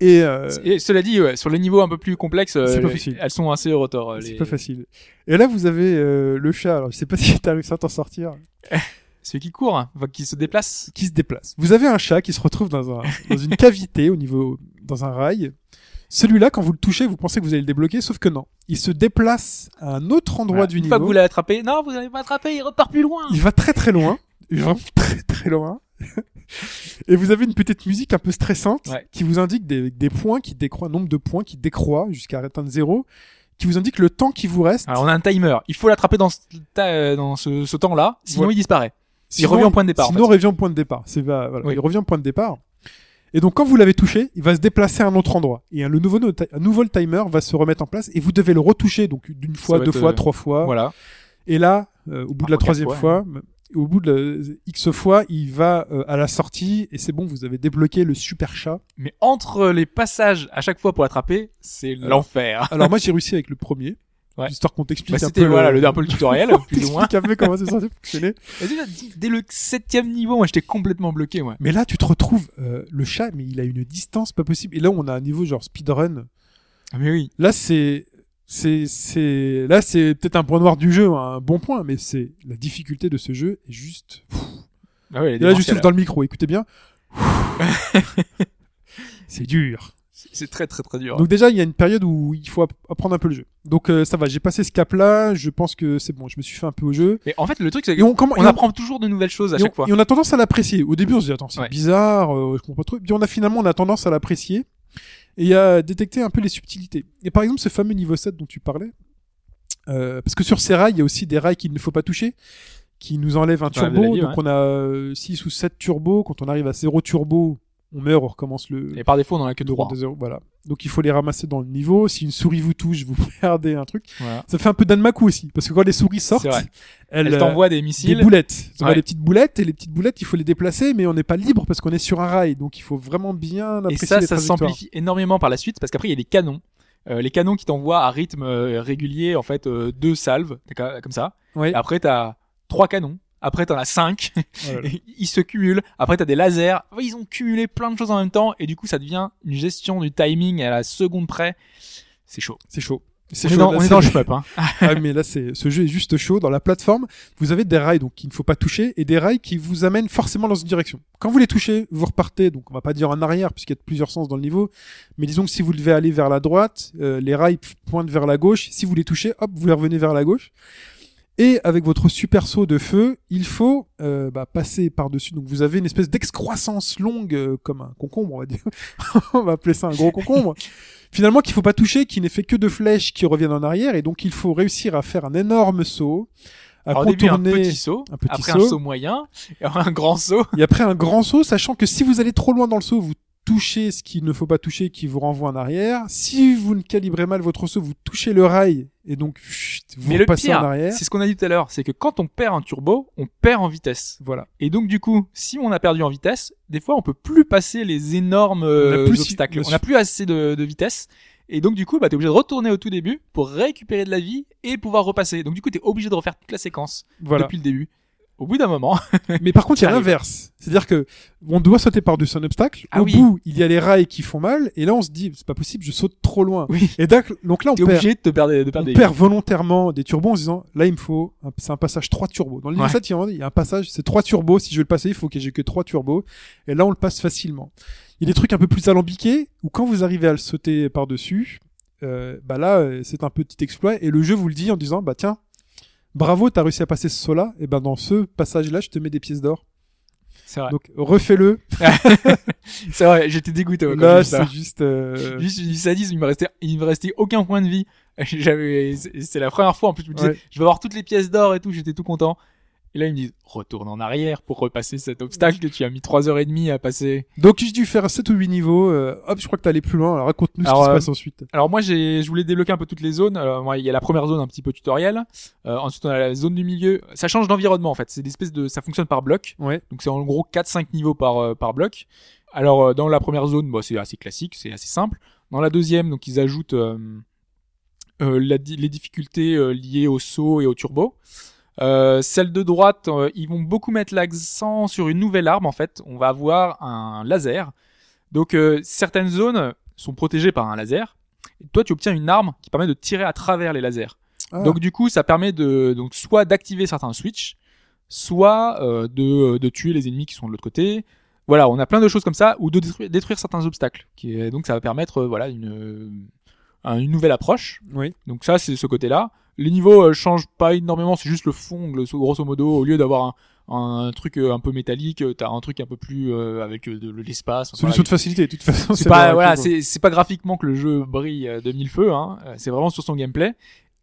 Et, euh, Et cela dit, ouais, sur les niveaux un peu plus complexes, euh, elles sont assez retors. euh, c'est les... pas facile. Et là, vous avez euh, le chat. Alors, je sais pas [LAUGHS] si réussi à t'en sortir. [LAUGHS] Celui qui court, hein, qui se déplace. Qui se déplace. Vous avez un chat qui se retrouve dans un dans une cavité au niveau dans un rail. Celui-là, quand vous le touchez, vous pensez que vous allez le débloquer, sauf que non. Il se déplace à un autre endroit Voilà. du Une niveau. fois que vous l'avez attrapé, non, vous n'avez pas attrapé, il repart plus loin. Il va très très loin. Il va très très loin. [LAUGHS] Et vous avez une petite musique un peu stressante Ouais. qui vous indique des, des points qui décroît, nombre de points qui décroît jusqu'à atteindre zéro, qui vous indique le temps qui vous reste. Alors on a un timer. Il faut l'attraper dans ce, ta- euh, dans ce, ce temps-là, sinon il disparaît. Sinon, revient au point de départ, en Sinon, il revient au point de départ. C'est va- voilà, Oui. il revient au point de départ. Et donc, quand vous l'avez touché, il va se déplacer à un autre endroit. Et un, le nouveau, un nouveau timer va se remettre en place et vous devez le retoucher, donc d'une fois, deux fois, euh, trois fois. Voilà. Et là, euh, au bout de la troisième fois, au bout de la X fois, il va euh, à la sortie et c'est bon, vous avez débloqué le super chat. Mais entre les passages à chaque fois pour l'attraper, c'est l'enfer. Alors moi, j'ai réussi avec le premier. Ouais. Histoire qu'on t'explique Bah, un c'était peu voilà le, un peu le tutoriel, [LAUGHS] plus ou moins. un peu comment c'est censé fonctionner. [LAUGHS] Déjà, dès le septième niveau, moi j'étais complètement bloqué, moi. Mais là, tu te retrouves euh, le chat, mais il a une distance pas possible. Et là, on a un niveau genre speedrun. Ah, Mais oui. Là, c'est, c'est, c'est, là, c'est peut-être un point noir du jeu, un bon point, mais c'est la difficulté de ce jeu est juste. Ah ouais, Et là, je souffle dans le micro. Écoutez bien. [LAUGHS] c'est dur. C'est- très très très dur. Donc déjà, il y a une période où il faut app- apprendre un peu le jeu. Donc euh, ça va. J'ai passé ce cap-là. Je pense que c'est bon. Je me suis fait un peu au jeu. Mais en fait, le truc c'est on, qu'on on- apprend toujours de nouvelles choses à et on- chaque fois. Et on a tendance à l'apprécier. Au début, on se dit attends, c'est Ouais. bizarre, euh, je comprends pas trop. Puis on a finalement, on a tendance à l'apprécier et à détecter un peu les subtilités. Et par exemple, ce fameux niveau 7 dont tu parlais, euh, parce que sur ces rails, il y a aussi des rails qu'il ne faut pas toucher, qui nous enlèvent un turbo. vie, donc on a 6 ou 7 turbos. Quand on arrive à 0 turbo, on meurt, on recommence le. Et par défaut, on en a que zéro, Voilà. Donc il faut les ramasser dans le niveau. Si une souris vous touche, vous [LAUGHS] perdez un truc. Voilà. Ça fait un peu Danmaku aussi, parce que quand les souris sortent, elles, Elle euh, t'envoie des des missiles. boulettes. On a Ouais. des petites boulettes et les petites boulettes, il faut les déplacer, mais on n'est pas libre parce qu'on est sur un rail. Donc il faut vraiment bien Et apprécier ça, les ça trajectoires. s'amplifie énormément par la suite parce qu'après il y a des canons. Euh, les canons qui t'envoient à rythme euh, régulier, en fait, euh, deux salves, comme ça. Ouais. Et après, t'as trois canons. Après, t'en as cinq. Voilà. [LAUGHS] ils se cumulent. Après, t'as des lasers. Ils ont cumulé plein de choses en même temps. Et du coup, ça devient une gestion du timing à la seconde près. C'est chaud. C'est chaud. On C'est est chaud. dans, Là, on est dans le shmup, hein. [LAUGHS] ah, mais là, c'est, ce jeu est juste chaud. Dans la plateforme, vous avez des rails, donc qu'il ne faut pas toucher, et des rails qui vous amènent forcément dans une direction. Quand vous les touchez, vous repartez, donc on va pas dire en arrière, puisqu'il y a plusieurs sens dans le niveau, mais disons que si vous devez aller vers la droite, euh, les rails pointent vers la gauche. Si vous les touchez, hop, vous les revenez vers la gauche. Et avec votre super saut de feu, il faut euh, bah, passer par-dessus. Donc vous avez une espèce d'excroissance longue, euh, comme un concombre, on va dire. [LAUGHS] on va appeler ça un gros concombre. Finalement, qu'il faut pas toucher, qui n'est fait que de flèches qui reviennent en arrière, et donc il faut réussir à faire un énorme saut, à Alors, début, un contourner, petit saut. un petit après, saut. un saut moyen. Et un grand saut. et après un grand saut, sachant que si vous allez trop loin dans le saut, vous touchez ce qu'il ne faut pas toucher, qui vous renvoie en arrière. Si vous ne calibrez mal votre saut, vous touchez le rail, et donc chut, vous Mais le pire, en arrière. c'est ce qu'on a dit tout à l'heure. C'est que quand on perd un turbo, on perd en vitesse. Voilà. Et donc du coup, si on a perdu en vitesse, des fois on peut plus passer les énormes euh, On a plus- obstacles. On n'a plus assez de, de vitesse. Et donc du coup, bah t'es obligé de retourner au tout début pour récupérer de la vie et pouvoir repasser. Donc du coup, t'es obligé de refaire toute la séquence Voilà. depuis le début. Au bout d'un moment, [LAUGHS] Mais par contre, il y a l'inverse. C'est-à-dire que on doit sauter par-dessus un obstacle. Ah Au oui. bout, il y a les rails qui font mal, et là on se dit, c'est pas possible, je saute trop loin. oui, Et donc, donc là, on perd. obligé de te perdre, de on perdre des. perd volontairement des turbos en se disant là il me faut un- c'est un passage 3 turbos dans le Ouais. 7 il y a- un passage c'est 3 turbos si je veux le passer il faut que j'ai que 3 turbos et là on le passe facilement il y a des trucs un peu plus alambiqués où quand vous arrivez à le sauter par dessus euh, bah là euh, c'est un petit exploit et le jeu vous le dit en disant bah tiens bravo t'as réussi à passer ce saut là et ben dans ce passage là je te mets des pièces d'or C'est vrai. donc refais-le [LAUGHS] C'est vrai. J'étais dégoûté. quand là c'est juste euh, Juste du sadisme, il me restait, il me restait aucun point de vie. [LAUGHS] J'avais, c'est c'est la première fois en plus, je me disais, Ouais. je vais avoir toutes les pièces d'or et tout, j'étais tout content. Et là, ils me disent, retourne en arrière pour repasser cet obstacle que tu as mis trois heures et demie à passer. donc j'ai dû faire 7 ou 8 niveaux euh, hop je crois que t'es allé plus loin alors raconte-nous ce qui se euh, passe ensuite Alors moi, j'ai, je voulais débloquer un peu toutes les zones. Alors, moi, il y a la première zone un petit peu tutoriel. Euh, ensuite, on a la zone du milieu. Ça change d'environnement en fait. C'est des espèces de, ça fonctionne par bloc. ouais Donc c'est en gros 4-5 niveaux par, euh, par bloc. Alors euh, dans la première zone, bah, c'est assez classique, c'est assez simple. Dans la deuxième, donc ils ajoutent euh, euh, la les difficultés euh, liées au saut et au turbo. Euh, celle de droite, euh, ils vont beaucoup mettre l'accent sur une nouvelle arme en fait. On va avoir un laser. Donc euh, certaines zones sont protégées par un laser. Et toi, tu obtiens une arme qui permet de tirer à travers les lasers. Ah. Donc du coup, ça permet de donc soit d'activer certains switches, soit euh, de, de tuer les ennemis qui sont de l'autre côté. Voilà, on a plein de choses comme ça, ou de détruire, détruire certains obstacles. Qui est, donc ça va permettre euh, voilà une un- une nouvelle approche. oui Donc ça, c'est ce côté-là. Les niveaux euh, changent pas énormément, c'est juste le fond, grosso modo. Au lieu d'avoir un, un truc euh, un peu métallique, euh, t'as un truc un peu plus euh, avec de, l'espace. Enfin, Solution de facilité, de toute façon. c'est pas voilà, c'est c'est pas graphiquement que le jeu brille de mille feux. Hein. C'est vraiment sur son gameplay.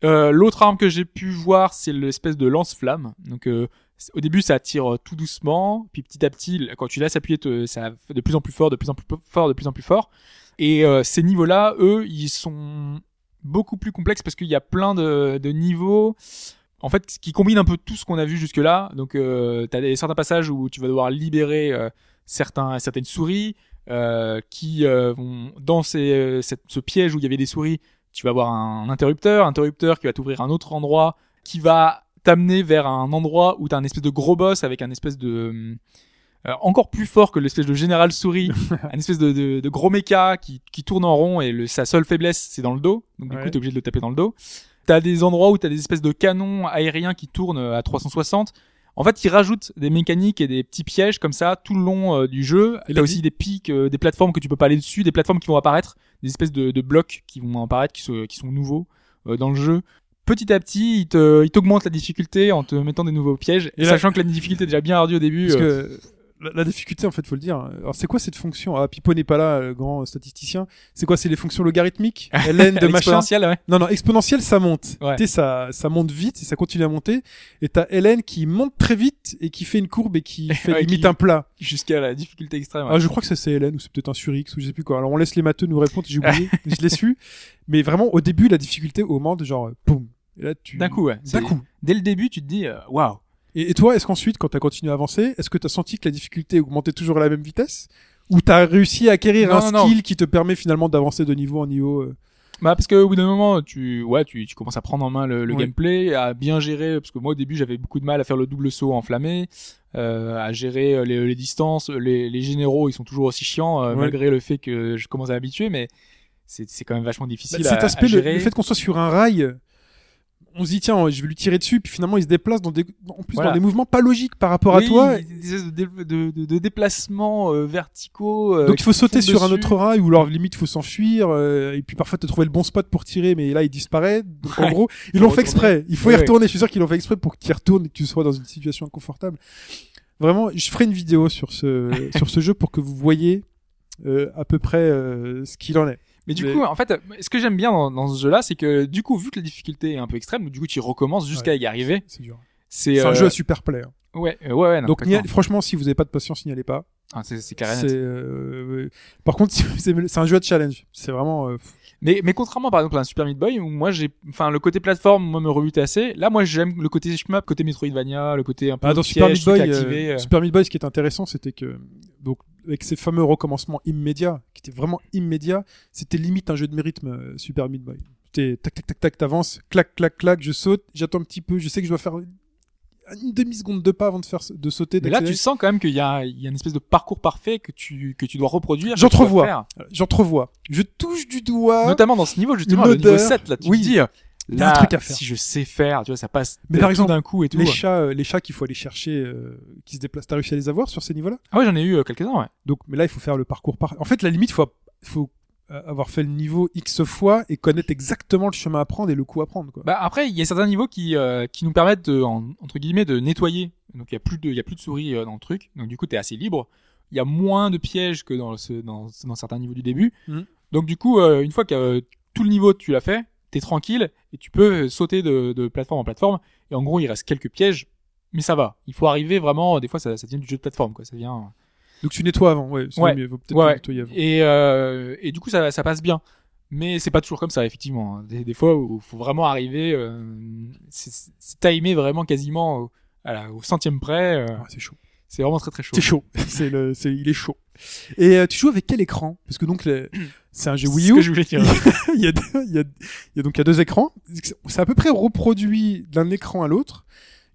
Euh, L'autre arme que j'ai pu voir, c'est l'espèce de lance-flamme. Donc euh, au début, ça tire tout doucement, puis petit à petit, quand tu laisses appuyer, te- ça fait de plus en plus fort, de plus en plus fort, de plus en plus fort. Et euh, ces niveaux-là, eux, ils sont beaucoup plus complexes parce qu'il y a plein de, de niveaux. En fait qui combinent un peu tout ce qu'on a vu jusque là donc euh, t'as des certains passages où tu vas devoir libérer euh, certains certaines souris euh, qui euh, vont dans ces, euh, ce piège où il y avait des souris tu vas avoir un, interrupteur interrupteur qui va t'ouvrir un autre endroit qui va t'amener vers un endroit où t'as un espèce de gros boss avec un espèce de euh, encore plus fort que l'espèce de général souris, [LAUGHS] un espèce de, de, de gros méca qui, qui tourne en rond et le, sa seule faiblesse c'est dans le dos, donc du Ouais. coup t'es obligé de le taper dans le dos. T'as des endroits où t'as des espèces de canons aériens qui tournent euh, à 360. En fait, ils rajoutent des mécaniques et des petits pièges comme ça tout le long euh, du jeu. Et T'as aussi des pics, euh, des plateformes que tu peux pas aller dessus, des plateformes qui vont apparaître, des espèces de, de blocs qui vont apparaître, qui sont, qui sont nouveaux euh, dans le jeu. Petit à petit, ils te, ils t'augmentent la difficulté en te mettant des nouveaux pièges, Et là- sachant que la difficulté est déjà bien ardue au début. Parce euh, que la, la difficulté, en fait, faut le dire. Alors, c'est quoi cette fonction? Ah, Pipo n'est pas là, le grand statisticien. C'est quoi? C'est les fonctions logarithmiques? [LAUGHS] Ln de machin? Exponentielle, ouais. Non, non, exponentielle, ça monte. Ouais. Tu sais, ça, ça monte vite et ça continue à monter. Et t'as ln qui monte très vite et qui fait une courbe et qui [LAUGHS] fait Ouais, limite qui- un plat. Jusqu'à la difficulté extrême. Ah, je crois que ça c'est ln ou c'est peut-être un sur x ou je sais plus quoi. Alors on laisse les matheux nous répondre. J'ai oublié, [LAUGHS] je l'ai su. Mais vraiment, au début, la difficulté augmente, genre, euh, boum. Et là, tu... D'un coup, ouais. D'un coup. Dès le début, tu te dis, euh, waouh. Et, et toi, est-ce qu'ensuite, quand t'as continué à avancer, est-ce que t'as senti que la difficulté augmentait toujours à la même vitesse? Ou t'as réussi à acquérir Non, un non, skill qui te permet finalement d'avancer de niveau en niveau euh, Bah parce que au bout d'un moment, tu ouais, tu, tu commences à prendre en main le, le Oui. gameplay, à bien gérer parce que moi au début j'avais beaucoup de mal à faire le double saut enflammé, euh, à gérer euh, les, les distances, les, les généraux ils sont toujours aussi chiants euh, malgré le fait que je commence à m'habituer, mais c'est c'est quand même vachement difficile Bah, à, cet aspect, à le, gérer. le fait qu'on soit sur un rail, on se dit tiens, je vais lui tirer dessus, puis finalement il se déplace dans des, en plus Voilà. dans des mouvements pas logiques par rapport Oui, à toi. des de, de, de, déplacements euh, verticaux. euh, Donc il faut sauter sur un autre rail ou alors limite il faut s'enfuir euh, et puis parfois te trouver le bon spot pour tirer mais là il disparaît. Donc en gros ils l'ont fait exprès. Il faut Ouais, y ouais. retourner. Je suis sûr qu'ils l'ont fait exprès pour que tu y retournes et que tu sois dans une situation inconfortable. Vraiment, je ferai une vidéo sur ce sur ce jeu pour que vous voyez euh, à peu près euh, ce qu'il en est. Mais du Mais- coup, en fait, ce que j'aime bien dans, dans ce jeu-là, c'est que du coup, vu que la difficulté est un peu extrême, du coup, tu recommences jusqu'à y arriver. C'est dur. C'est C'est un euh, jeu à super play. hein. Ouais, euh, ouais, ouais. non, Donc franchement, si vous avez pas de patience, n'y allez pas. Ah, c'est c'est carré net. C'est euh, par contre, [LAUGHS] c'est un jeu à challenge. C'est vraiment euh, Mais, mais contrairement par exemple à un Super Meat Boy où moi j'ai, enfin le côté plateforme moi me rebute assez. Là moi j'aime le côté shmup, côté Metroidvania, le côté un peu Ah, dans piège, Super Meat Boy, activé, euh, euh. Super Meat Boy, ce qui est intéressant, c'était que donc avec ces fameux recommencements immédiats, qui étaient vraiment immédiats, c'était limite un jeu de rythme euh, Super Meat Boy. C'était tac tac tac tac, t'avances, clac clac clac, je saute, j'attends un petit peu, je sais que je dois faire une demi seconde de pas avant de faire de sauter. Mais là tu sens quand même qu'il y y a une espèce de parcours parfait que tu que tu dois reproduire. J'entrevois. J'entrevois. Je touche du doigt. Notamment dans ce niveau justement, le niveau odeur. 7 là, tu Oui. te dis. Un Là, truc à faire. si je sais faire, tu vois, ça passe Mais par exemple, d'un coup et tout. les chats, euh, les chats qu'il faut aller chercher, euh, qui se déplacent, t'as réussi à les avoir sur ces niveaux-là? Ah ouais, j'en ai eu euh, quelques-uns, ouais. Donc, mais là, il faut faire le parcours par. En fait, la limite, faut, faut avoir fait le niveau X fois et connaître exactement le chemin à prendre et le coup à prendre. Quoi. Bah après, il y a certains niveaux qui euh, qui nous permettent de, en- entre guillemets de nettoyer. Donc il y a plus de il y a plus de souris euh, dans le truc. Donc du coup, t'es assez libre. Il y a moins de pièges que dans ce dans, dans certains niveaux du début. Mhm. Donc du coup, euh, une fois que tout le niveau tu l'as fait, t'es tranquille et tu peux sauter de, de plateforme en plateforme. Et en gros, il reste quelques pièges, mais ça va. Il faut arriver vraiment. Des fois, ça, ça devient du jeu de plateforme, quoi. Ça devient. Donc, tu nettoies avant, ouais. Ouais. mieux, faut peut-être Ouais, ouais. nettoyer avant. Et, euh, et du coup, ça, ça passe bien. Mais c'est pas toujours comme ça, effectivement. Des, des fois où faut vraiment arriver, euh, c'est c'est timé vraiment quasiment au, à la- au centième près. euh, Ah, c'est chaud. C'est vraiment très très chaud. C'est chaud. [LAUGHS] c'est le, c'est, il est chaud. Et euh, tu joues avec quel écran? Parce que donc, [CLEARS THROAT] c'est un jeu Wii U. que je voulais dire. [LAUGHS] il, y a deux, il, y a, il y a donc il y a deux écrans. C'est à peu près reproduit d'un écran à l'autre.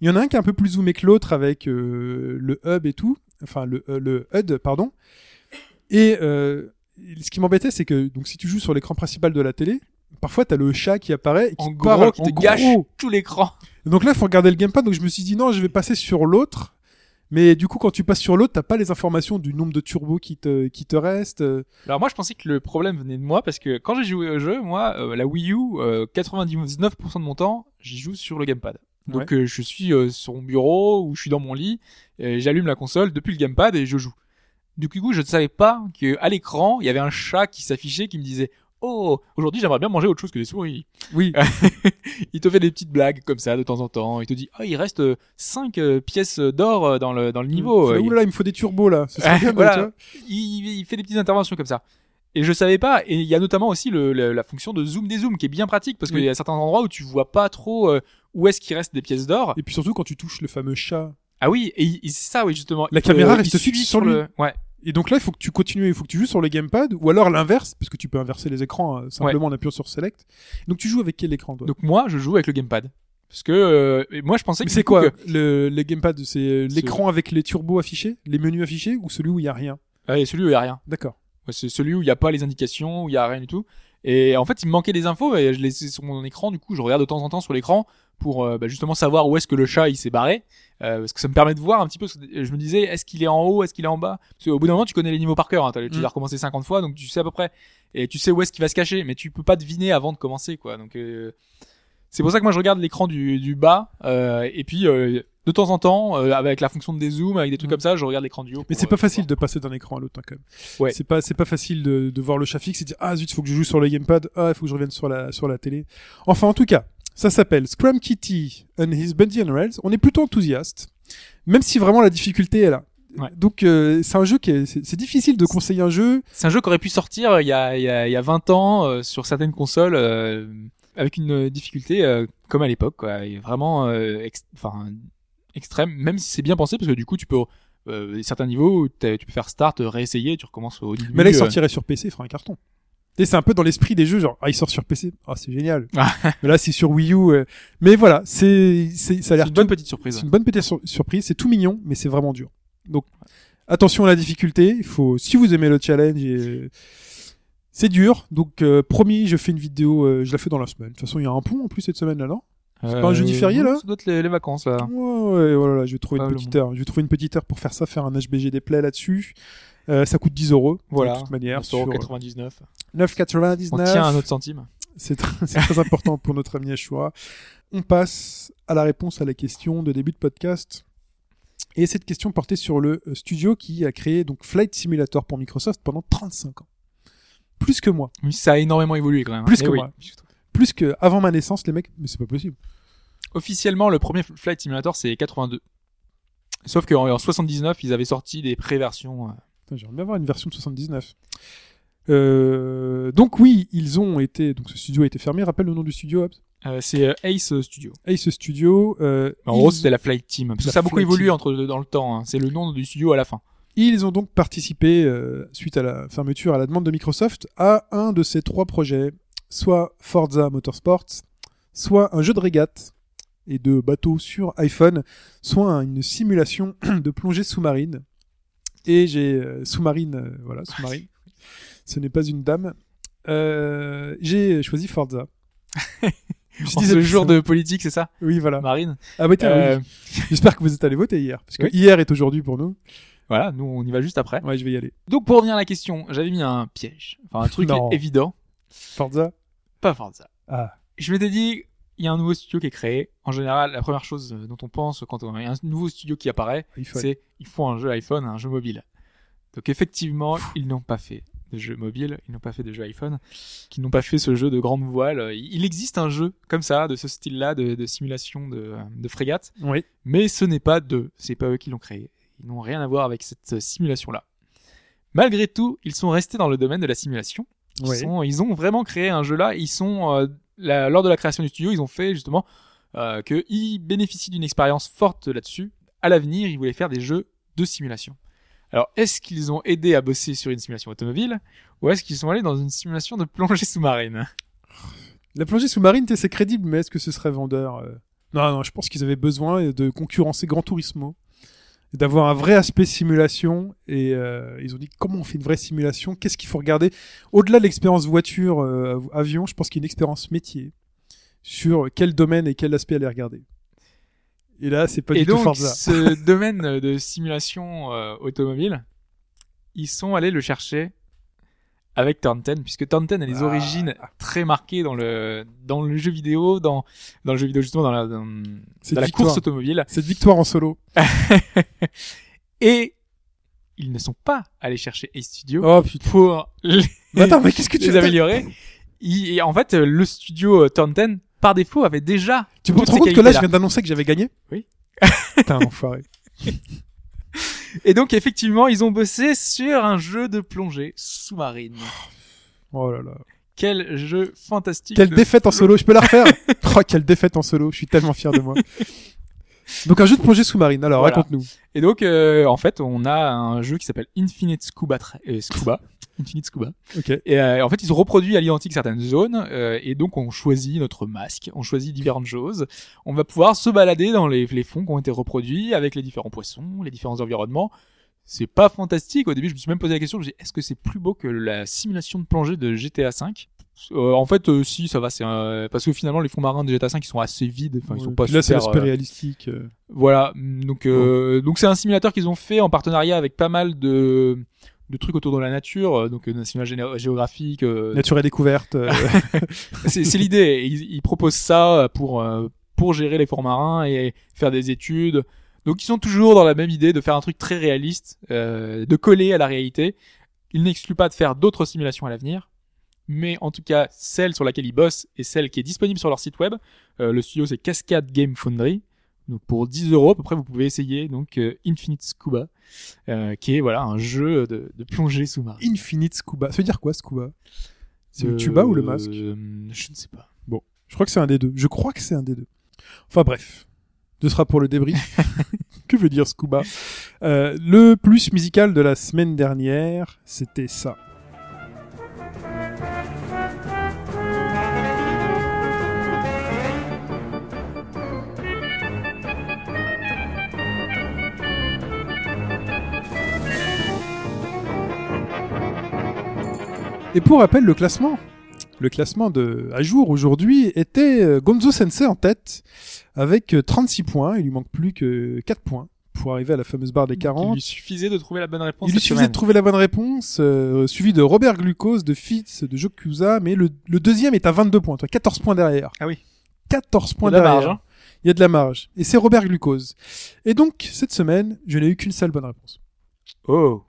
Il y en a un qui est un peu plus zoomé que l'autre avec euh, le hub et tout. Enfin, le, euh, le HUD, pardon. Et euh, ce qui m'embêtait, c'est que donc si tu joues sur l'écran principal de la télé, parfois t'as le chat qui apparaît et qui en te parle gros, qui en te gros. gâche tout l'écran. Donc là, il faut regarder le gamepad. Donc je me suis dit non, je vais passer sur l'autre. Mais du coup, quand tu passes sur l'autre, t'as pas les informations du nombre de turbos qui te qui te reste. euh, Alors moi, je pensais que le problème venait de moi parce que quand j'ai joué au jeu, moi, euh, la Wii U, euh, 99% de mon temps, j'y joue sur le gamepad. Donc euh, je suis euh, sur mon bureau ou je suis dans mon lit, j'allume la console depuis le gamepad et je joue. Du coup, je ne savais pas que à l'écran, il y avait un chat qui s'affichait qui me disait "Oh, aujourd'hui, j'aimerais bien manger autre chose que des souris." Oui. [LAUGHS] il te fait des petites blagues comme ça de temps en temps. Il te dit "Oh, il reste 5 pièces d'or euh, dans le dans le niveau." Ouh là, il me faut des turbos là. Ce [LAUGHS] bien, Voilà. tu vois. il, il fait des petites interventions comme ça. Et je savais pas. Et il y a notamment aussi le, le- la fonction de zoom des zooms qui est bien pratique parce qu'il Oui. y a certains endroits où tu vois pas trop euh, où est-ce qu'il reste des pièces d'or. Et puis surtout quand tu touches le fameux chat. Ah oui, et il- il- c'est ça, oui justement. La Il caméra il reste suit fixe sur lui. le. Ouais. Et donc là, il faut que tu continues, il faut que tu joues sur le gamepad, ou alors l'inverse, parce que tu peux inverser les écrans euh, simplement en appuyant sur Select. Donc tu joues avec quel écran toi? Donc moi, je joue avec le gamepad parce que euh, moi je pensais que c'est quoi que- le, le gamepad? C'est euh, l'écran avec les turbos affichés, les menus affichés, ou celui où il y a rien? Ah, et celui où il y a rien. D'accord. Ouais, C'est celui où il y a pas les indications, où il y a rien du tout. Et en fait, il me manquait des infos et je les ai sur mon écran. Du coup, je regarde de temps en temps sur l'écran pour euh, bah, justement savoir où est-ce que le chat il s'est barré, euh, parce que ça me permet de voir un petit peu. Je me disais, est-ce qu'il est en haut, est-ce qu'il est en bas? Parce qu'au bout d'un moment, tu connais les niveaux par cœur. Hein, t'as- tu Mm. l'as recommencé 50 fois, donc tu sais à peu près et tu sais où est-ce qu'il va se cacher, mais tu peux pas deviner avant de commencer, quoi. Donc euh, c'est pour ça que moi je regarde l'écran du, du bas euh, et puis euh, de temps en temps, euh, avec la fonction de dézoom, avec des trucs Mm. comme ça, je regarde l'écran du haut. Mais c'est euh, pas facile voir. de passer d'un écran à l'autre hein, quand même. Ouais. C'est pas c'est pas facile de, de voir le chat fixe et de dire ah zut faut que je joue sur le gamepad ah il faut que je revienne sur la sur la télé. Enfin en tout cas ça s'appelle Scrum Kitty and His Bundy Rails. On est plutôt enthousiaste même si vraiment la difficulté est là. Ouais. Donc euh, c'est un jeu qui est c'est difficile de conseiller un jeu. C'est un jeu qui aurait pu sortir euh, il y a, il y a, il y a 20 ans euh, sur certaines consoles euh, avec une euh, difficulté euh, comme à l'époque, quoi. Et vraiment euh, ex- enfin, extrême, même si c'est bien pensé parce que du coup tu peux euh, certains niveaux tu peux faire start, réessayer, tu recommences au début. Mais là il sortirait sur PC il fera un carton. Et c'est un peu dans l'esprit des jeux genre ah il sort sur PC ah c'est génial. [LAUGHS] Ah. Mais là c'est sur Wii U. euh. Mais voilà c'est c'est ça a c'est l'air une bonne tout- petite surprise. C'est une bonne petite sur- surprise, c'est tout mignon, mais c'est vraiment dur. Donc attention à la difficulté, il faut si vous aimez le challenge et c'est dur. Donc euh, promis, je fais une vidéo, euh, je la fais dans la semaine. De toute façon, il y a un pont en plus cette semaine là, non? C'est pas un jeudi férié, là Ça doit être les, les vacances là. Ouais, ouais, voilà, je vais trouver une petite heure. Je vais trouver une petite heure pour faire ça, faire un HBG des plays là-dessus. Euh, ça coûte 10 euros. Voilà. De toute manière. Sur 99. 9,99. On tient un autre centime. C'est tr- c'est très important pour notre ami Ashura. On passe à la réponse à la question de début de podcast. Et cette question portait sur le euh, studio qui a créé donc Flight Simulator pour Microsoft pendant 35 ans. Plus que moi. Oui, ça a énormément évolué quand même. Plus Mais que oui. moi. Plus que avant ma naissance, les mecs, mais c'est pas possible. Officiellement, le premier Flight Simulator c'est 82. Sauf qu'en en 79, ils avaient sorti des pré-versions. euh, J'aimerais bien avoir une version de 79. Euh, donc oui, ils ont été, donc ce studio a été fermé. Rappelle le nom du studio, Hobbs euh, c'est Ace Studio. Ace Studio. Euh, En gros, c'était la Flight Team. Parce que La ça a beaucoup évolué Team. entre dans le temps. hein. C'est le nom du studio à la fin. Ils ont donc participé, euh, suite à la fermeture à la demande de Microsoft, à un de ces trois projets, soit Forza Motorsport, soit un jeu de régate et de bateau sur iPhone, soit un- une simulation [CLEARS THROAT] de plongée sous-marine. Et j'ai euh, sous-marine, euh, voilà, sous-marine. Ce n'est pas une dame. Euh, j'ai choisi Forza. [LAUGHS] Je En ce jour plus de politique, c'est ça? Oui, voilà. Marine? Ah bah tiens, oui. J'espère que vous êtes allé voter hier, parce que Oui. hier est aujourd'hui pour nous. Voilà, nous on y va juste après. Ouais, je vais y aller. Donc pour revenir à la question, j'avais mis un piège. Enfin un truc évident. Forza? Pas Forza. Ah. Je m'étais dit, il y a un nouveau studio qui est créé. En général, la première chose dont on pense quand on- il y a un nouveau studio qui apparaît, c'est ils font un jeu iPhone, un jeu mobile. Donc effectivement, ils n'ont pas fait de jeu mobile, ils n'ont pas fait de jeu iPhone, qui n'ont pas fait ce jeu de grande voile. Il existe un jeu comme ça, de ce style-là, de, de simulation de, de frégate, Oui. mais ce n'est pas d'eux, c'est pas eux qui l'ont créé. Ils n'ont rien à voir avec cette simulation-là. Malgré tout, ils sont restés dans le domaine de la simulation. Ils, Ouais. sont, ils ont vraiment créé un jeu là. Ils sont euh, la- lors de la création du studio, ils ont fait justement euh, qu'ils bénéficient d'une expérience forte là-dessus. À l'avenir, ils voulaient faire des jeux de simulation. Alors, est-ce qu'ils ont aidé à bosser sur une simulation automobile ou est-ce qu'ils sont allés dans une simulation de plongée sous-marine? La plongée sous-marine, c'est crédible, mais est-ce que ce serait vendeur euh? Non, non, je pense qu'ils avaient besoin de concurrencer Gran Turismo, d'avoir un vrai aspect simulation. Et euh, ils ont dit comment on fait une vraie simulation? Qu'est-ce qu'il faut regarder? Au-delà de l'expérience voiture, euh, avion, je pense qu'il y a une expérience métier sur quel domaine et quel aspect aller regarder. Et là, c'est pas Et du tout donc, Forza. ce [LAUGHS] domaine de simulation euh, automobile, ils sont allés le chercher avec 10, puisque 10 a des Ah. origines très marquées dans le dans le jeu vidéo, dans dans le jeu vidéo justement dans la dans, la course automobile, Cette victoire en solo. [LAUGHS] et ils ne sont pas allés chercher A Studio Oh pour les, Mais attends, mais qu'est-ce que [LAUGHS] tu les améliorer. Et en fait, le studio euh, 10 par défaut avait déjà Tu peux te rendre compte que là, je viens d'annoncer que j'avais gagné Oui. Putain, [LAUGHS] enfoiré. Et donc effectivement, ils ont bossé sur un jeu de plongée sous-marine. Oh là là. Quel jeu fantastique. Quelle défaite en solo, je peux la refaire [LAUGHS] Oh, quelle défaite en solo, je suis tellement fier de moi. Donc un jeu de plongée sous-marine, alors Voilà. raconte-nous. Et donc, euh, en fait, on a un jeu qui s'appelle Infinite Scuba. Tra- euh, Scuba. Infinite Scuba. Ok. Et euh, en fait, ils ont reproduit à l'identique certaines zones. euh, et donc, on choisit notre masque, on choisit différentes choses. On va pouvoir se balader dans les, les fonds qui ont été reproduits avec les différents poissons, les différents environnements. C'est pas fantastique. Au début, je me suis même posé la question, je me est-ce que c'est plus beau que la simulation de plongée de GTA V? Euh, En fait, euh, si, ça va. C'est un- parce que finalement, les fonds marins de GTA V, ils sont assez vides. Enfin, ils sont Ouais, pas puis là, c'est super. l'aspect euh, réalistique. euh. voilà, donc euh, donc c'est un simulateur qu'ils ont fait en partenariat avec pas mal de de trucs autour de la nature, euh, donc euh, national géographique. euh, Nature et découverte. [LAUGHS] c'est l'idée. Ils, ils proposent ça pour euh, pour gérer les fonds marins et faire des études. Donc ils sont toujours dans la même idée de faire un truc très réaliste, euh, de coller à la réalité. Il n'exclut pas de faire d'autres simulations à l'avenir, mais en tout cas celle sur laquelle ils bossent et celle qui est disponible sur leur site web. euh, le studio c'est Cascade Game Foundry. Donc pour 10 euros à peu près vous pouvez essayer donc euh, Infinite Scuba, qui est voilà un jeu de, de plongée sous-marin. Infinite Scuba. Ça veut dire quoi, Scuba? C'est le Euh, tuba ou le masque? Je ne sais pas. Je crois que c'est un des deux. Je crois que c'est un des deux. Enfin bref, ce sera pour le débrief. [LAUGHS] que veut dire Scuba? Euh, Le plus musical de la semaine dernière, c'était ça. Et pour rappel, le classement, le classement de à jour aujourd'hui était euh, Gonzo Sensei en tête avec euh, 36 points. Il lui manque plus que 4 points pour arriver à la fameuse barre des Il 40. lui suffisait de trouver la bonne réponse. Il lui suffisait semaine. de trouver la bonne réponse, euh, suivi de Robert Glucose, de Fitz, de Jokusa, mais le, le deuxième est à 22 points, toi, 14 points derrière. Ah oui. 14 points Il y a de la derrière. marge, hein. Il y a de la marge. Et c'est Robert Glucose. Et donc, cette semaine, je n'ai eu qu'une seule bonne réponse. Oh.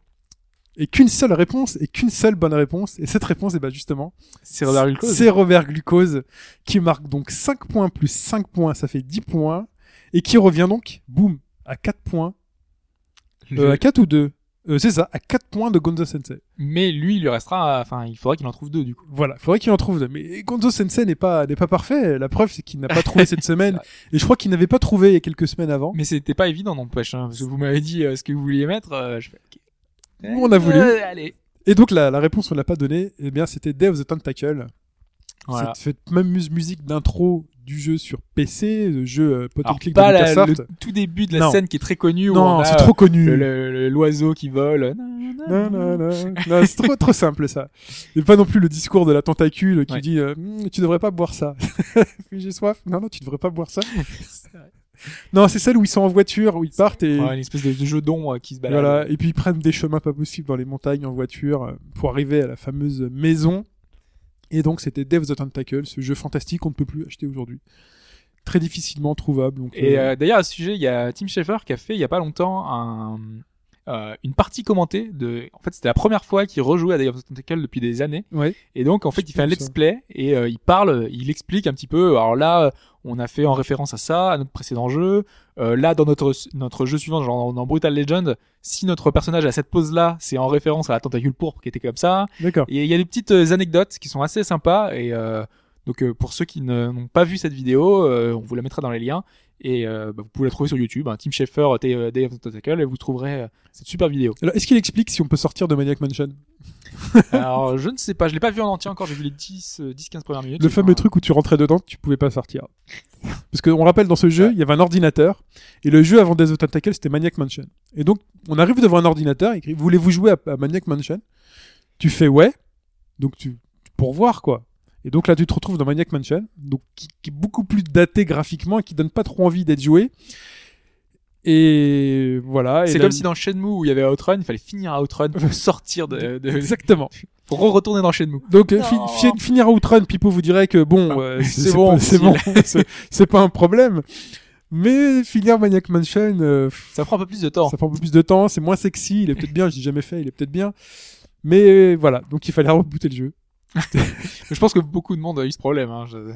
Et qu'une seule réponse, et qu'une seule bonne réponse. Et cette réponse, est bah justement, C'est Robert Glucose. c'est Robert Glucose, qui marque donc 5 points plus 5 points, ça fait 10 points, et qui revient donc, boum, à 4 points. Euh, à 4 ou 2 euh, C'est ça, à 4 points de Gonzo Sensei. Mais lui, il lui restera, enfin, il faudra qu'il en trouve deux, du coup. Voilà, faudrait qu'il en trouve deux. Mais Gonzo Sensei n'est pas, n'est pas parfait. La preuve, c'est qu'il n'a pas trouvé [LAUGHS] cette semaine. Et je crois qu'il n'avait pas trouvé il y a quelques semaines avant. Mais c'était pas évident, n'empêche, hein, parce que vous m'avez dit euh, ce que vous vouliez mettre, euh, je fais. Nous, on a voulu. Euh, allez. Et donc, la, la réponse, on l'a pas donnée. Eh bien, c'était Day of the Tentacle. Voilà. Cette, même mus- musique d'intro du jeu sur PC, le jeu Point and Click pas de la- le tout début de la Non. scène qui est très connue Non, c'est trop connu. l'oiseau qui vole. Non, non, non. Non, c'est trop, trop simple, ça. Et pas non plus le discours de la tentacule qui Ouais. dit, euh, Hmm, tu devrais pas boire ça. [LAUGHS] J'ai soif. Non, non, tu devrais pas boire ça. [LAUGHS] non, c'est celle où ils sont en voiture, où ils partent et, Ouais, une espèce de, de jeu d'ombre qui se balade. voilà. Et puis ils prennent des chemins pas possibles dans les montagnes en voiture euh, pour arriver à la fameuse maison. Et donc, c'était Death of the Tentacle, ce jeu fantastique qu'on ne peut plus acheter aujourd'hui. Très difficilement trouvable. Donc, Et euh, euh, d'ailleurs, à ce sujet, il y a Tim Schafer qui a fait il y a pas longtemps un, euh, une partie commentée de. En fait, c'était la première fois qu'il rejouait à Day of the Tentacle depuis des années. ouais. Et donc, en fait, Je il fait un let's play et euh, il parle, il explique un petit peu. Alors là, euh, on a fait en référence à ça, à notre précédent jeu. Euh, là, dans notre notre jeu suivant, genre dans Brutal Legend, si notre personnage a cette pose là, c'est en référence à la tentacule pourpre qui était comme ça. D'accord. Et il y a des petites euh, anecdotes qui sont assez sympas et euh, donc euh, pour ceux qui n'ont pas vu cette vidéo, on vous la mettra dans les liens et euh, bah, vous pouvez la trouver sur YouTube, hein, Tim Schafer Day euh, Day of the Tentacle et vous trouverez euh, cette super vidéo. Alors, est-ce qu'il explique si on peut sortir de Maniac Mansion? [LAUGHS] Alors je ne sais pas, je l'ai pas vu en entier encore, j'ai vu les 10 euh, 10 15 premières minutes. Le fameux truc où tu rentrais dedans, tu pouvais pas sortir. Parce qu'on rappelle dans ce jeu, il y avait un ordinateur et le jeu avant Death of the Tentacle c'était Maniac Mansion. Et donc on arrive devant un ordinateur, il écrit voulez-vous jouer à, à Maniac Mansion? Tu fais ouais. Donc tu pour voir quoi. Et donc là tu te retrouves dans Maniac Mansion, donc qui, qui est beaucoup plus daté graphiquement et qui donne pas trop envie d'être joué. Et voilà. C'est comme si dans Shenmue où il y avait Outrun, il fallait finir Outrun pour [LAUGHS] sortir de, de Exactement. pour retourner dans Shenmue. Donc euh, fi- Non. fi- finir Outrun, Pipo vous dirait que bon, Ah, euh, [LAUGHS] c'est bon, c'est [LAUGHS] bon, c'est- c'est pas un problème. Mais finir Maniac Mansion, euh, Ça prend un peu plus de temps. ça prend un peu plus de temps, c'est moins sexy, il est peut-être bien, je l'ai jamais fait, il est peut-être bien. Mais voilà, donc il fallait rebooter le jeu. [LAUGHS] Je pense que beaucoup de monde a eu ce problème. Hein. Je...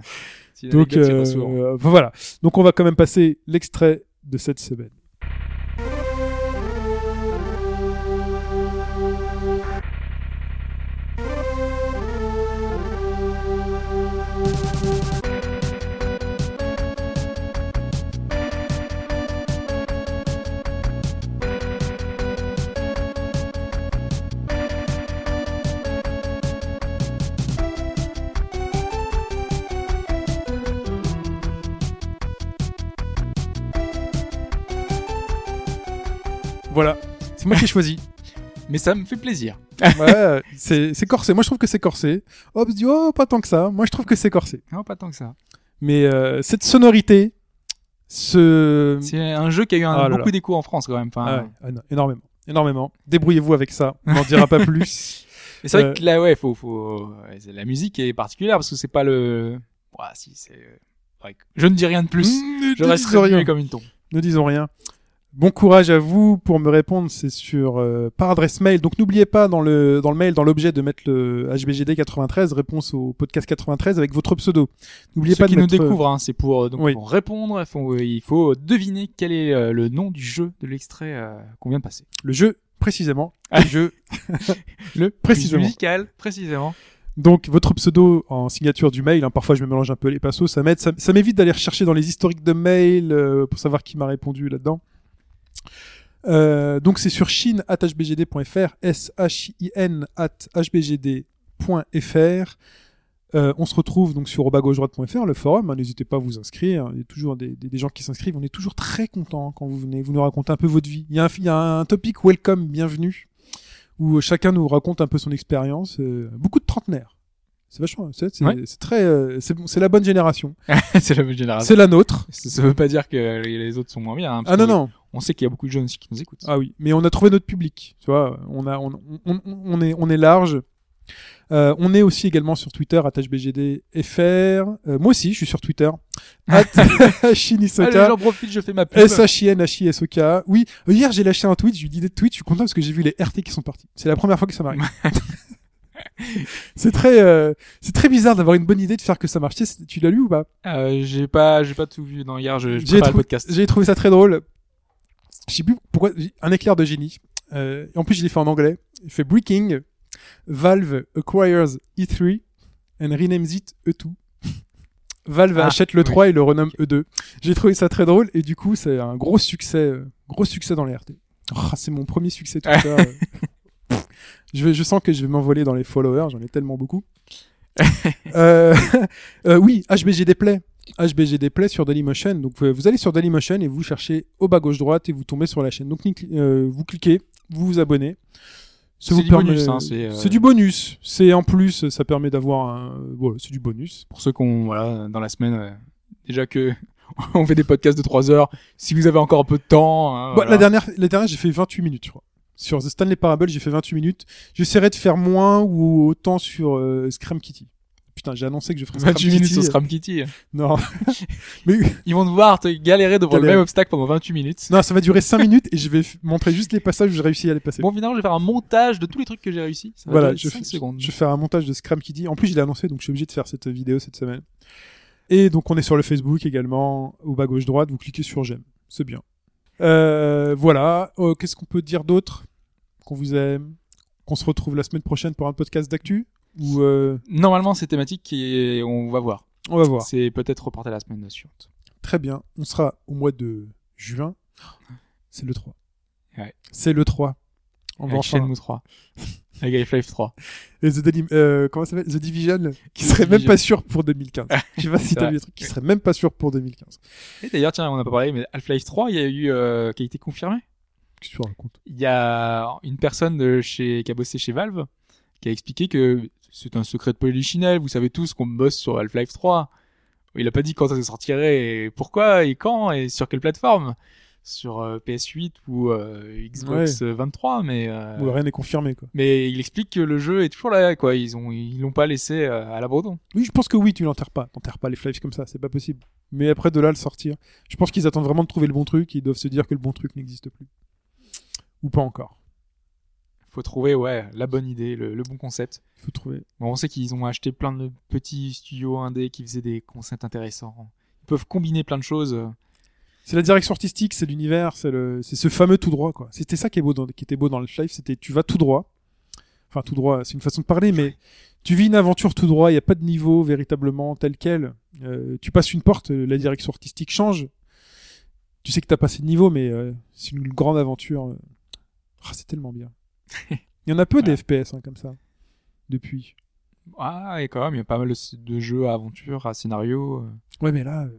si Donc euh, voilà. Donc on va quand même passer l'extrait de cette semaine. Voilà, c'est moi qui ai [LAUGHS] choisi. Mais ça me fait plaisir. Ouais, c'est corsé. Moi je trouve que c'est corsé. Hop se dit oh pas tant que ça. Moi je trouve que c'est corsé. Non, pas tant que ça. Mais euh, cette sonorité, ce C'est un jeu qui a eu un, Ah beaucoup d'écho en France quand même. Enfin, Ah ouais, non, énormément, énormément. Débrouillez-vous avec ça. On n'en dira pas [LAUGHS] plus. Et c'est vrai Euh, que là, ouais, faut, faut, la musique est particulière parce que c'est pas le, ouais, si, c'est, Ouais, Je ne dis rien de plus. Mmh, Je ne reste rien. muet comme une tombe. Ne disons rien. Bon courage à vous pour me répondre, c'est sur euh, par adresse mail. Donc n'oubliez pas dans le dans le mail dans l'objet de mettre le HBGD 93 réponse au podcast 93 avec votre pseudo. N'oubliez pas qui de nous mettre euh, découvrent, hein, c'est pour, euh, donc, Oui. pour répondre. il faut- il faut deviner quel est euh, le nom du jeu de l'extrait euh, qu'on vient de passer. le jeu précisément. Ah. Le jeu. [LAUGHS] Le Précisément. musical, précisément. Donc votre pseudo en signature du mail. hein, parfois je me mélange un peu les passos. Ça m'aide. Ça, ça m'évite d'aller rechercher dans les historiques de mail euh, pour savoir qui m'a répondu là-dedans. Euh, donc c'est sur chine@hbgd.fr, s h i n hbgd.fr. Euh, on se retrouve donc sur droite.fr, le forum. hein, N'hésitez pas à vous inscrire. Il y a toujours des, des- des gens qui s'inscrivent. On est toujours très contents quand vous venez. Vous nous racontez un peu votre vie. Il y a un, il y a un topic welcome, bienvenue, où chacun nous raconte un peu son expérience. Euh, beaucoup de trentenaires. C'est vachement. C'est Ouais. très. euh, [LAUGHS] c'est la bonne génération. c'est la même génération. C'est la nôtre. Ça, ça veut pas dire que les autres sont moins bien. hein, Ah non non. On sait qu'il y a beaucoup de jeunes aussi qui nous écoutent. Ah oui, mais on a trouvé notre public. Tu vois, on a, on, on, on est, on est large. Euh, on est aussi également sur Twitter, @bgdfr. Euh, moi aussi, je suis sur Twitter. [LAUGHS] Allez, Shinisoka. j'en profite, je fais ma pub. s h i n h i s o k Oui, hier j'ai lâché un tweet, je lui dis des tweets, je suis content parce que j'ai vu les RT qui sont partis. C'est la première fois que ça m'arrive. [LAUGHS] c'est très, euh, c'est très bizarre d'avoir une bonne idée de faire que ça marche. Tu, sais, tu l'as lu ou pas? Euh, j'ai pas, j'ai pas tout vu. Non, hier, je, je J'ai le podcast. J'ai trouvé ça très drôle. Je sais plus pourquoi. Un éclair de génie. Euh, en plus, je l'ai fait en anglais. Il fait Breaking. Valve acquires E3 and renames it E2. Valve Ah, achète le oui. 3 et le renomme E2. J'ai trouvé ça très drôle et du coup, c'est un gros succès, gros succès dans les RT. Ah, c'est mon premier succès [LAUGHS] Twitter. euh. je, vais, je sens que je vais m'envoler dans les followers, j'en ai tellement beaucoup. [LAUGHS] euh, [LAUGHS] euh, oui, HBGD Play. HBGD Play sur Dailymotion. Donc vous allez sur Dailymotion et vous cherchez au bas gauche droite et vous tombez sur la chaîne. Donc euh, vous cliquez, vous vous abonnez. C'est du permet- hein, c'est, euh, du bonus. C'est en plus, ça permet d'avoir un. Voilà, c'est du bonus. Pour ceux qu'on, voilà, dans la semaine, euh, déjà que [LAUGHS] on fait des podcasts de 3 heures. Si vous avez encore un peu de temps, hein, Bah. La dernière, la dernière, j'ai fait 28 minutes, je crois. Sur The Stanley Parable, j'ai fait 28 minutes. J'essaierai de faire moins ou autant sur Scrum Kitty. Putain, j'ai annoncé que je ferais Scrum 28 minutes sur Scrum Kitty. Non. [LAUGHS] Mais Ils vont te voir te galérer devant le même obstacle pendant 28 minutes. non, ça va durer 5 minutes et je vais f- montrer juste les passages où j'ai réussi à les passer. Bon, finalement, je vais faire un montage de tous les trucs que j'ai réussi. Ça va voilà, durer je, 5 fais- secondes. je vais faire un montage de Scrum Kitty. En plus, je l'ai annoncé, donc je suis obligé de faire cette vidéo cette semaine. Et donc, on est sur le Facebook également, au bas gauche droite. Vous cliquez sur j'aime. C'est bien. Euh, voilà. Euh, Qu'est-ce qu'on peut dire d'autre Qu'on vous aime Qu'on se retrouve la semaine prochaine pour un podcast d'actu? Ou euh, Normalement, c'est thématique et on va voir. on va voir. C'est peut-être reporté à la semaine suivante. Très bien. On sera au mois de juin. C'est le 3. Ouais. C'est le 3. On va Avec. Shenmue 3. [LAUGHS] Avec Half-Life 3. Et The, euh, comment ça The Division, qui The serait même pas sûr pour 2015. [LAUGHS] Je sais pas si t'as vu des trucs qui seraient même pas sûr pour 2015. Et d'ailleurs, tiens, on n'a pas parlé, mais Half-Life 3, il y a eu, euh, qui a été confirmé. Qu'est-ce que tu racontes? Il y a une personne de chez, qui a bossé chez Valve, qui a expliqué que c'est un secret de polichinelle. Vous savez tous qu'on bosse sur Half-Life 3. Il a pas dit quand ça sortirait et pourquoi et quand et sur quelle plateforme. Sur euh, PS8 ou euh, Xbox 23, mais euh, rien n'est confirmé, quoi. mais il explique que le jeu est toujours là, quoi. Ils ont ils l'ont pas laissé à l'abandon. Oui, je pense que oui, tu l'enterres pas. T'enterres pas les flives comme ça, c'est pas possible. Mais après, de là, le sortir. Je pense qu'ils attendent vraiment de trouver le bon truc, ils doivent se dire que le bon truc n'existe plus. Ou pas encore. Faut trouver ouais la bonne idée, le, le bon concept. Il faut trouver. Bon, on sait qu'ils ont acheté plein de petits studios indés qui faisaient des concepts intéressants. Ils peuvent combiner plein de choses. C'est la direction artistique, c'est l'univers, c'est le, c'est ce fameux tout droit, quoi. C'était ça qui est beau dans, qui était beau dans le live, c'était tu vas tout droit. Enfin, tout droit, c'est une façon de parler, mais tu vis une aventure tout droit, il n'y a pas de niveau véritablement tel quel. Euh, tu passes une porte, la direction artistique change. Tu sais que t'as passé de niveau, mais euh, c'est une grande aventure. Ah, c'est tellement bien. [LAUGHS] Il y en a peu des FPS hein, comme ça, depuis. Ah, et quand même, il y a pas mal de- jeux à aventure, à scénario. euh, Ouais, mais là, euh,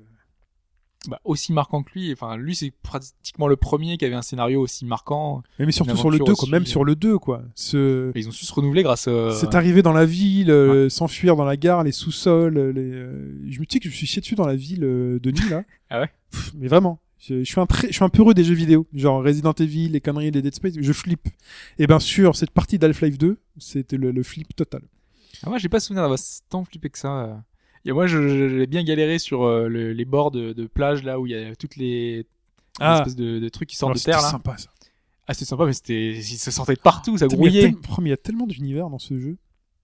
bah, aussi marquant que lui. Enfin, lui, c'est pratiquement le premier qui avait un scénario aussi marquant. mais surtout Une sur le aventure 2, quoi. aussi, même euh. sur le 2, quoi. Ce... Ils ont su se renouveler grâce à. C'est arrivé dans la ville, euh, s'enfuir dans la gare, les sous-sols, les. Je me dis que je me suis chié dessus dans la ville de Nîmes là. [LAUGHS] Ah ouais? Pff, Mais vraiment, je, je suis un je suis un peureux des jeux vidéo, genre Resident Evil, les conneries, les Dead Space, je flippe. Et bien sûr, cette partie d'Half-Life 2, c'était le, le flip total. Ah, moi, j'ai pas souvenir d'avoir tant flippé que ça. euh. Et moi, j'ai bien galéré sur euh, le- les bords de, de plage là où il y a toutes les Ah. espèces de, de trucs qui sortent Alors, de terre là. sympa ça. Ah, c'était sympa, mais c'était, ça sortait de partout, ça Mais il y a grouillait. oh, mais il y a tellement d'univers dans ce jeu.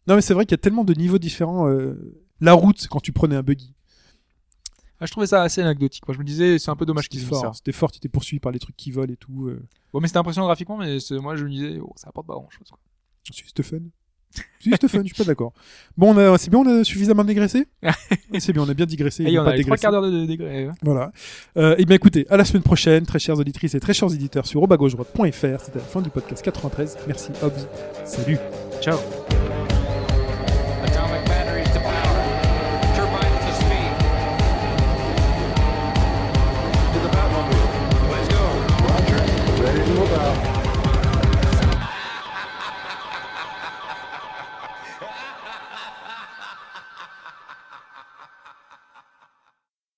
Non, mais c'est vrai qu'il y a tellement de niveaux différents. euh, La route, quand tu prenais un buggy, Ah, je trouvais ça assez anecdotique. Moi, je me disais, c'est un peu dommage qu'ils fort. C'était fort, tu étais poursuivi par les trucs qui volent et tout. euh. Ouais, mais c'était impressionnant graphiquement, mais c'est- moi, je me disais, oh, ça apporte pas grand chose. Si, c'était fun. Si, c'était fun, je suis pas d'accord. Bon, on a- c'est bien, on a suffisamment dégraissé? [LAUGHS] C'est bien, on a bien digressé. Et il on pas a les trois quarts d'heure de ouais. Voilà. Euh, et bien écoutez, à la semaine prochaine, très chères auditrices et très chers éditeurs sur obagaugedroite.fr. C'était la fin du podcast 93. Merci, Hobbs. Salut. Ciao.